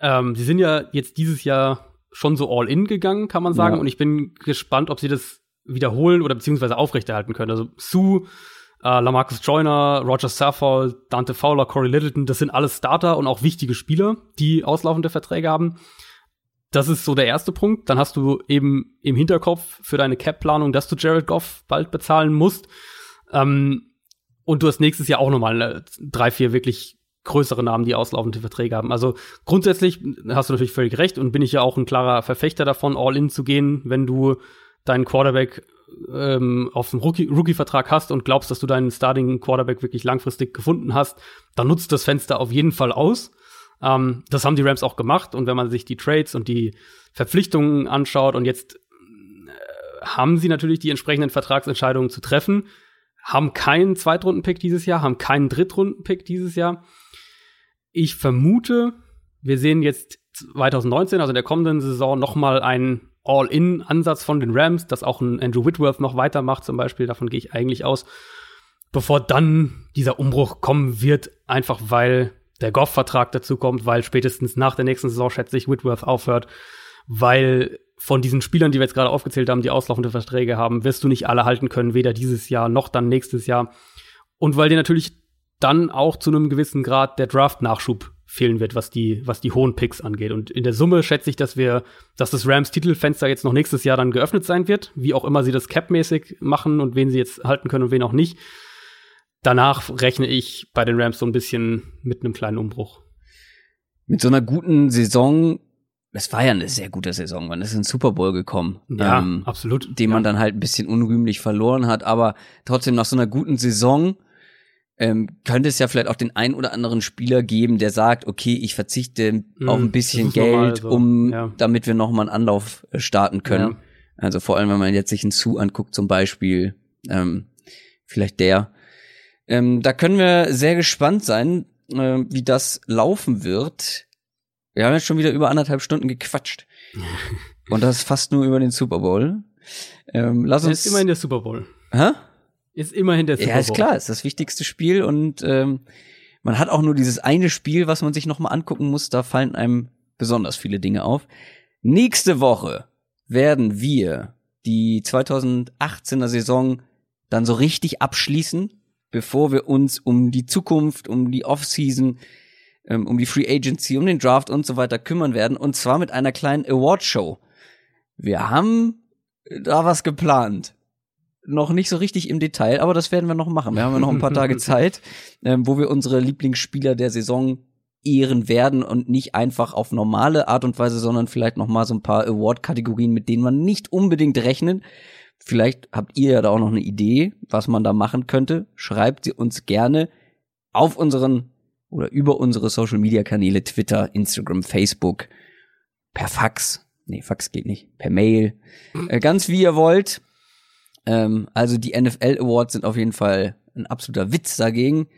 Ähm, sie sind ja jetzt dieses Jahr schon so all in gegangen, kann man sagen. Ja. Und ich bin gespannt, ob sie das wiederholen oder beziehungsweise aufrechterhalten können. Also Sue, äh, Lamarcus Joyner, Roger Saffold, Dante Fowler, Corey Littleton, das sind alles Starter und auch wichtige Spieler, die auslaufende Verträge haben. Das ist so der erste Punkt. Dann hast du eben im Hinterkopf für deine Cap-Planung, dass du Jared Goff bald bezahlen musst. Ähm, und du hast nächstes Jahr auch nochmal äh, drei, vier wirklich größere Namen, die auslaufende Verträge haben. Also grundsätzlich hast du natürlich völlig recht und bin ich ja auch ein klarer Verfechter davon, all in zu gehen, wenn du deinen Quarterback ähm, auf dem Rookie-Vertrag Rookie hast und glaubst, dass du deinen Starting Quarterback wirklich langfristig gefunden hast, dann nutzt das Fenster auf jeden Fall aus. Ähm, das haben die Rams auch gemacht und wenn man sich die Trades und die Verpflichtungen anschaut und jetzt äh, haben sie natürlich die entsprechenden Vertragsentscheidungen zu treffen, haben keinen Zweitrunden-Pick dieses Jahr, haben keinen Drittrunden-Pick dieses Jahr ich vermute, wir sehen jetzt 2019, also in der kommenden Saison, noch mal einen All-In-Ansatz von den Rams, dass auch ein Andrew Whitworth noch weitermacht zum Beispiel. Davon gehe ich eigentlich aus. Bevor dann dieser Umbruch kommen wird, einfach weil der Goff-Vertrag dazu kommt, weil spätestens nach der nächsten Saison, schätze ich, Whitworth aufhört, weil von diesen Spielern, die wir jetzt gerade aufgezählt haben, die auslaufende Verträge haben, wirst du nicht alle halten können, weder dieses Jahr noch dann nächstes Jahr. Und weil dir natürlich dann auch zu einem gewissen Grad der Draft-Nachschub fehlen wird, was die, was die hohen Picks angeht. Und in der Summe schätze ich, dass wir, dass das Rams-Titelfenster jetzt noch nächstes Jahr dann geöffnet sein wird, wie auch immer sie das Cap-mäßig machen und wen sie jetzt halten können und wen auch nicht. Danach rechne ich bei den Rams so ein bisschen mit einem kleinen Umbruch. Mit so einer guten Saison es war ja eine sehr gute Saison. Man ist in den Super Bowl gekommen. Ja, ähm, absolut. Den ja. man dann halt ein bisschen unrühmlich verloren hat, aber trotzdem nach so einer guten Saison ähm, könnte es ja vielleicht auch den einen oder anderen Spieler geben, der sagt, okay, ich verzichte mm, auf ein bisschen Geld, so. um, ja. damit wir nochmal einen Anlauf äh, starten können. Ja. Also vor allem, wenn man jetzt sich einen Zu anguckt zum Beispiel, ähm, vielleicht der. Ähm, da können wir sehr gespannt sein, äh, wie das laufen wird. Wir haben jetzt schon wieder über anderthalb Stunden gequatscht. Und das fast nur über den Super Bowl. Ähm, lass uns. ist immerhin der Super Bowl. Hä? Ist immerhin der Super Bowl. Ja, ist klar, ist das wichtigste Spiel und ähm, man hat auch nur dieses eine Spiel, was man sich nochmal angucken muss. Da fallen einem besonders viele Dinge auf. Nächste Woche werden wir die 2018er Saison dann so richtig abschließen, bevor wir uns um die Zukunft, um die Offseason, ähm, um die Free Agency, um den Draft und so weiter kümmern werden. Und zwar mit einer kleinen Award-Show. Wir haben da was geplant. Noch nicht so richtig im Detail, aber das werden wir noch machen. Wir haben ja noch ein paar Tage Zeit, ähm, wo wir unsere Lieblingsspieler der Saison ehren werden und nicht einfach auf normale Art und Weise, sondern vielleicht noch mal so ein paar Award-Kategorien, mit denen man nicht unbedingt rechnet. Vielleicht habt ihr ja da auch noch eine Idee, was man da machen könnte. Schreibt sie uns gerne auf unseren oder über unsere Social Media Kanäle Twitter, Instagram, Facebook, per Fax. Nee, Fax geht nicht. Per Mail. Äh, ganz wie ihr wollt. Ähm, also die NFL Awards sind auf jeden Fall ein absoluter Witz dagegen.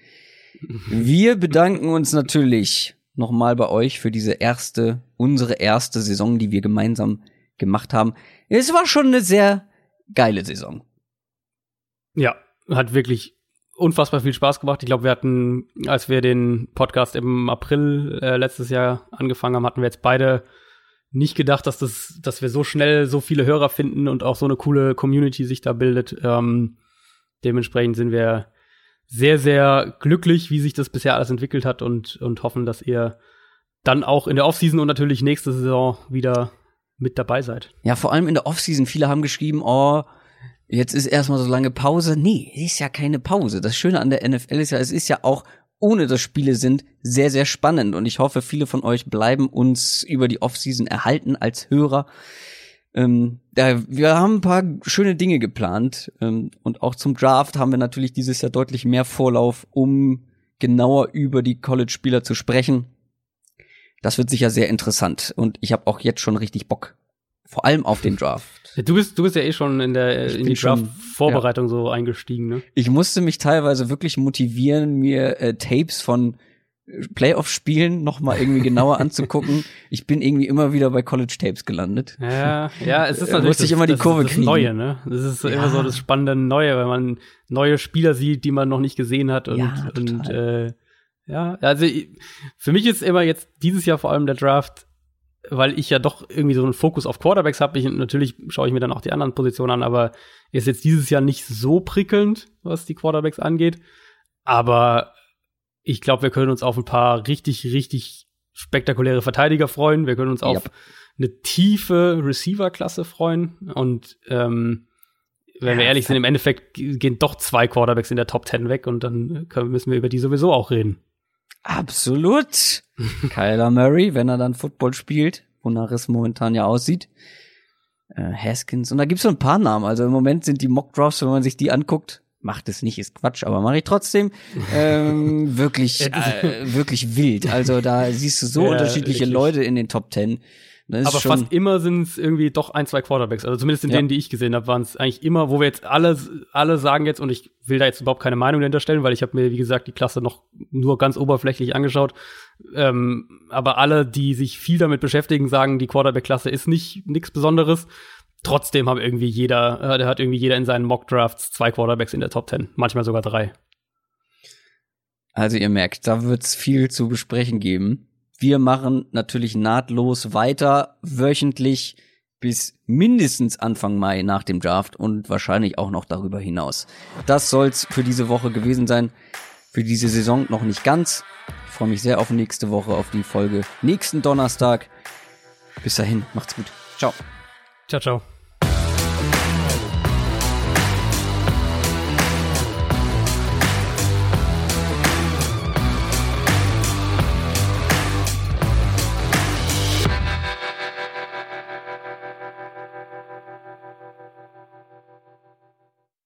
Wir bedanken uns natürlich nochmal bei euch für diese erste, unsere erste Saison, die wir gemeinsam gemacht haben. Es war schon eine sehr geile Saison. Ja, hat wirklich unfassbar viel Spaß gemacht. Ich glaube, wir hatten, als wir den Podcast im April äh, letztes Jahr angefangen haben, hatten wir jetzt beide nicht gedacht, dass das, dass wir so schnell so viele Hörer finden und auch so eine coole Community sich da bildet. Ähm, dementsprechend sind wir sehr, sehr glücklich, wie sich das bisher alles entwickelt hat und, und hoffen, dass ihr dann auch in der Offseason und natürlich nächste Saison wieder mit dabei seid. Ja, vor allem in der Offseason. Viele haben geschrieben, oh, jetzt ist erstmal so lange Pause. Nee, es ist ja keine Pause. Das Schöne an der NFL ist ja, es ist ja auch, ohne dass Spiele sind, sehr, sehr spannend. Und ich hoffe, viele von euch bleiben uns über die Offseason erhalten als Hörer. Ähm, da, wir haben ein paar schöne Dinge geplant ähm, und auch zum Draft haben wir natürlich dieses Jahr deutlich mehr Vorlauf, um genauer über die College-Spieler zu sprechen. Das wird sicher sehr interessant und ich habe auch jetzt schon richtig Bock, vor allem auf den Draft. Du bist, du bist ja eh schon in der in die Draft-Vorbereitung ja. so eingestiegen, ne? Ich musste mich teilweise wirklich motivieren, mir äh, Tapes von Playoff-Spielen noch mal irgendwie genauer anzugucken. Ich bin irgendwie immer wieder bei College Tapes gelandet. Ja, ja, es ist natürlich musste ich immer die Kurve das, kriegen. Neue, ne? Das ist ja. immer so das spannende Neue, wenn man neue Spieler sieht, die man noch nicht gesehen hat und ja, und äh, ja, also für mich ist immer jetzt dieses Jahr vor allem der Draft, weil ich ja doch irgendwie so einen Fokus auf Quarterbacks habe. Ich natürlich schaue ich mir dann auch die anderen Positionen an, aber ist jetzt dieses Jahr nicht so prickelnd, was die Quarterbacks angeht. Aber ich glaube, wir können uns auf ein paar richtig, richtig spektakuläre Verteidiger freuen. Wir können uns auf yep. eine tiefe Receiver-Klasse freuen. Und ähm, wenn ja, wir ehrlich sind, im Endeffekt gehen doch zwei Quarterbacks in der Top 10 weg und dann können, müssen wir über die sowieso auch reden. Absolut. Kyler Murray, wenn er dann Football spielt, wonach es momentan ja aussieht. Äh, Haskins. Und da gibt's so ein paar Namen. Also im Moment sind die Mock Drafts, wenn man sich die anguckt, macht es nicht, ist Quatsch, aber mache ich trotzdem. ähm, wirklich, äh, wirklich wild. Also da siehst du so ja, unterschiedliche richtig. Leute in den Top Ten. Aber fast immer sind es irgendwie doch ein, zwei Quarterbacks. Also zumindest in ja. denen, die ich gesehen habe, waren es eigentlich immer, wo wir jetzt alle, alle sagen jetzt, und ich will da jetzt überhaupt keine Meinung dahinter stellen, weil ich habe mir, wie gesagt, die Klasse noch nur ganz oberflächlich angeschaut. Ähm, aber alle, die sich viel damit beschäftigen, sagen, die Quarterback-Klasse ist nicht nichts Besonderes. Trotzdem haben irgendwie jeder, äh, der hat irgendwie jeder in seinen Mock-Drafts zwei Quarterbacks in der Top 10, manchmal sogar drei. Also ihr merkt, da wird's viel zu besprechen geben. Wir machen natürlich nahtlos weiter, wöchentlich bis mindestens Anfang Mai nach dem Draft und wahrscheinlich auch noch darüber hinaus. Das soll's für diese Woche gewesen sein. Für diese Saison noch nicht ganz. Ich freue mich sehr auf nächste Woche, auf die Folge nächsten Donnerstag. Bis dahin, macht's gut. Ciao. Ciao, ciao.